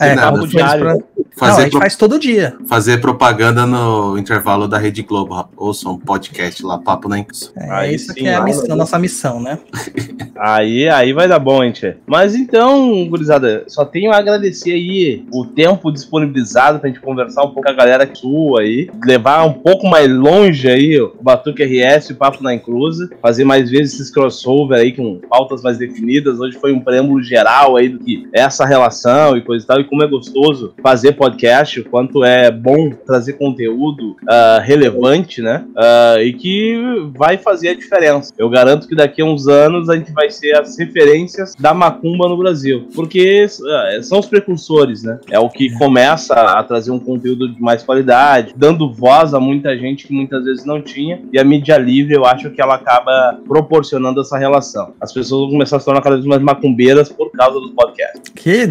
[SPEAKER 2] É,
[SPEAKER 4] nada.
[SPEAKER 2] pra, Não, a
[SPEAKER 4] Fazer,
[SPEAKER 2] gente
[SPEAKER 4] pro-
[SPEAKER 2] faz todo dia.
[SPEAKER 4] fazer propaganda no intervalo da Rede Globo. Ouçam um podcast lá, Papo na Inclusão.
[SPEAKER 2] É
[SPEAKER 1] Aí
[SPEAKER 2] isso
[SPEAKER 1] sim,
[SPEAKER 2] que é a missão,
[SPEAKER 3] vai.
[SPEAKER 2] nossa missão, né?
[SPEAKER 1] Aí, aí vai dar bom, hein, tchê. Mas então, gurizada, só tenho a agradecer aí o tempo disponibilizado pra gente conversar um pouco com a galera sua aí, levar um pouco mais longe aí o Batuque RS e o Papo na Inclusa, fazer mais vezes esses crossover aí com pautas mais definidas. Hoje foi um preâmbulo geral aí do que é essa relação e coisa e tal, e como é gostoso fazer podcast, o quanto é bom trazer conteúdo ah, relevante, né? Ah, e que vai fazer a diferença. Eu garanto que daqui a uns anos a gente vai ser as referências da macumba no Brasil, porque ah, são os precursores, né? É o que começa a trazer um conteúdo de mais qualidade, dando voz a muita gente que muitas vezes não tinha, e a mídia livre eu acho que ela acaba proporcionando essa relação. As pessoas vão começar a se tornar cada vez mais macumbeiras por causa dos podcasts.
[SPEAKER 2] Que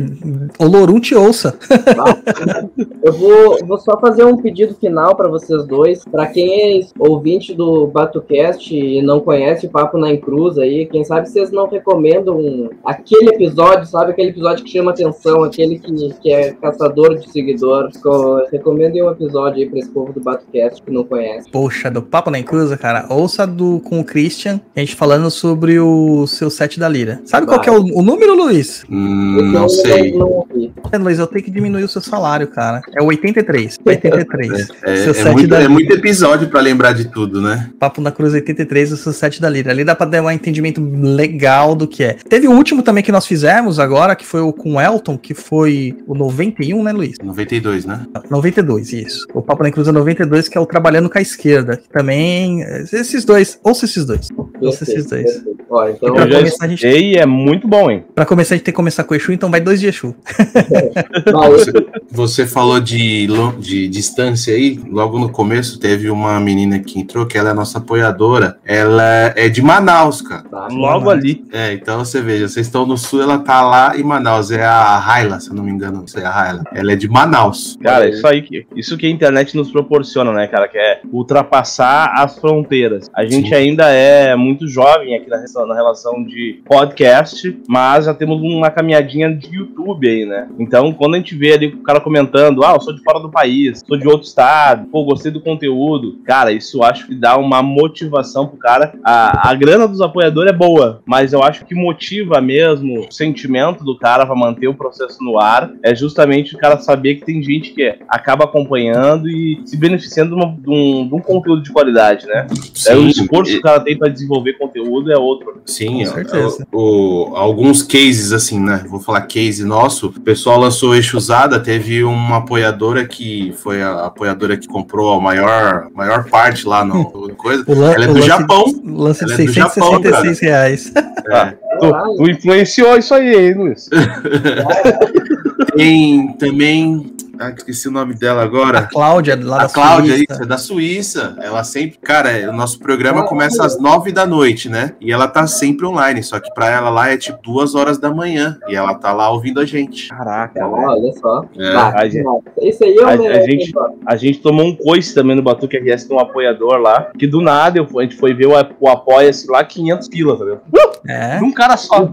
[SPEAKER 2] o Lorum te ouça.
[SPEAKER 3] Eu vou, vou só fazer um pedido final para vocês dois. Para quem é ouvinte do BatoCast e não conhece o Papo na Encruz aí, quem sabe vocês não recomendam um- aquele episódio, sabe? Aquele episódio que chama atenção, aquele que, que é caçador de seguidor. Co- Recomendem um episódio aí para esse povo do BatoCast que não conhece.
[SPEAKER 2] Poxa, do Papo na Encruza, cara. Ouça do, com o Christian, a gente falando sobre o seu set da Lira. Sabe qual
[SPEAKER 3] Vai.
[SPEAKER 2] que é o, o número, Luiz?
[SPEAKER 4] Hum,
[SPEAKER 3] Eu
[SPEAKER 4] não sei.
[SPEAKER 3] Não, ouvi.
[SPEAKER 2] É, Luiz, eu tenho que diminuir o seu salário, cara. É o 83. 83.
[SPEAKER 4] É,
[SPEAKER 2] Seu
[SPEAKER 4] é
[SPEAKER 2] set
[SPEAKER 4] muito,
[SPEAKER 2] da
[SPEAKER 4] é muito episódio pra lembrar de tudo, né?
[SPEAKER 2] Papo na Cruz 83, o seu set da Lira. Ali dá pra dar um entendimento legal do que é. Teve o último também que nós fizemos agora, que foi o com o Elton, que foi o 91, né, Luiz?
[SPEAKER 4] 92, né?
[SPEAKER 2] 92, isso. O Papo na é 92, que é o Trabalhando com a Esquerda. Que também. Esses dois. Ouça esses dois. Ouça esses dois.
[SPEAKER 3] perfeito. Ó, então,
[SPEAKER 2] Pra
[SPEAKER 1] Eu já
[SPEAKER 2] começar, a gente-
[SPEAKER 1] e é muito bom, hein?
[SPEAKER 2] Pra começar, a gente tem que começar com o Exu, então vai dois de Exu.
[SPEAKER 3] não,
[SPEAKER 4] Você, você falou de, de distância aí, logo no começo teve uma menina que entrou, que ela é nossa apoiadora. Ela é de Manaus, cara.
[SPEAKER 3] tá.
[SPEAKER 1] Logo ali.
[SPEAKER 4] É, então você veja, vocês estão no sul, ela tá lá em Manaus. É a Raila, se eu não me engano, não sei a Raila. Ela é de Manaus.
[SPEAKER 1] Cara, isso aí que isso que a internet nos proporciona, né, cara? Que é ultrapassar as fronteiras. A gente
[SPEAKER 4] Sim.
[SPEAKER 1] ainda é muito jovem aqui na relação, na relação de podcast, mas já temos uma caminhadinha de YouTube aí, né? Então, quando a gente vê ali o cara comentando, ah, eu sou de fora do país, sou de outro estado, pô, gostei do conteúdo, cara, isso eu acho que dá uma motivação pro cara. A, a grana dos apoiadores é boa, mas eu acho que motiva mesmo o sentimento do cara pra manter o processo no ar é justamente o cara saber que tem gente que acaba acompanhando e se beneficiando de, uma- de um, de um conteúdo de qualidade, né? é o esforço que o cara tem pra desenvolver conteúdo é outro.
[SPEAKER 4] Sim,
[SPEAKER 2] Com
[SPEAKER 4] ó,
[SPEAKER 2] certeza.
[SPEAKER 4] o- o- alguns cases, assim, né? Vou falar case nosso. O pessoal lançou Eixo Usada, teve uma apoiadora que foi a apoiadora que comprou a maior, maior parte lá no, coisa.
[SPEAKER 2] Lan-
[SPEAKER 4] Ela é
[SPEAKER 2] o
[SPEAKER 4] do
[SPEAKER 2] lance-
[SPEAKER 4] Japão.
[SPEAKER 2] Lance de
[SPEAKER 4] Ela é do Japão,
[SPEAKER 2] 666 reais.
[SPEAKER 1] Ah, tu,
[SPEAKER 3] Caralho.
[SPEAKER 1] tu influenciou isso aí, hein, Luiz?
[SPEAKER 4] Tem também. Ah, esqueci o nome dela
[SPEAKER 2] A
[SPEAKER 4] agora.
[SPEAKER 2] Cláudia, lá
[SPEAKER 4] A
[SPEAKER 2] da
[SPEAKER 4] Cláudia,
[SPEAKER 2] Suíça.
[SPEAKER 4] isso, é da Suíça. Ela sempre. Cara, é, o nosso programa começa às nove da noite, né? E ela tá sempre online. Só que pra ela lá é tipo duas horas da manhã. E ela tá lá ouvindo a gente.
[SPEAKER 1] Caraca,
[SPEAKER 3] Ah,
[SPEAKER 1] velho.
[SPEAKER 3] olha só.
[SPEAKER 4] É.
[SPEAKER 3] Tá,
[SPEAKER 1] A gente-.
[SPEAKER 3] Isso aí é o
[SPEAKER 1] a- a gente- A gente tomou um coice também no Batuque RS de um apoiador lá, que do nada eu, a gente foi ver o, o Apoia-se lá, 500 pila, tá ligado?
[SPEAKER 2] É.
[SPEAKER 1] De um cara só.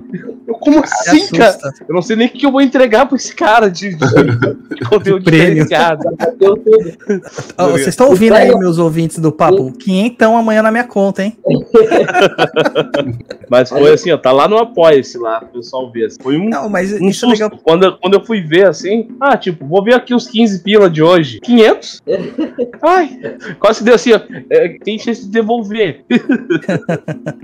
[SPEAKER 1] Eu, como assim, cara? Eu não sei nem o que eu vou entregar pra esse cara de, de, de conteúdo
[SPEAKER 2] Prêmio.
[SPEAKER 1] diferenciado.
[SPEAKER 2] Vocês estão ouvindo aí, meus ouvintes do papo? Quinhentão amanhã na minha conta, hein?
[SPEAKER 1] Mas foi assim, ó, tá lá no Apoia-se lá, o pessoal vê. assim. Foi um,
[SPEAKER 2] Não, mas
[SPEAKER 1] um
[SPEAKER 2] isso é
[SPEAKER 1] susto.
[SPEAKER 2] legal.
[SPEAKER 1] Quando, eu- quando eu fui ver assim, ah, tipo, vou ver aqui os 15 pila de hoje. 500? Ai, quase deu assim, ó, é, tem chance de devolver.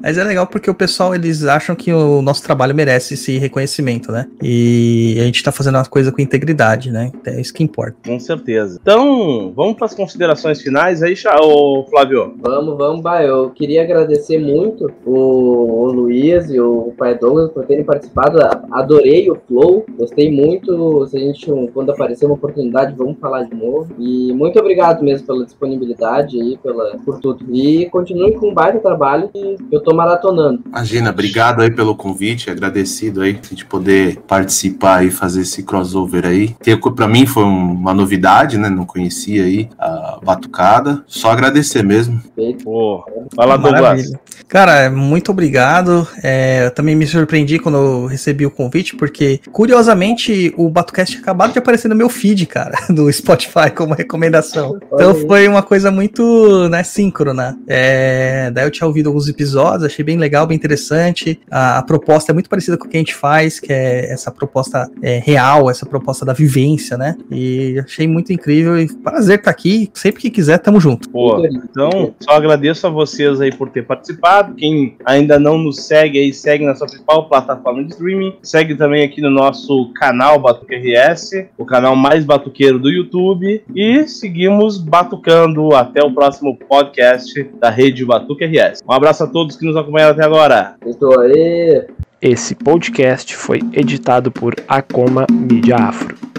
[SPEAKER 2] Mas é legal porque o pessoal, eles acham que o nosso trabalho merece esse reconhecimento, né? E a gente tá fazendo as coisas com integridade, né? É isso que importa.
[SPEAKER 1] Com certeza. Então, vamos para as considerações finais aí, ô, Flávio.
[SPEAKER 3] Vamos, vamos, bah. Eu queria agradecer muito o, o Luiz e o Pai Douglas por terem participado. Adorei o Flow, gostei muito. Se a gente, quando aparecer uma oportunidade, vamos falar de novo. E muito obrigado mesmo pela disponibilidade aí, pela, por tudo. E continue com um baita trabalho que eu tô maratonando.
[SPEAKER 4] Imagina, obrigado aí pelo convite. Agradecer agradecido aí de poder participar e fazer esse crossover aí. Que para mim foi uma novidade, né? Não conhecia aí a batucada. Só agradecer mesmo.
[SPEAKER 1] Pô, fala Douglas.
[SPEAKER 2] Cara, muito obrigado. É, eu também me surpreendi quando eu recebi o convite, porque curiosamente o Batucast acabado de aparecer no meu feed, cara, do Spotify como recomendação. Então foi uma coisa muito, né, síncrona. É, daí eu tinha ouvido alguns episódios, achei bem legal, bem interessante. A, a, proposta é muito parecida com o que a gente faz, que é essa proposta é, real, essa proposta da vivência, né? E achei muito incrível e prazer estar aqui. Sempre que quiser, tamo junto.
[SPEAKER 1] Pô, então, só agradeço a vocês aí por ter participado. Quem ainda não nos segue aí, segue na sua principal plataforma de streaming. Segue também aqui no nosso canal Batuque RS, o canal mais batuqueiro do YouTube. E seguimos batucando até o próximo podcast da rede Batuque RS. Um abraço a todos que nos acompanharam até agora.
[SPEAKER 3] Estou aí.
[SPEAKER 5] Esse podcast foi editado por Acoma Mídia Afro.